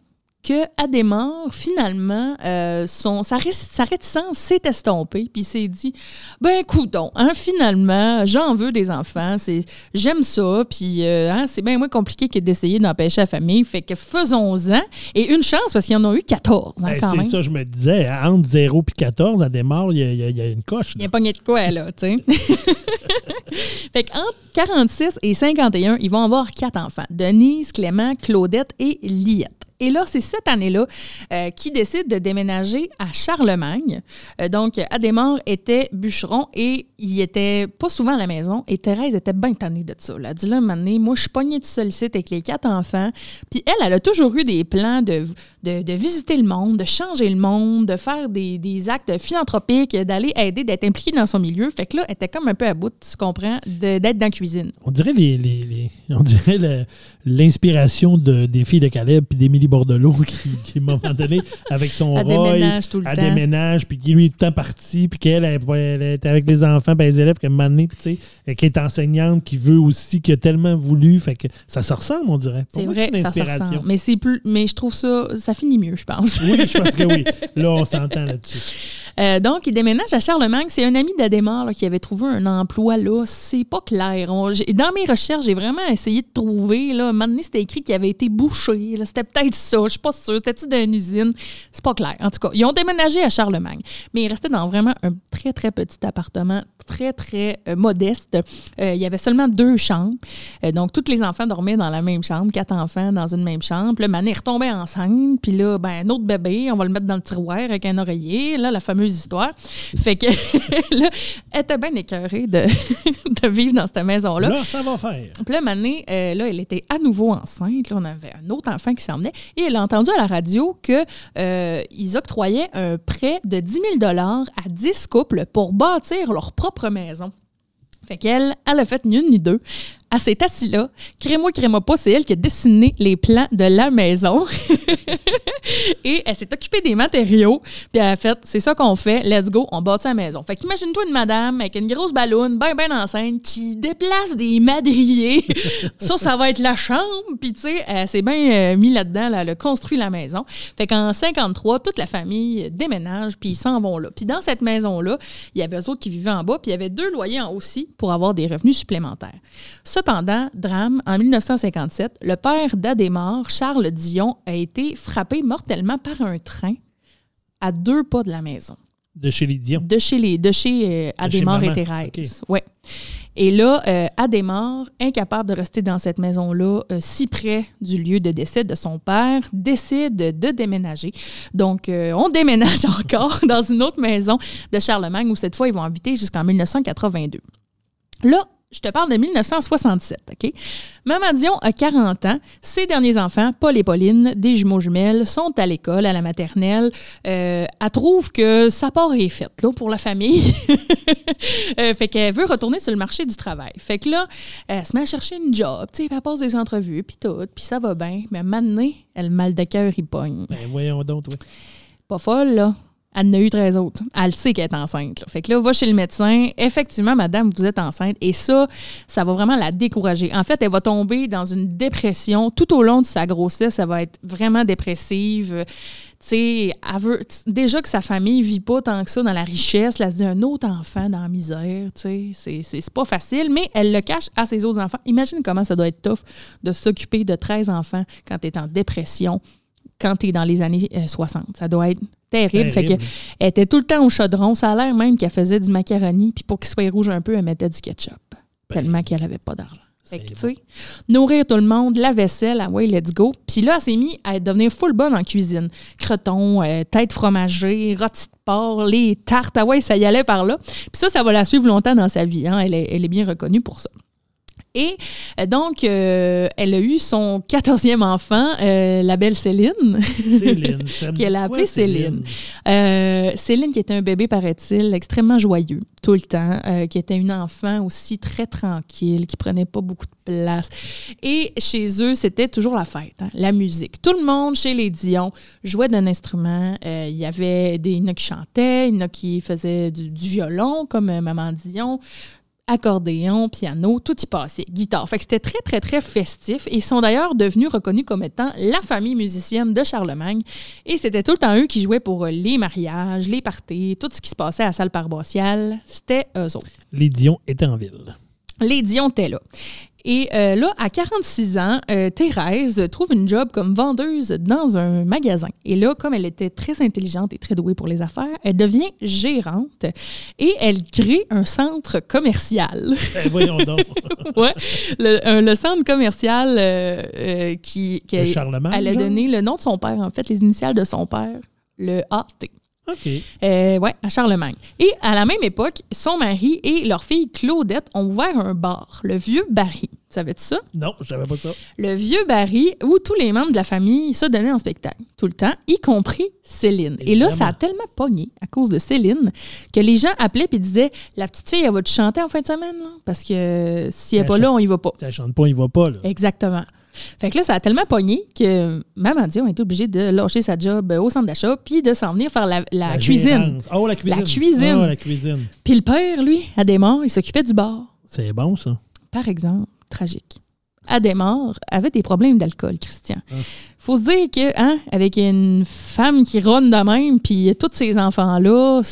que Adémar, finalement, euh, son, sa, réticence s'est estompée, puis s'est dit ben coudon, hein, finalement, j'en veux des enfants, c'est j'aime ça, puis euh, hein, c'est bien moins compliqué que d'essayer d'empêcher la famille, fait que faisons-en. Et une chance, parce qu'il y en a eu 14 hein, C'est ça, je me disais, entre 0 et 14, Adémar, il y, y, a une coche. Il y a pas de quoi, là, tu sais. *laughs* fait qu'entre 46 et 51, ils vont avoir quatre enfants Denise, Clément, Claudette et Liette. Et là, c'est cette année-là euh, qu'il décide de déménager à Charlemagne. Euh, donc, Adémar était bûcheron et il était pas souvent à la maison. Et Thérèse était bien tannée de ça. Elle a dit là, moi, je suis pognée de sollicite avec les quatre enfants. Puis elle, elle a toujours eu des plans de, de, visiter le monde, de changer le monde, de faire des, des actes philanthropiques, d'aller aider, d'être impliquée dans son milieu. Fait que là, elle était comme un peu à bout, tu comprends, d'être dans la cuisine. On dirait les, on dirait l'inspiration de, des filles de Caleb puis d'Émilie Bordelot *laughs* qui, qui, à un moment donné, avec son elle déménage tout le elle déménage, puis qui lui est tout le temps parti, puis qu'elle elle, est avec les enfants, ben, les élèves, qu'elle m'a donné, puis tu sais, qui est enseignante, qui veut aussi, qui a tellement voulu, fait que ça se ressemble, on dirait. C'est vrai, ça se ressemble. Mais c'est plus, mais je trouve ça, ça finit mieux, je pense. oui, je pense que oui. *laughs* Là, on s'entend là-dessus. Euh, donc, il déménage à Charlemagne. C'est un ami d'Adémar qui avait trouvé un emploi là. C'est pas clair. dans mes recherches, j'ai vraiment essayé de trouver. Là, un c'était écrit qu'il avait été bouché. C'était peut-être ça. Je suis pas sûre. C'était-tu d'une usine? C'est pas clair. En tout cas, ils ont déménagé à Charlemagne. Mais ils restaient dans vraiment un très, très petit appartement, très, très euh, modeste. Euh, il y avait seulement deux chambres. donc, tous les enfants dormaient dans la même chambre. Quatre enfants dans une même chambre. Là, Mané retombait enceinte. Puis là, ben, un autre bébé, on va le mettre dans le tiroir avec un oreiller. Là, la fameuse Fait que *laughs* là, elle était bien écœurée de, *laughs* de vivre dans cette maison-là. Là, ça va faire. Puis là, Mané, euh, là, elle était à nouveau enceinte. Là, on avait un autre enfant qui s'emmenait. Et elle a entendu à la radio qu'ils euh, octroyaient un prêt de 10 000 à 10 couples pour bâtir leur propre maison. Fait qu'elle, elle a fait ni une ni deux. Elle s'est assise là. Crée-moi, crée-moi pas, c'est elle qui a dessiné les plans de la maison. *laughs* et elle s'est occupée des matériaux. Puis elle a fait, c'est ça qu'on fait, let's go, on bâtit la maison. Fait qu'imagine-toi une madame avec une grosse ballonne, bien, bien enceinte, qui déplace des madriers. *laughs* ça, ça va être la chambre. Puis tu sais, elle s'est bien euh, mis là-dedans, elle a construit la maison. Fait qu'en 53, toute la famille déménage, puis ils s'en vont là. Puis dans cette maison-là, il y avait eux autres qui vivaient en bas, puis il y avait deux loyers en haut aussi pour avoir des revenus supplémentaires. Cependant, drame, en 1957, le père d'Adémar, Charles Dion, a été frappé mortellement par un train à deux pas de la maison. De chez les Dion? De chez, les, de chez euh, Adémar et Thérèse. Ouais. Et là, euh, Adémar, incapable de rester dans cette maison-là, euh, si près du lieu de décès de son père, décide de déménager. Donc, euh, on déménage *laughs* encore dans une autre maison de Charlemagne où cette fois, ils vont habiter jusqu'en 1982. Là, je te parle de 1967, OK? Maman Dion a 40 ans. Ses derniers enfants, Paul et Pauline, des jumeaux jumelles, sont à l'école, à la maternelle. Euh, elle trouve que sa part est faite là, pour la famille. *laughs* euh, fait qu'elle veut retourner sur le marché du travail. Fait que là, elle se met à chercher une job, tu sais, elle passe des entrevues, puis tout, puis ça va bien. Mais maintenant, elle mal de cœur, il pogne. Ben, voyons donc, oui. Pas folle, là. Elle en a eu 13 autres. Elle sait qu'elle est enceinte. Fait que là, va chez le médecin. Effectivement, madame, vous êtes enceinte. Et ça, ça va vraiment la décourager. En fait, elle va tomber dans une dépression tout au long de sa grossesse. Elle va être vraiment dépressive. Sais, elle déjà que sa famille vit pas tant que ça dans la richesse, là, se dit un autre enfant dans la misère, tu sais, c'est pas facile, mais elle le cache à ses autres enfants. Imagine comment ça doit être tough de s'occuper de 13 enfants quand tu es en dépression, quand tu es dans les années 60. Ça doit être terrible. Fait que, elle était tout le temps au chaudron. Ça a l'air même qu'elle faisait du macaroni, puis pour qu'il soit rouge un peu, elle mettait du ketchup. tellement qu'elle n'avait pas d'argent. Fait que, nourrir tout le monde, la vaisselle, ah ouais, let's go. Puis là, elle s'est mise à devenir full bonne en cuisine. Creton, tête fromagée, rôti de porc, les tartes, ah ouais, ça y allait par là. Puis ça, ça va la suivre longtemps dans sa vie. Hein. Elle, est, elle est bien reconnue pour ça. Et donc, euh, elle a eu son quatorzième enfant, euh, la belle Céline. Céline. *laughs* qu'elle a appelée Céline. Euh, Céline, qui était un bébé, paraît-il, extrêmement joyeux tout le temps, qui était une enfant aussi très tranquille, qui prenait pas beaucoup de place. Et chez eux, c'était toujours la fête, hein, la musique. Tout le monde chez les Dion jouait d'un instrument. Il y avait des, il qui chantaient, il y en a qui faisaient du, du violon, comme Maman Dion accordéon, piano, tout y passait, guitare. Fait que c'était très, très, très festif. Et ils sont d'ailleurs devenus reconnus comme étant la famille musicienne de Charlemagne. Et c'était tout le temps eux qui jouaient pour les mariages, les parties, tout ce qui se passait à la salle paroissiale. C'était eux autres. Les Dion étaient en ville. Les Dion étaient là. Et euh, là, à 46 ans, euh, Thérèse trouve une job comme vendeuse dans un magasin. Et là, comme elle était très intelligente et très douée pour les affaires, elle devient gérante et elle crée un centre commercial. Ben, voyons donc. *laughs* ouais, le, centre commercial euh, qui, qui elle a donné le nom de son père, en fait, les initiales de son père, le AT. OK. Euh, oui, à Charlemagne. Et à la même époque, son mari et leur fille Claudette ont ouvert un bar, le Vieux Barry. Savais-tu ça? Non, je savais pas ça. Le Vieux Barry, où tous les membres de la famille se donnaient en spectacle, tout le temps, y compris Céline. Et là, ça a tellement pogné à cause de Céline que les gens appelaient et disaient La petite fille, elle va te chanter en fin de semaine, parce que si elle n'est pas là, on y va pas. Si elle chante pas, on y va pas. Exactement. Fait que là, ça a tellement pogné que Maman Dion a été obligée de lâcher sa job au centre d'achat puis de s'en venir faire la, cuisine. Oh, la cuisine. La cuisine. Oh, la cuisine. Puis le père, lui, à il s'occupait du bar. C'est bon, ça. Par exemple, tragique. Adémar avait des problèmes d'alcool, Christian. Il ah. faut se dire que, hein, avec une femme qui ronne de même, puis tous ces enfants-là,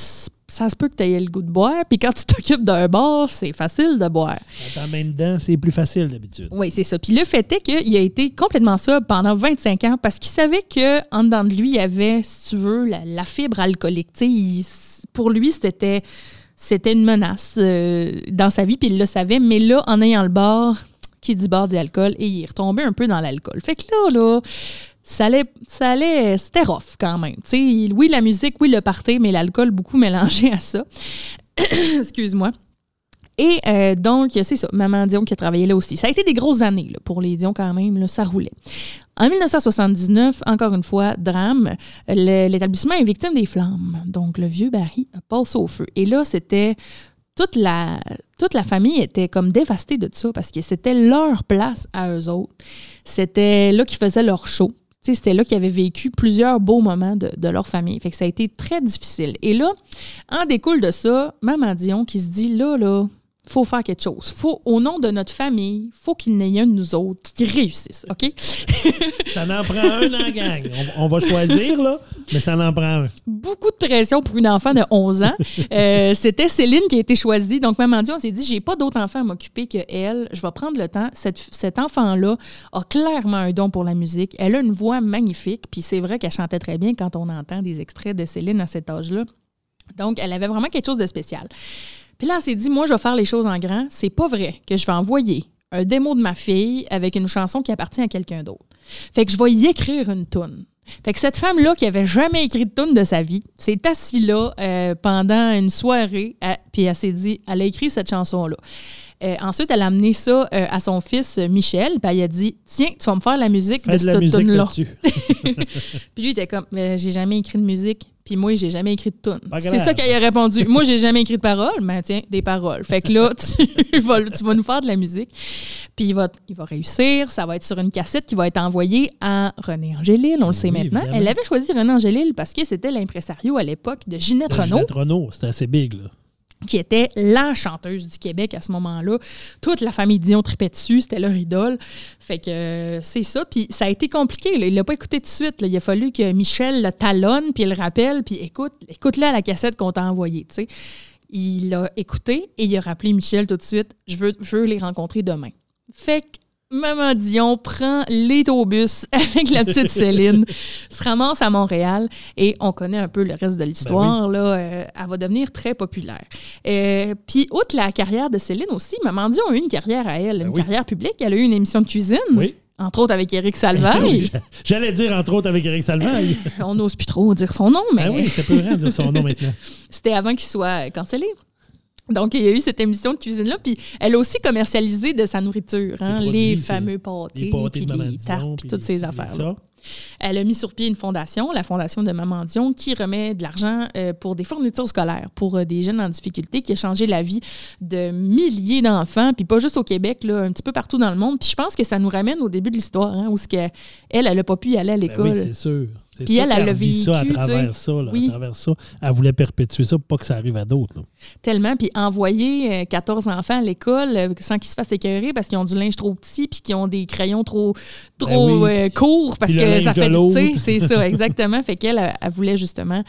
ça se peut que tu aies le goût de boire. Puis quand tu t'occupes d'un bar, c'est facile de boire. En même temps, c'est plus facile d'habitude. Oui, c'est ça. Puis le fait est qu'il a été complètement ça pendant 25 ans parce qu'il savait qu'en dedans de lui, il y avait, si tu veux, la, fibre alcoolique. pour lui, c'était c'était une menace euh, dans sa vie, puis il le savait. Mais là, en ayant le bar, qui dit bar dit alcool, et il est retombé un peu dans l'alcool. Fait que là, là, ça allait, ça allait, c'était rough quand même. oui, la musique, oui, le party, mais l'alcool beaucoup mélangé à ça. *coughs* Excuse-moi. Et euh, donc, c'est ça, Maman Dion qui a travaillé là aussi. Ça a été des grosses années pour les Dion quand même, là, ça roulait. En 1979, encore une fois, drame, l'établissement est victime des flammes. Donc, le vieux Barry passe au feu. Et là, c'était toute la, toute la famille était comme dévastée de ça parce que c'était leur place à eux autres. C'était là qu'ils faisaient leur show c'était là qu'ils avaient vécu plusieurs beaux moments de, leur famille. Fait que ça a été très difficile. Et là, en découle de ça, Maman Dion qui se dit là, là, faut faire quelque chose. Faut, au nom de notre famille, faut qu'il n'y ait un de nous autres qui réussisse, OK? *laughs* ça en prend un dans la gang. On, va choisir, là, mais ça en prend un. Beaucoup de pression pour une enfant de 11 ans. Euh, c'était Céline qui a été choisie. Donc, maman dit, on s'est dit, j'ai pas d'autres enfants à m'occuper que elle. Je vais prendre le temps. Cette, cet enfant-là a clairement un don pour la musique. Elle a une voix magnifique. Puis c'est vrai qu'elle chantait très bien quand on entend des extraits de Céline à cet âge-là. Donc, elle avait vraiment quelque chose de spécial. Puis là, elle s'est dit, moi, je vais faire les choses en grand. C'est pas vrai que je vais envoyer un démo de ma fille avec une chanson qui appartient à quelqu'un d'autre. Fait que je vais y écrire une toune. Fait que cette femme-là, qui avait jamais écrit de tune de sa vie, s'est assise là euh, pendant une soirée, puis elle s'est dit, elle a écrit cette chanson-là. Euh, ensuite, elle a amené ça euh, à son fils Michel, puis elle a dit Tiens, tu vas me faire la musique Fais de cette tune-là. *laughs* Puis lui, il était comme Mais J'ai jamais écrit de musique, puis moi, j'ai jamais écrit de tune. C'est ça qu'elle a répondu. moi, j'ai jamais écrit de paroles, mais tiens, des paroles. Fait que là, tu *laughs* vas, tu vas nous faire de la musique. Puis il va, il va réussir. Ça va être sur une cassette qui va être envoyée à René Angélil. On le sait maintenant. évidemment. Elle avait choisi René Angélil parce que c'était l'impresario à l'époque de Ginette Renault Ginette Renault, c'était assez big, là. Qui était la chanteuse du Québec à ce moment-là. Toute la famille Dion tripait dessus, c'était leur idole. Fait que euh, c'est ça. Puis ça a été compliqué. là. Il l'a pas écouté tout de suite. Il a fallu que Michel le talonne, puis il le rappelle, puis écoute, écoute-la la cassette qu'on t'a envoyée. Il l'a écouté et il a rappelé Michel tout de suite. Je veux, je veux les rencontrer demain. Fait que Maman Dion prend l'autobus *laughs* avec la petite *laughs* Céline, se ramasse à Montréal et on connaît un peu le reste de l'histoire. là. Euh, elle va devenir très populaire. Euh, Puis, outre la carrière de Céline aussi, Maman Dion a eu une carrière à elle, une oui. carrière publique. Elle a eu une émission de cuisine, Oui. entre autres avec Éric *laughs* Salvaille. J'allais dire, entre autres, avec Eric Salvaille. on n'ose plus trop dire son nom, mais Ah oui, c'était peu de dire son nom maintenant. c'était avant qu'il soit cancellé. Donc, il y a eu cette émission de cuisine-là. Puis, elle a aussi commercialisé de sa nourriture, hein, produits, les fameux pâtés, Les pâtés puis les tartes, puis toutes ces affaires-là. Elle a mis sur pied une fondation, la fondation de Maman Dion, qui remet de l'argent euh, pour des fournitures scolaires pour euh, des jeunes en difficulté, qui a changé la vie de milliers d'enfants, puis pas juste au Québec, là, un petit peu partout dans le monde. Puis je pense que ça nous ramène au début de l'histoire, hein, où ce elle, elle n'a pas pu y aller à Ben l'école. oui, c'est sûr. C'est Puis elle, elle l'a vit ça à vécu, travers ça, là, Oui. à travers ça. Elle voulait perpétuer ça pour pas que ça arrive à d'autres. là. Tellement. Puis envoyer euh, 14 enfants à l'école euh, sans qu'ils se fassent écœurer parce qu'ils ont du linge trop petit puis qu'ils ont des crayons trop, trop Ben oui. euh, courts parce Puis que ça fait... l'autre. tu C'est ça, *laughs* exactement. fait qu'elle, elle, elle voulait justement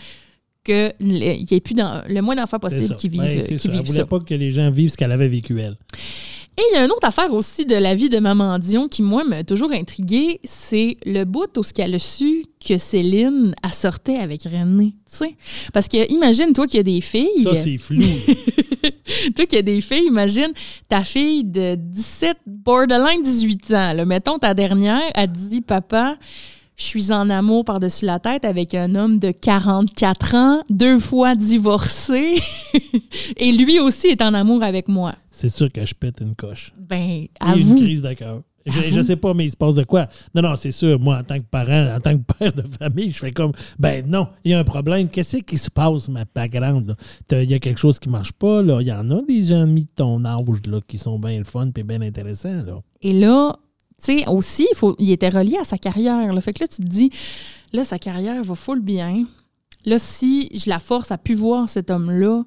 qu'il n'y ait plus dans, le moins d'enfants possible qui vivent, Ouais, euh, c'est qui ça. Elle vivent voulait ça. pas que les gens vivent ce qu'elle avait vécu, elle. Et il y a une autre affaire aussi de la vie de Maman Dion qui, moi, m'a toujours intriguée, c'est le bout où ce qu'elle a su que Céline a sortait avec René, tu sais. Parce que imagine, toi, qu'il y a des filles... Ça, c'est flou. *laughs* toi qui as des filles, imagine ta fille de 17, borderline 18 ans. Là. Mettons ta dernière, te dit Papa, je suis en amour par-dessus la tête avec un homme de 44 ans, deux fois divorcé, *laughs* et lui aussi est en amour avec moi. c'est sûr que je pète une coche. Ben, Et avoue. une crise de cœur. Je, je sais pas, mais il se passe de quoi. Non, non, c'est sûr. Moi, en tant que parent, en tant que *laughs* père de famille, je fais comme, ben non, il y a un problème. Qu'est-ce qui se passe, ma là? T'as- Il y a quelque chose qui marche pas. là. Il y en a des amis de ton âge là, qui sont bien le fun et bien intéressants. Là. Et là, tu sais, aussi, il faut, il était relié à sa carrière. Là. Fait que là, tu te dis, là, sa carrière va full bien. Là, si je la force à plus voir cet homme-là,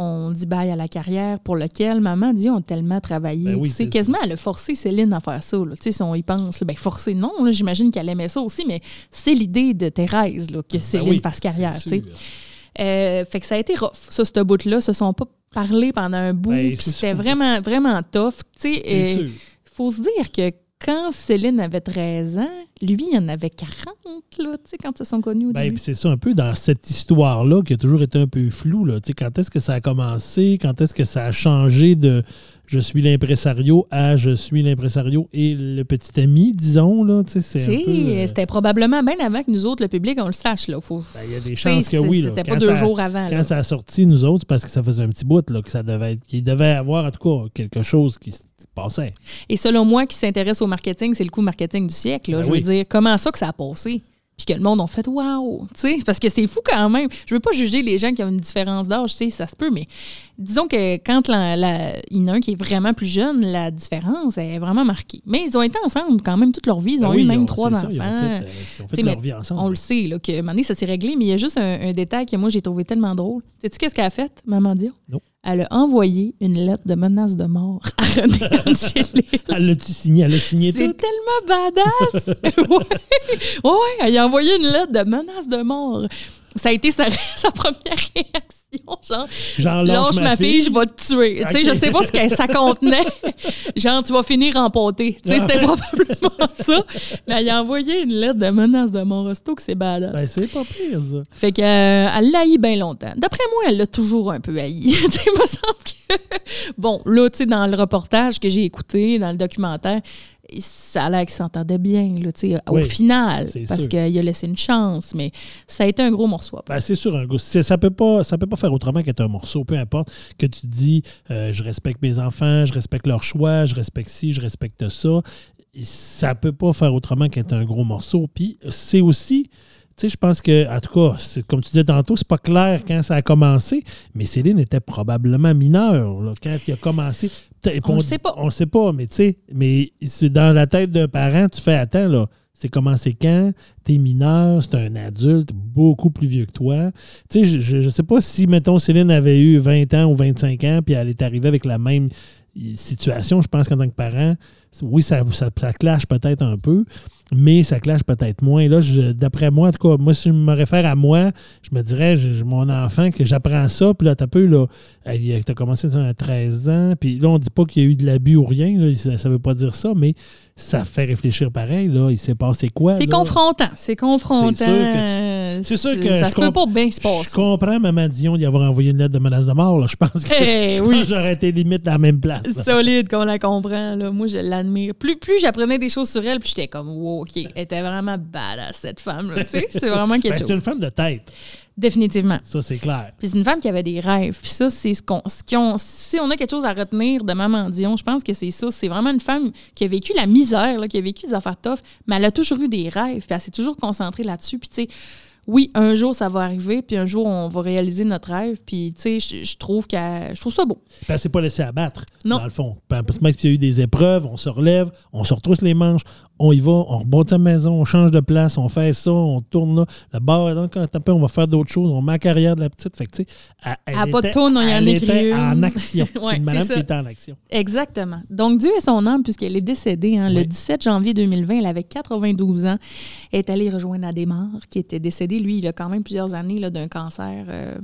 on dit bye à la carrière pour lequel maman dit on a tellement travaillé. Ben oui, Tu sais, c'est quasiment, elle a forcé Céline à faire ça. là. Tu sais, si on y pense, là, ben forcé, non. J'imagine qu'elle aimait ça aussi, mais c'est l'idée de Thérèse là, que Céline Ben oui, fasse carrière. Euh, fait que ça a été rough, ça, ce bout-là. Se sont pas parlé pendant un bout. Ben, c'était vraiment, vraiment tough. Tu sais, C'est sûr. faut se dire que quand Céline avait 13 ans, lui, il en avait 40, là, tu sais, quand ils se sont connus au Ben, début. c'est ça un peu dans cette histoire-là qui a toujours été un peu floue. Là. Tu sais, Quand est-ce que ça a commencé? Quand est-ce que ça a changé de je suis l'impresario à je suis l'impresario et le petit ami, disons. Là. Euh, c'était probablement bien avant que nous autres, le public, on le sache. Faut, ben, Il y a des chances que oui. C'était pas deux ça- jours avant. Quand là. ça a sorti, nous autres, parce que ça faisait un petit bout là, que ça devait être, qu'il devait avoir en tout cas quelque chose qui se passait. Et selon moi, qui s'intéresse au marketing, c'est le coup marketing du siècle. là. Ben je oui. veux dire, comment ça que ça a passé? Puis que le monde a fait waouh, tu sais, parce que c'est fou quand même. Je veux pas juger les gens qui ont une différence d'âge, tu sais, ça se peut, mais disons que quand la- la- il y en a un qui est vraiment plus jeune, la différence est vraiment marquée. Mais ils ont été ensemble quand même toute leur vie, ils ont Ben eu oui, même ont- trois enfants. ça, ils ont fait, euh, ils ont fait leur vie ensemble. On le sait, là, que un moment donné, ça s'est réglé, mais il y a juste un, un détail que moi, j'ai trouvé tellement drôle. Sais-tu qu'est-ce qu'elle a fait, Maman Dio? Non. Elle a envoyé une lettre de menace de mort à René *laughs* Angélil. Elle l'a-tu signé? Elle l'a signé C'est tellement badass! *laughs* ouais. ouais, elle a envoyé une lettre de menace de mort. Ça a été sa, *laughs* sa première réaction, genre, Genre, lâche ma fille, je vais te tuer. Tu sais, je sais pas ce que ça contenait. *laughs* genre, tu vas finir empoté. Tu sais, c'était probablement *laughs* ça. Mais elle a envoyé une lettre de menace de mort. Aussitôt que c'est badass. Ben, c'est pas pire, ça. Fait que, euh, elle l'a haï bien longtemps. D'après moi, elle l'a toujours un peu haï. tu sais, il me semble que. Bon, là, tu sais, dans le reportage que j'ai écouté, dans le documentaire, ça a l'air qu'il s'entendait bien, là, au final. Parce qu'il a laissé une chance, mais ça a été un gros morceau. Ben, c'est sûr, un. C'est- Ça peut pas, ça peut pas faire autrement qu'être un morceau, peu importe que tu dis euh, je respecte mes enfants, je respecte leur choix, je respecte ci, je respecte ça. Ça peut pas faire autrement qu'être un gros morceau. Puis c'est aussi, tu sais, je pense que, en tout cas, comme tu disais tantôt, c'est pas clair quand ça a commencé, mais Céline était probablement mineure là, quand il a commencé. On dit- sait pas. On sait pas, mais tu sais, mais c'est dans la tête d'un parent, tu fais attends là. C'est commencé quand? T'es mineur, c'est un adulte beaucoup plus vieux que toi. Tu sais, je, je sais pas si, mettons, Céline avait eu 20 ans ou 25 ans, puis elle est arrivée avec la même situation. Je pense qu'en tant que parent, oui, ça, ça, ça clash peut-être un peu, mais ça clash peut-être moins. Là, je- d'après moi, en tout cas, moi, si je me réfère à moi, je me dirais, j'ai mon enfant, que j'apprends ça, puis là, t'as peu, là, tu as commencé à 13 ans, puis là, on dit pas qu'il y a eu de l'abus ou rien, là, ça, ça veut pas dire ça, mais ça fait réfléchir pareil, là. Il s'est passé quoi? C'est confrontant. C'est confrontant. C'est sûr que C'est c'est sûr que Ça je peut pas bien se Je passer. comprends Maman Dion d'y avoir envoyé une lettre de menace de mort. Là. Je pense que, Eh je oui. j'aurais été limite à la même place. là. Solide qu'on la comprend. Là. Moi, je l'admire. Plus, plus j'apprenais des choses sur elle, plus j'étais comme, wow, OK, elle était vraiment badass, cette femme. là. Tu sais, c'est vraiment Ben, quelque c'est chose. une femme de tête. Définitivement. Ça, c'est clair. Puis c'est une femme qui avait des rêves. Puis ça, c'est ce qu'on. ce qu'on- si on a quelque chose à retenir de Maman Dion, je pense que c'est ça. C'est vraiment une femme qui a vécu la misère, là, qui a vécu des affaires tough, mais elle a toujours eu des rêves. Puis elle s'est toujours concentrée là-dessus. Puis tu sais, oui, un jour ça va arriver, puis un jour on va réaliser notre rêve. Puis tu sais, je- trouve qu'elle- je trouve ça beau. Elle s'est pas laissée abattre, Non. dans le fond. Ben, Parce que même s'il y a eu des épreuves, on se relève, on se retrousse les manches, on y va, on rebondit à la maison, on change de place, on fait ça, on tourne là. Le bar, donc, quand t'as peur, on va faire d'autres choses, on met la carrière de la petite. Fait que, tu sais, elle, Elle de était- tourne, on y en elle était en action. Ouais, c'est une madame qui était en action. Exactement. Donc, Dieu est son âme, puisqu'elle est décédée hein, le Oui. 17 janvier 2020. Elle avait 92 ans. Elle est allée rejoindre Adémar, qui était décédé. Lui, il a quand même plusieurs années d'un cancer. euh,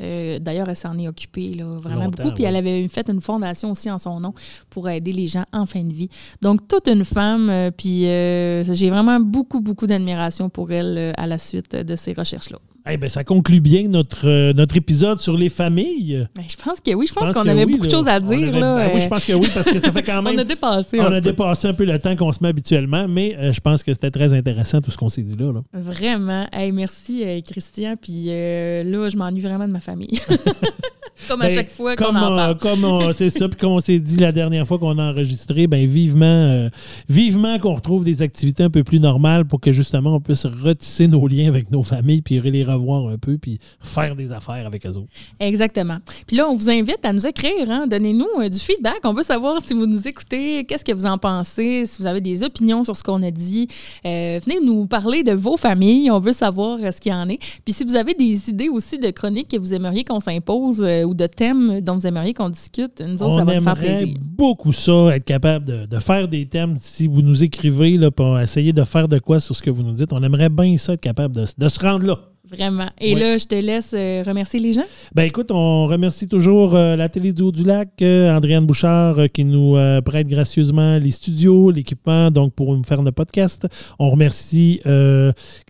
euh, D'ailleurs, elle s'en est occupée là, vraiment Longtemps, beaucoup. Puis elle avait fait une fondation aussi en son nom pour aider les gens en fin de vie. Donc, toute une femme. euh, puis euh, j'ai vraiment beaucoup, beaucoup d'admiration pour elle à la suite de ces recherches-là. Eh ben, ça conclut bien notre, euh, notre épisode sur les familles. Ben, je pense que oui. Je pense, qu'on avait oui, beaucoup de choses à dire. avait- là, ben oui, euh, je pense que oui, parce que ça fait quand *laughs* même. on a dépassé. On un a peu. dépassé un peu le temps qu'on se met habituellement, mais euh, je pense que c'était très intéressant tout ce qu'on s'est dit là. là. Vraiment. Hey, merci, euh, Christian. Puis euh, là, je m'ennuie vraiment de ma famille. *laughs* Comme à Ben, chaque fois qu'on comme en parle. Comme on- c'est ça, puis comme on s'est dit la dernière fois qu'on a enregistré, ben vivement, euh, vivement qu'on retrouve des activités un peu plus normales pour que justement on puisse retisser nos liens avec nos familles, puis les revoir un peu, puis faire des affaires avec eux autres. Exactement. Puis là, on vous invite à nous écrire. Hein? Donnez-nous euh, du feedback. On veut savoir si vous nous écoutez, qu'est-ce que vous en pensez, si vous avez des opinions sur ce qu'on a dit. Euh, venez nous parler de vos familles. On veut savoir euh, ce qu'il y en est. Puis si vous avez des idées aussi de chroniques que vous aimeriez qu'on s'impose euh, ou de thèmes dont vous aimeriez qu'on discute, nous autres, on ça va nous faire aimerait plaisir. beaucoup ça, être capable de, de faire des thèmes. Si vous nous écrivez là, pour essayer de faire de quoi sur ce que vous nous dites, on aimerait bien ça, être capable de, de se rendre là. Vraiment. Et là, je te laisse euh, remercier les gens. Ben écoute, on remercie toujours euh, la télé du Haut-du-Lac, euh, Andréane Bouchard euh, qui nous prête gracieusement les studios, l'équipement, donc pour nous faire notre podcast. On remercie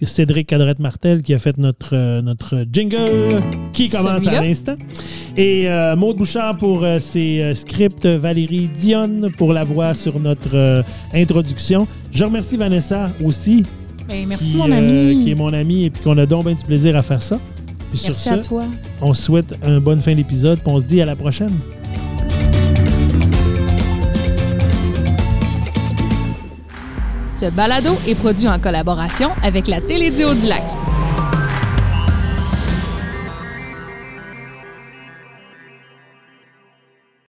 Cédric Cadrette-Martel qui a fait notre, notre jingle qui commence à l'instant. Et euh, Maud Bouchard pour ses scripts, Valérie Dionne pour la voix sur notre introduction. Je remercie Vanessa aussi, Ben, merci, qui, mon euh, ami. qui est mon amie et puis qu'on a donc bien du plaisir à faire ça. Puis sur Merci ce, à toi. on se souhaite une bonne fin d'épisode, puis on se dit à la prochaine. Ce balado est produit en collaboration avec la Télédio du Lac.